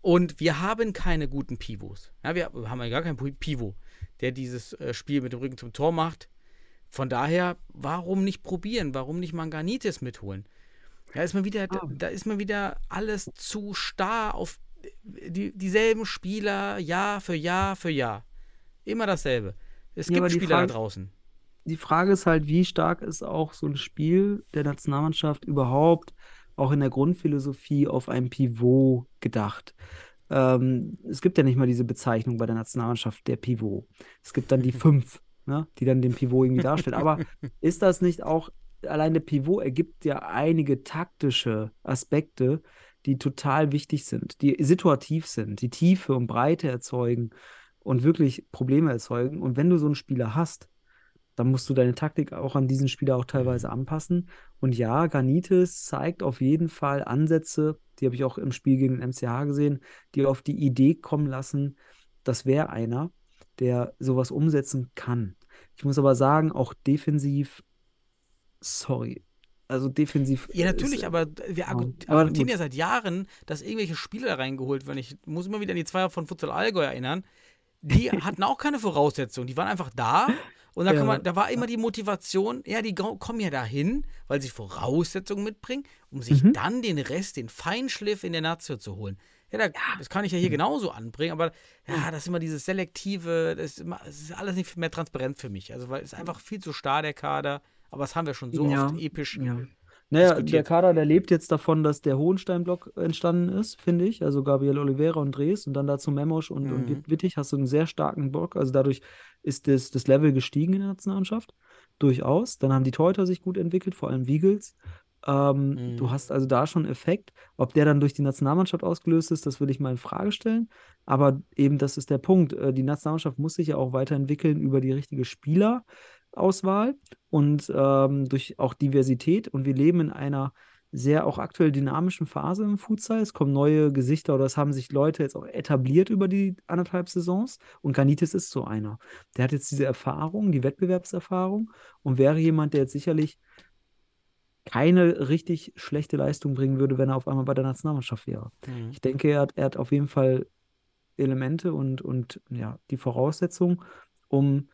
Und wir haben keine guten Pivots. Ja, wir haben ja gar keinen Pivot, der dieses äh, Spiel mit dem Rücken zum Tor macht. Von daher, warum nicht probieren? Warum nicht Manganitis mitholen? Da ist man wieder, da, Ah. da ist man wieder alles zu starr auf die, dieselben Spieler Jahr für Jahr für Jahr. Immer dasselbe. Es Ja, gibt Spieler Frage- da draußen. Die Frage ist halt, wie stark ist auch so ein Spiel der Nationalmannschaft überhaupt auch in der Grundphilosophie auf ein Pivot gedacht? Ähm, es gibt ja nicht mal diese Bezeichnung bei der Nationalmannschaft der Pivot. Es gibt dann die fünf, ne, die dann den Pivot irgendwie darstellen. Aber ist das nicht auch, allein der Pivot ergibt ja einige taktische Aspekte, die total wichtig sind, die situativ sind, die Tiefe und Breite erzeugen und wirklich Probleme erzeugen. Und wenn du so einen Spieler hast, dann musst du deine Taktik auch an diesen Spieler auch teilweise anpassen. Und ja, Ganitis zeigt auf jeden Fall Ansätze, die habe ich auch im Spiel gegen den MCH gesehen, die auf die Idee kommen lassen, das wäre einer, der sowas umsetzen kann. Ich muss aber sagen, auch defensiv, sorry. Also defensiv. Ja, äh, natürlich, ist, aber wir aber argumentieren ja seit Jahren, dass irgendwelche Spieler reingeholt werden. Ich muss immer wieder an die Zweier von Futsal Allgäu erinnern. Die hatten auch keine Voraussetzungen. Die waren einfach da Und da, Ja. man, da war immer die Motivation, ja, die kommen ja dahin, weil sie Voraussetzungen mitbringen, um sich Mhm. dann den Rest, den Feinschliff in der Nazio zu holen. Ja, da, das kann ich ja hier genauso anbringen, aber ja, das ist immer dieses Selektive, das ist, immer, das ist alles nicht mehr transparent für mich. Also, weil es ist einfach viel zu starr, der Kader, aber das haben wir schon so Ja. oft episch. Ja. Naja, der diskutiert. Kader, der lebt jetzt davon, dass der Hohenstein-Block entstanden ist, finde ich. Also Gabriel Oliveira und Drees und dann dazu Memosch und, und Mhm. Witt- Wittig hast du einen sehr starken Block. Also dadurch ist das, das Level gestiegen in der Nationalmannschaft. Durchaus. Dann haben die Torhüter sich gut entwickelt, vor allem Wiegels. Ähm, Mhm. Du hast also da schon Effekt. Ob der dann durch die Nationalmannschaft ausgelöst ist, das würde ich mal in Frage stellen. Aber eben, das ist der Punkt. Äh, Die Nationalmannschaft muss sich ja auch weiterentwickeln über die richtige Spielerauswahl und ähm, durch auch Diversität. Und wir leben in einer sehr auch aktuell dynamischen Phase im Futsal. Es kommen neue Gesichter oder es haben sich Leute jetzt auch etabliert über die anderthalb Saisons. Und Ganitis ist so einer. Der hat jetzt diese Erfahrung, die Wettbewerbserfahrung und wäre jemand, der jetzt sicherlich keine richtig schlechte Leistung bringen würde, wenn er auf einmal bei der Nationalmannschaft wäre. Mhm. Ich denke, er hat, er hat auf jeden Fall Elemente und, und ja, die Voraussetzung, um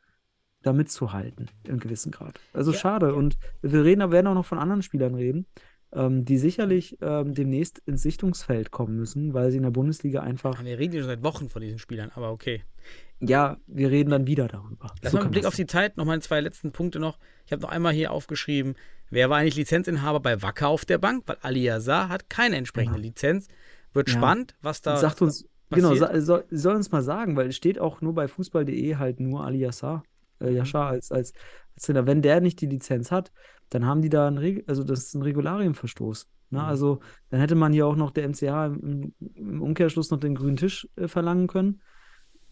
da mitzuhalten, im gewissen Grad. Also schade. Und wir reden, aber werden auch noch von anderen Spielern reden, ähm, die sicherlich ähm, demnächst ins Sichtungsfeld kommen müssen, weil sie in der Bundesliga einfach, Wir reden ja schon seit Wochen von diesen Spielern, aber okay. ja, wir reden dann wieder darüber. Lass So mal einen Blick auf die Zeit, noch meine zwei letzten Punkte noch. Ich habe noch einmal hier aufgeschrieben, wer war eigentlich Lizenzinhaber bei Wacker auf der Bank? Weil Ali Yazar hat keine entsprechende Ja. Lizenz. Wird Ja. spannend, was da. Sagt uns, genau, passiert? sa soll, soll uns mal sagen, weil es steht auch nur bei fußball.de halt nur Ali Mhm. Äh, Yashar als, als, als Trainer. Wenn der nicht die Lizenz hat, dann haben die da einen, Reg also das ist ein Regularienverstoß. Ne? Mhm. Also dann hätte man hier auch noch der MCH im, im Umkehrschluss noch den grünen Tisch äh, verlangen können.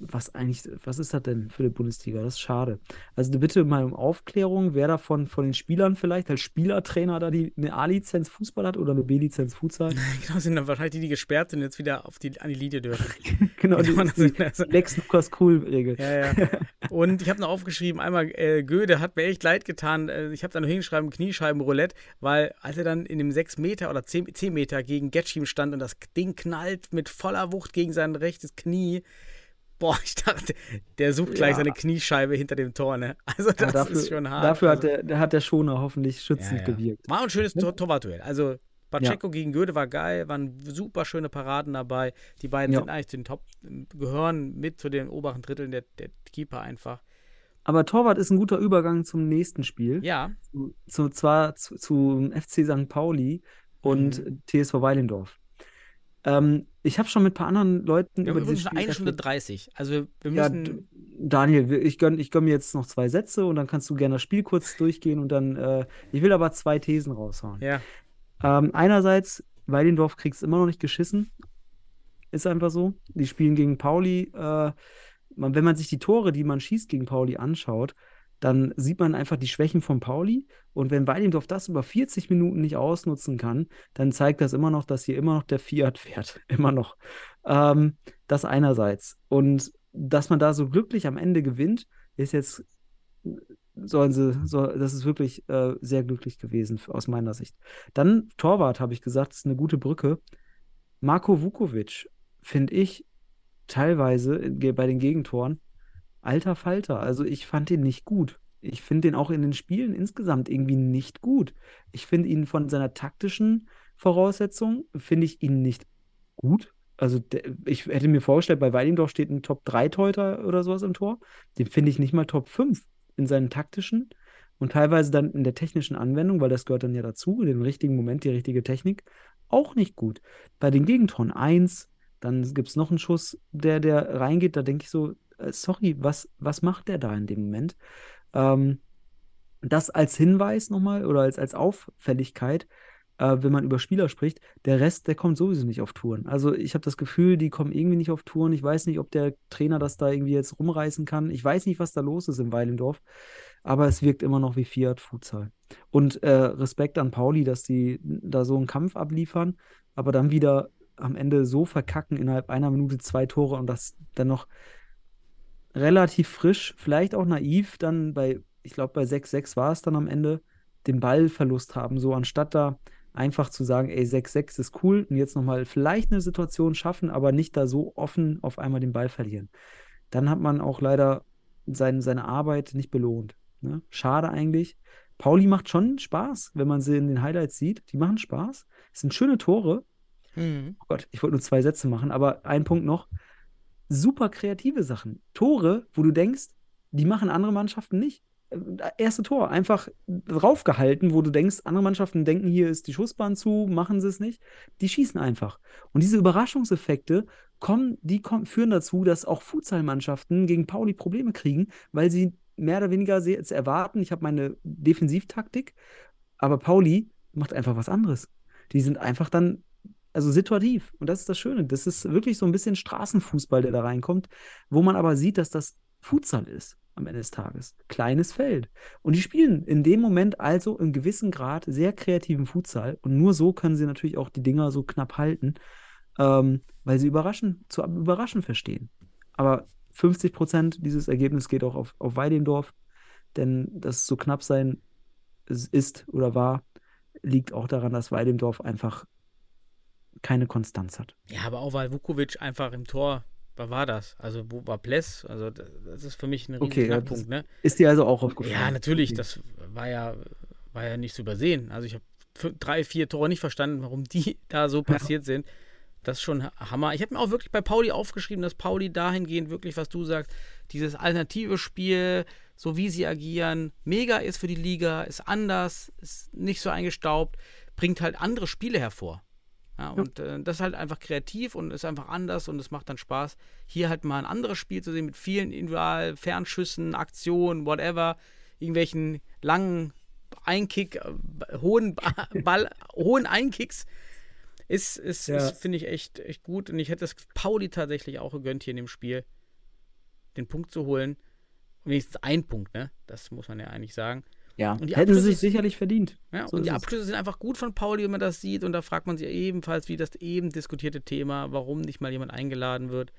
Was eigentlich, was ist das denn für die Bundesliga? Das ist schade. Also bitte mal um Aufklärung, wer davon von den Spielern vielleicht als Spielertrainer da die eine A-Lizenz Fußball hat oder eine B-Lizenz Futsal. Genau, sind dann wahrscheinlich die, die gesperrt sind jetzt wieder auf die, an die Linie dürfen. genau, die, die, das- die Lex Lukas Cool-Regel. Ja, ja. Und ich habe noch aufgeschrieben, einmal äh, Goethe hat mir echt leid getan. Äh, ich habe da nur hingeschrieben, Kniescheibenroulette, weil als er dann in dem 6 Meter oder 10, 10 Meter gegen Getschim stand und das Ding knallt mit voller Wucht gegen sein rechtes Knie. Boah, ich dachte, der sucht gleich Ja. seine Kniescheibe hinter dem Tor, ne? Also das Ja, dafür, ist schon hart. dafür hat also, der, der hat der Schoner hoffentlich schützend ja. gewirkt. War ein schönes Tor Torwartduell. Also Pacheco gegen Goethe war geil, waren super schöne Paraden dabei. Die beiden Ja. sind eigentlich zu den Top, gehören mit zu den oberen Dritteln der, der Keeper einfach. Aber Torwart ist ein guter Übergang zum nächsten Spiel. Ja, Zu, zu, zwar zu, zum FC St. Pauli und Mhm. TSV Weilendorf. Ähm, ich habe schon mit ein paar anderen Leuten Wir haben über übrigens schon eine Stunde reflektiert. 30. Also wir Ja, müssen. D- Daniel, ich gönn, ich gönn mir jetzt noch zwei Sätze und dann kannst du gerne das Spiel kurz durchgehen und dann, äh, ich will aber zwei Thesen raushauen. Ja, Ähm, einerseits, Weilendorf kriegt's immer noch nicht geschissen. Ist einfach so. Die spielen gegen Pauli. Äh, man, wenn man sich die Tore, die man schießt gegen Pauli anschaut, dann sieht man einfach die Schwächen von Pauli. Und wenn Weilendorf das über 40 Minuten nicht ausnutzen kann, dann zeigt das immer noch, dass hier immer noch der Fiat fährt. Immer noch. Ähm, das einerseits. Und dass man da so glücklich am Ende gewinnt, ist jetzt, sollen sie, so, das ist wirklich äh, sehr glücklich gewesen aus meiner Sicht. Dann Torwart, habe ich gesagt, ist eine gute Brücke. Marco Vukovic, finde ich teilweise bei den Gegentoren alter Falter. Also ich fand ihn nicht gut. Ich finde ihn auch in den Spielen insgesamt irgendwie nicht gut. Ich finde ihn von seiner taktischen Voraussetzung, finde ich ihn nicht gut. Also der, ich hätte mir vorgestellt, bei Weilendorf steht ein Top-3-Torhüter oder sowas im Tor. Den finde ich nicht mal Top 5 in seinen taktischen und teilweise dann in der technischen Anwendung, weil das gehört dann ja dazu, dem richtigen Moment die richtige Technik, auch nicht gut. Bei den Gegentoren 1, dann gibt es noch einen Schuss, der, der reingeht, da denke ich so, äh, sorry, was, was macht der da in dem Moment? Ähm, das als Hinweis nochmal oder als, als Auffälligkeit, äh, wenn man über Spieler spricht, der Rest, der kommt sowieso nicht auf Touren. Also ich habe das Gefühl, die kommen irgendwie nicht auf Touren. Ich weiß nicht, ob der Trainer das da irgendwie jetzt rumreißen kann. Ich weiß nicht, was da los ist in Weilendorf, aber es wirkt immer noch wie Fiat Futsal. Und äh, Respekt an Pauli, dass die da so einen Kampf abliefern, aber dann wieder am Ende so verkacken innerhalb einer Minute zwei Tore und das dann noch relativ frisch, vielleicht auch naiv, dann bei, ich glaube, bei 6-6 war es dann am Ende, den Ballverlust haben. So anstatt da einfach zu sagen, ey, 6-6 ist cool und jetzt nochmal vielleicht eine Situation schaffen, aber nicht da so offen auf einmal den Ball verlieren. Dann hat man auch leider sein, seine Arbeit nicht belohnt. Ne? Schade eigentlich. Pauli macht schon Spaß, wenn man sie in den Highlights sieht. Die machen Spaß. Es sind schöne Tore. Mhm. Oh Gott, ich wollte nur zwei Sätze machen, aber ein Punkt noch. Super kreative Sachen. Tore, wo du denkst, die machen andere Mannschaften nicht. Erste Tor, einfach draufgehalten, wo du denkst, andere Mannschaften denken, hier ist die Schussbahn zu, machen sie es nicht. Die schießen einfach. Und diese Überraschungseffekte kommen, die kommen, führen dazu, dass auch Futsal-Mannschaften gegen Pauli Probleme kriegen, weil sie mehr oder weniger jetzt erwarten, ich habe meine Defensivtaktik, aber Pauli macht einfach was anderes. Die sind einfach dann, also situativ. Und das ist das Schöne. Das ist wirklich so ein bisschen Straßenfußball, der da reinkommt, wo man aber sieht, dass das Futsal ist am Ende des Tages. Kleines Feld. Und die spielen in dem Moment also im gewissen Grad sehr kreativen Futsal. Und nur so können sie natürlich auch die Dinger so knapp halten, ähm, weil sie überraschen, zu überraschen verstehen. Aber 50 Prozent dieses Ergebnis geht auch auf, auf Weidendorf, denn das so knapp sein ist oder war, liegt auch daran, dass Weidendorf einfach keine Konstanz hat. Ja, aber auch weil Vukovic einfach im Tor, was war das? Also wo war Pless? Also das ist für mich ein riesen Okay, ja, Knackpunkt, ne? Ist dir also auch aufgefallen? Ja, natürlich, Okay. das war ja, war ja nicht zu übersehen. Also ich habe drei, vier Tore nicht verstanden, warum die da so passiert sind. Das ist schon Hammer. Ich habe mir auch wirklich bei Pauli aufgeschrieben, dass Pauli dahingehend wirklich, was du sagst, dieses alternative Spiel, so wie sie agieren, mega ist für die Liga, ist anders, ist nicht so eingestaubt, bringt halt andere Spiele hervor. Ja, und äh, das ist halt einfach kreativ und ist einfach anders und es macht dann Spaß, hier halt mal ein anderes Spiel zu sehen mit vielen individual Fernschüssen, Aktionen, whatever, irgendwelchen langen Einkick, äh, hohen Ba- Ball, hohen Einkicks. Ist, ist, Ja. ist finde ich echt, echt gut. Und ich hätte es Pauli tatsächlich auch gegönnt, hier in dem Spiel den Punkt zu holen. Und wenigstens ein Punkt, ne? Das muss man ja eigentlich sagen. Ja, Und die hätten sie Abschlüsse- sich sicherlich verdient. Ja, So und die es. Abschlüsse sind einfach gut von Pauli, wenn man das sieht. Und da fragt man sich ebenfalls, wie das eben diskutierte Thema, warum nicht mal jemand eingeladen wird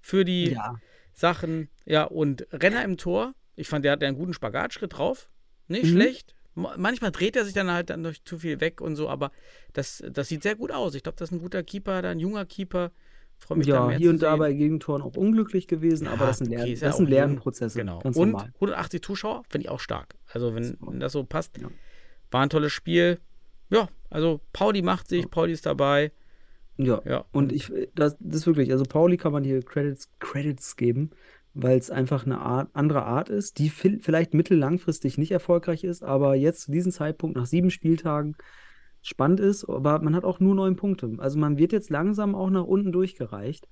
für die Ja, Sachen. Ja, und Renner im Tor. Ich fand, der hat einen guten Spagatschritt drauf. Nicht Mhm. schlecht. Ma- Manchmal dreht er sich dann halt dann durch zu viel weg und so, aber das, das sieht sehr gut aus. Ich glaube, das ist ein guter Keeper, da ein junger Keeper. Freue mich ja hier und da bei Gegentoren auch unglücklich gewesen, aber Ja, das sind, okay, Lern das sind. Lernprozesse. Genau. Und normal. 180 Zuschauer finde ich auch stark. Also, wenn, wenn das so passt, Ja. war ein tolles Spiel. Ja, also Pauli macht sich, Pauli ist dabei. Ja. Ja. Und ich, das, das ist wirklich, also Pauli kann man hier Credits, Credits geben, weil es einfach eine Art, andere Art ist, die vi- vielleicht mittel-langfristig nicht erfolgreich ist, aber jetzt zu diesem Zeitpunkt nach sieben Spieltagen spannend ist, aber man hat auch nur neun Punkte. Also man wird jetzt langsam auch nach unten durchgereicht.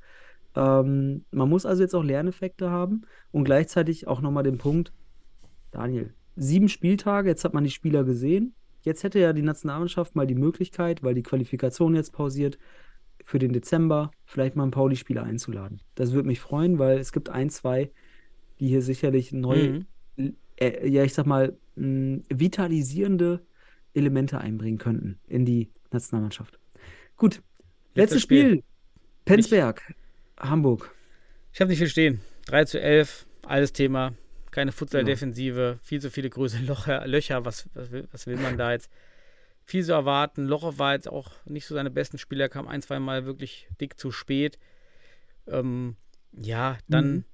Ähm, man muss also jetzt auch Lerneffekte haben und gleichzeitig auch nochmal den Punkt, Daniel, sieben Spieltage, jetzt hat man die Spieler gesehen. Jetzt hätte ja die Nationalmannschaft mal die Möglichkeit, weil die Qualifikation jetzt pausiert, für den Dezember vielleicht mal einen Pauli-Spieler einzuladen. Das würde mich freuen, weil es gibt ein, zwei, die hier sicherlich neu, Mhm. äh, ja, ich sag mal, mh, vitalisierende Elemente einbringen könnten in die Nationalmannschaft. Gut, Letztes letztes Spiel. Penzberg, Hamburg. Ich habe nicht viel stehen. 3 zu 11, altes Thema. Keine Futsal-Defensive, viel zu viele größere Locher, Löcher. Was, was, will, was will man da jetzt? Viel zu erwarten. Locher war jetzt auch nicht so seine besten Spieler, kam ein, zwei Mal wirklich dick zu spät. Ähm, ja, dann, Mhm.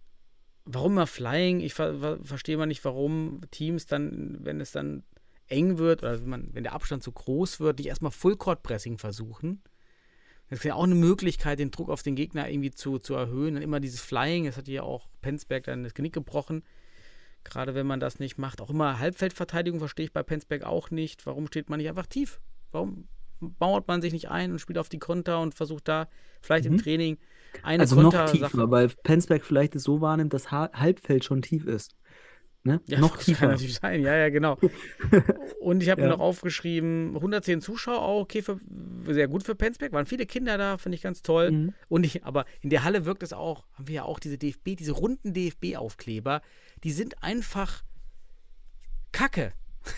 warum mal Flying? Ich ver verstehe mal nicht, warum Teams dann, wenn es dann eng wird oder wenn, man, wenn der Abstand zu groß wird, nicht erstmal Full-Court-Pressing versuchen. Das ist ja auch eine Möglichkeit, den Druck auf den Gegner irgendwie zu, zu erhöhen. Dann immer dieses Flying, das hat ja auch Penzberg dann das Genick gebrochen. Gerade wenn man das nicht macht. Auch immer Halbfeldverteidigung verstehe ich bei Penzberg auch nicht. Warum steht man nicht einfach tief? Warum baut man sich nicht ein und spielt auf die Konter und versucht da vielleicht im Mhm. Training eine Also noch Konter-Sache- tiefer, weil Penzberg vielleicht es so wahrnimmt, dass ha Halbfeld schon tief ist. Ne? Ja, noch das tiefer. kann natürlich sein, ja, ja, genau. Und ich habe mir Ja. noch aufgeschrieben, 110 Zuschauer, auch okay, für, sehr gut für Penzberg, waren viele Kinder da, finde ich ganz toll. Mhm. Und ich, aber in der Halle wirkt es auch, haben wir ja auch diese DFB, diese runden DFB-Aufkleber, die sind einfach Kacke.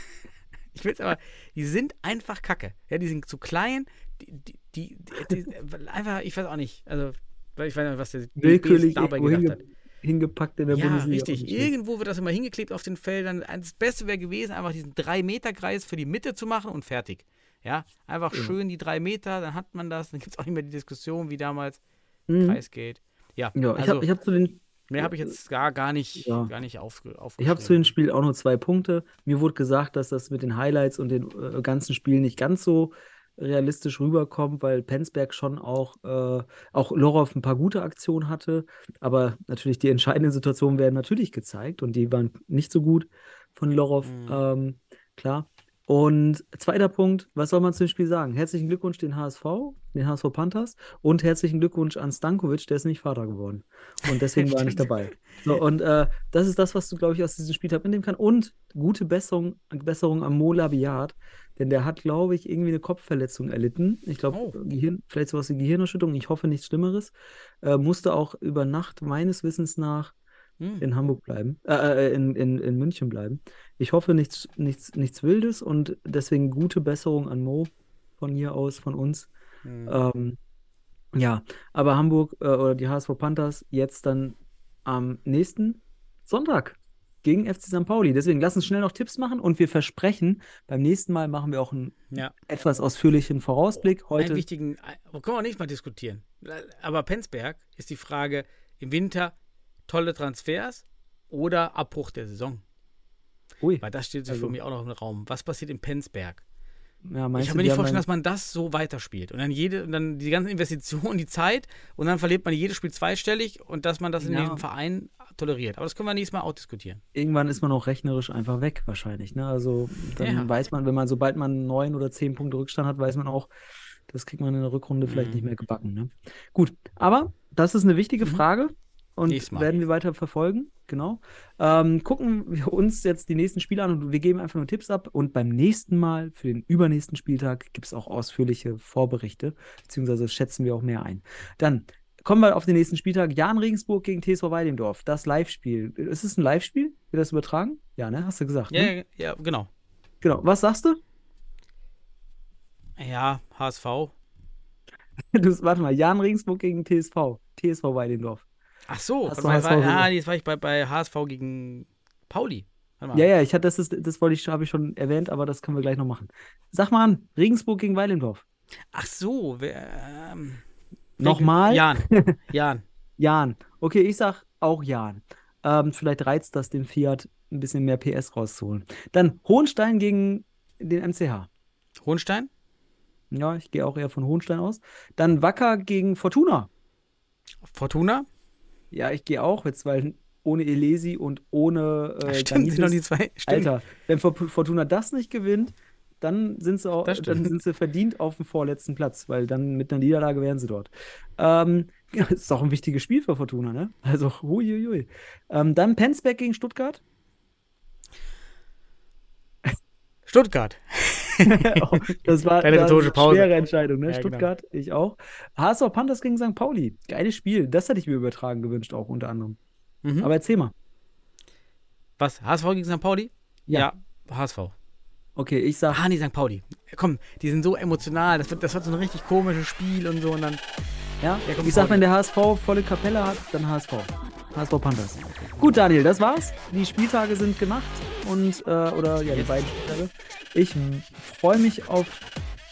Ich will es aber, die sind einfach Kacke. Ja, die sind zu klein, die, die, die, die, einfach, ich weiß auch nicht, also, ich weiß nicht, was der DFB Willkürlich dabei gedacht hat. Hingepackt in der Ja, Bundesliga. richtig. Irgendwo wird das immer hingeklebt auf den Feldern. Das Beste wäre gewesen, einfach diesen 3-Meter-Kreis für die Mitte zu machen und fertig. Ja, einfach schön die drei Meter, dann hat man das. Dann gibt es auch nicht mehr die Diskussion wie damals Mhm. Kreis geht. Ja, Ja, ich also, habe ich hab zu den Mehr habe ich jetzt gar, gar nicht, Ja. gar nicht aufgeschrieben. Ich habe zu dem Spiel auch nur zwei Punkte. Mir wurde gesagt, dass das mit den Highlights und den äh, ganzen Spielen nicht ganz so realistisch rüberkommt, weil Penzberg schon auch, äh, auch Lorov ein paar gute Aktionen hatte. Aber natürlich die entscheidenden Situationen werden natürlich gezeigt und die waren nicht so gut von Lorov, Mhm. ähm, klar. Und zweiter Punkt, was soll man zu dem Spiel sagen? Herzlichen Glückwunsch den HSV, den HSV Panthers und herzlichen Glückwunsch an Stankovic, der ist nicht Vater geworden. Und deswegen war er nicht dabei. So, und äh, das ist das, was du, glaube ich, aus diesem Spieltag mitnehmen kannst. Und gute Besserung, Besserung am Mo Labiat, denn der hat, glaube ich, irgendwie eine Kopfverletzung erlitten. Ich glaube, Oh. Gehirn, vielleicht sowas wie Gehirnerschütterung. Ich hoffe nichts Schlimmeres. Äh, musste auch über Nacht meines Wissens nach Hm. in Hamburg bleiben, äh, äh, in, in, in München bleiben. Ich hoffe nichts, nichts, nichts Wildes und deswegen gute Besserung an Mo von hier aus, von uns. Hm. Ähm, ja, aber Hamburg äh, oder die HSV Panthers jetzt dann am nächsten Sonntag gegen FC St. Pauli. Deswegen lass uns schnell noch Tipps machen und wir versprechen, beim nächsten Mal machen wir auch einen Ja. etwas ausführlichen Vorausblick. Einen Heute wichtigen, ein- können wir nicht mal diskutieren. Aber Penzberg ist die Frage, im Winter tolle Transfers oder Abbruch der Saison? Ui, Weil das steht sich Also- für mich auch noch im Raum. Was passiert in Penzberg? Ja, Ich kann mir nicht vorstellen, dass man das so weiterspielt. Und dann jede, und dann die ganzen Investitionen, die Zeit und dann verliert man jedes Spiel zweistellig und dass man das in Ja. diesem Verein toleriert. Aber das können wir nächstes Mal auch diskutieren. irgendwann ist man auch rechnerisch einfach weg, wahrscheinlich. Ne? Also dann Ja. weiß man, wenn man, sobald man neun oder zehn Punkte Rückstand hat, weiß man auch, das kriegt man in der Rückrunde vielleicht Mhm. nicht mehr gebacken. Ne? Gut, aber das ist eine wichtige Frage und Mhm. Nächstes Mal. werden wir weiter verfolgen. Genau. Ähm, gucken wir uns jetzt die nächsten Spiele an und wir geben einfach nur Tipps ab. Und beim nächsten Mal, für den übernächsten Spieltag, gibt es auch ausführliche Vorberichte, beziehungsweise schätzen wir auch mehr ein. Dann kommen wir auf den nächsten Spieltag. Jan Regensburg gegen TSV Weidendorf. Das Live-Spiel. Ist es ein Live-Spiel? Wird das übertragen? Ja, ne? Hast du gesagt. Ja, Ne? ja, ja, genau. Genau. Was sagst du? Ja, HSV. du warte mal. Jan Regensburg gegen TSV. TSV Weidendorf. Ach so, HSV war, ah, nee, jetzt war ich bei, bei HSV gegen Pauli. Ja, ja, ich hatte das, ist, das wollte ich, habe ich schon erwähnt, aber das können wir gleich noch machen. Sag mal an, Regensburg gegen Weidendorf. Ach so, wer, ähm, Nochmal? Jan. Jan. Jan. Okay, ich sag auch Jan. Ähm, vielleicht reizt das den Fiat, ein bisschen mehr PS rauszuholen. Dann Hohenstein gegen den MCH. Hohenstein? Ja, ich gehe auch eher von Hohenstein aus. Dann Wacker gegen Fortuna. Fortuna? Ja, ich gehe auch jetzt, weil ohne Elesi und ohne äh, stimmt, sind noch die zwei. Stimmt. Alter, wenn For- Fortuna das nicht gewinnt, dann sind sie auch, dann sind sie verdient auf dem vorletzten Platz, weil dann mit einer Niederlage wären sie dort. Ähm, ja, ist doch ein wichtiges Spiel für Fortuna, ne? Also, huiuiui. Ähm, dann Penzberg gegen Stuttgart. Stuttgart. Oh, das war das eine Pause. schwere Entscheidung, ne? Ja, genau. Stuttgart, ich auch. HSV Panthers gegen St. Pauli. Geiles Spiel. Das hätte ich mir übertragen gewünscht, auch unter anderem. Mhm. Aber erzähl mal. Was? HSV gegen St. Pauli? Ja. Ja, HSV. Okay, ich sag, Ah, nee, St. Pauli. Komm, die sind so emotional. Das wird, das wird so ein richtig komisches Spiel und so. Und dann. ja, Ja, komm, ich sag, Pauli. wenn der HSV volle Kapelle hat, dann HSV. HSV Panthers. Gut, Daniel, das war's. Die Spieltage sind gemacht und, äh, oder ja, die Jetzt. beiden Spieltage. Ich freue mich auf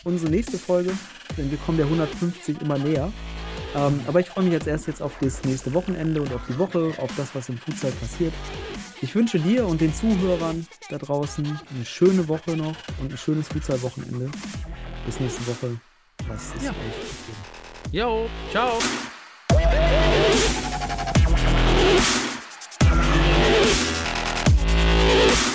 unsere nächste Folge, denn wir kommen der 150 immer näher. Ähm, aber ich freue mich als erstes jetzt auf das nächste Wochenende und auf die Woche, auf das, was im Futsal passiert. Ich wünsche dir und den Zuhörern da draußen eine schöne Woche noch und ein schönes Futsal-Wochenende. Bis nächste Woche. Was ist Ja. euch? Jo, ciao. Peace.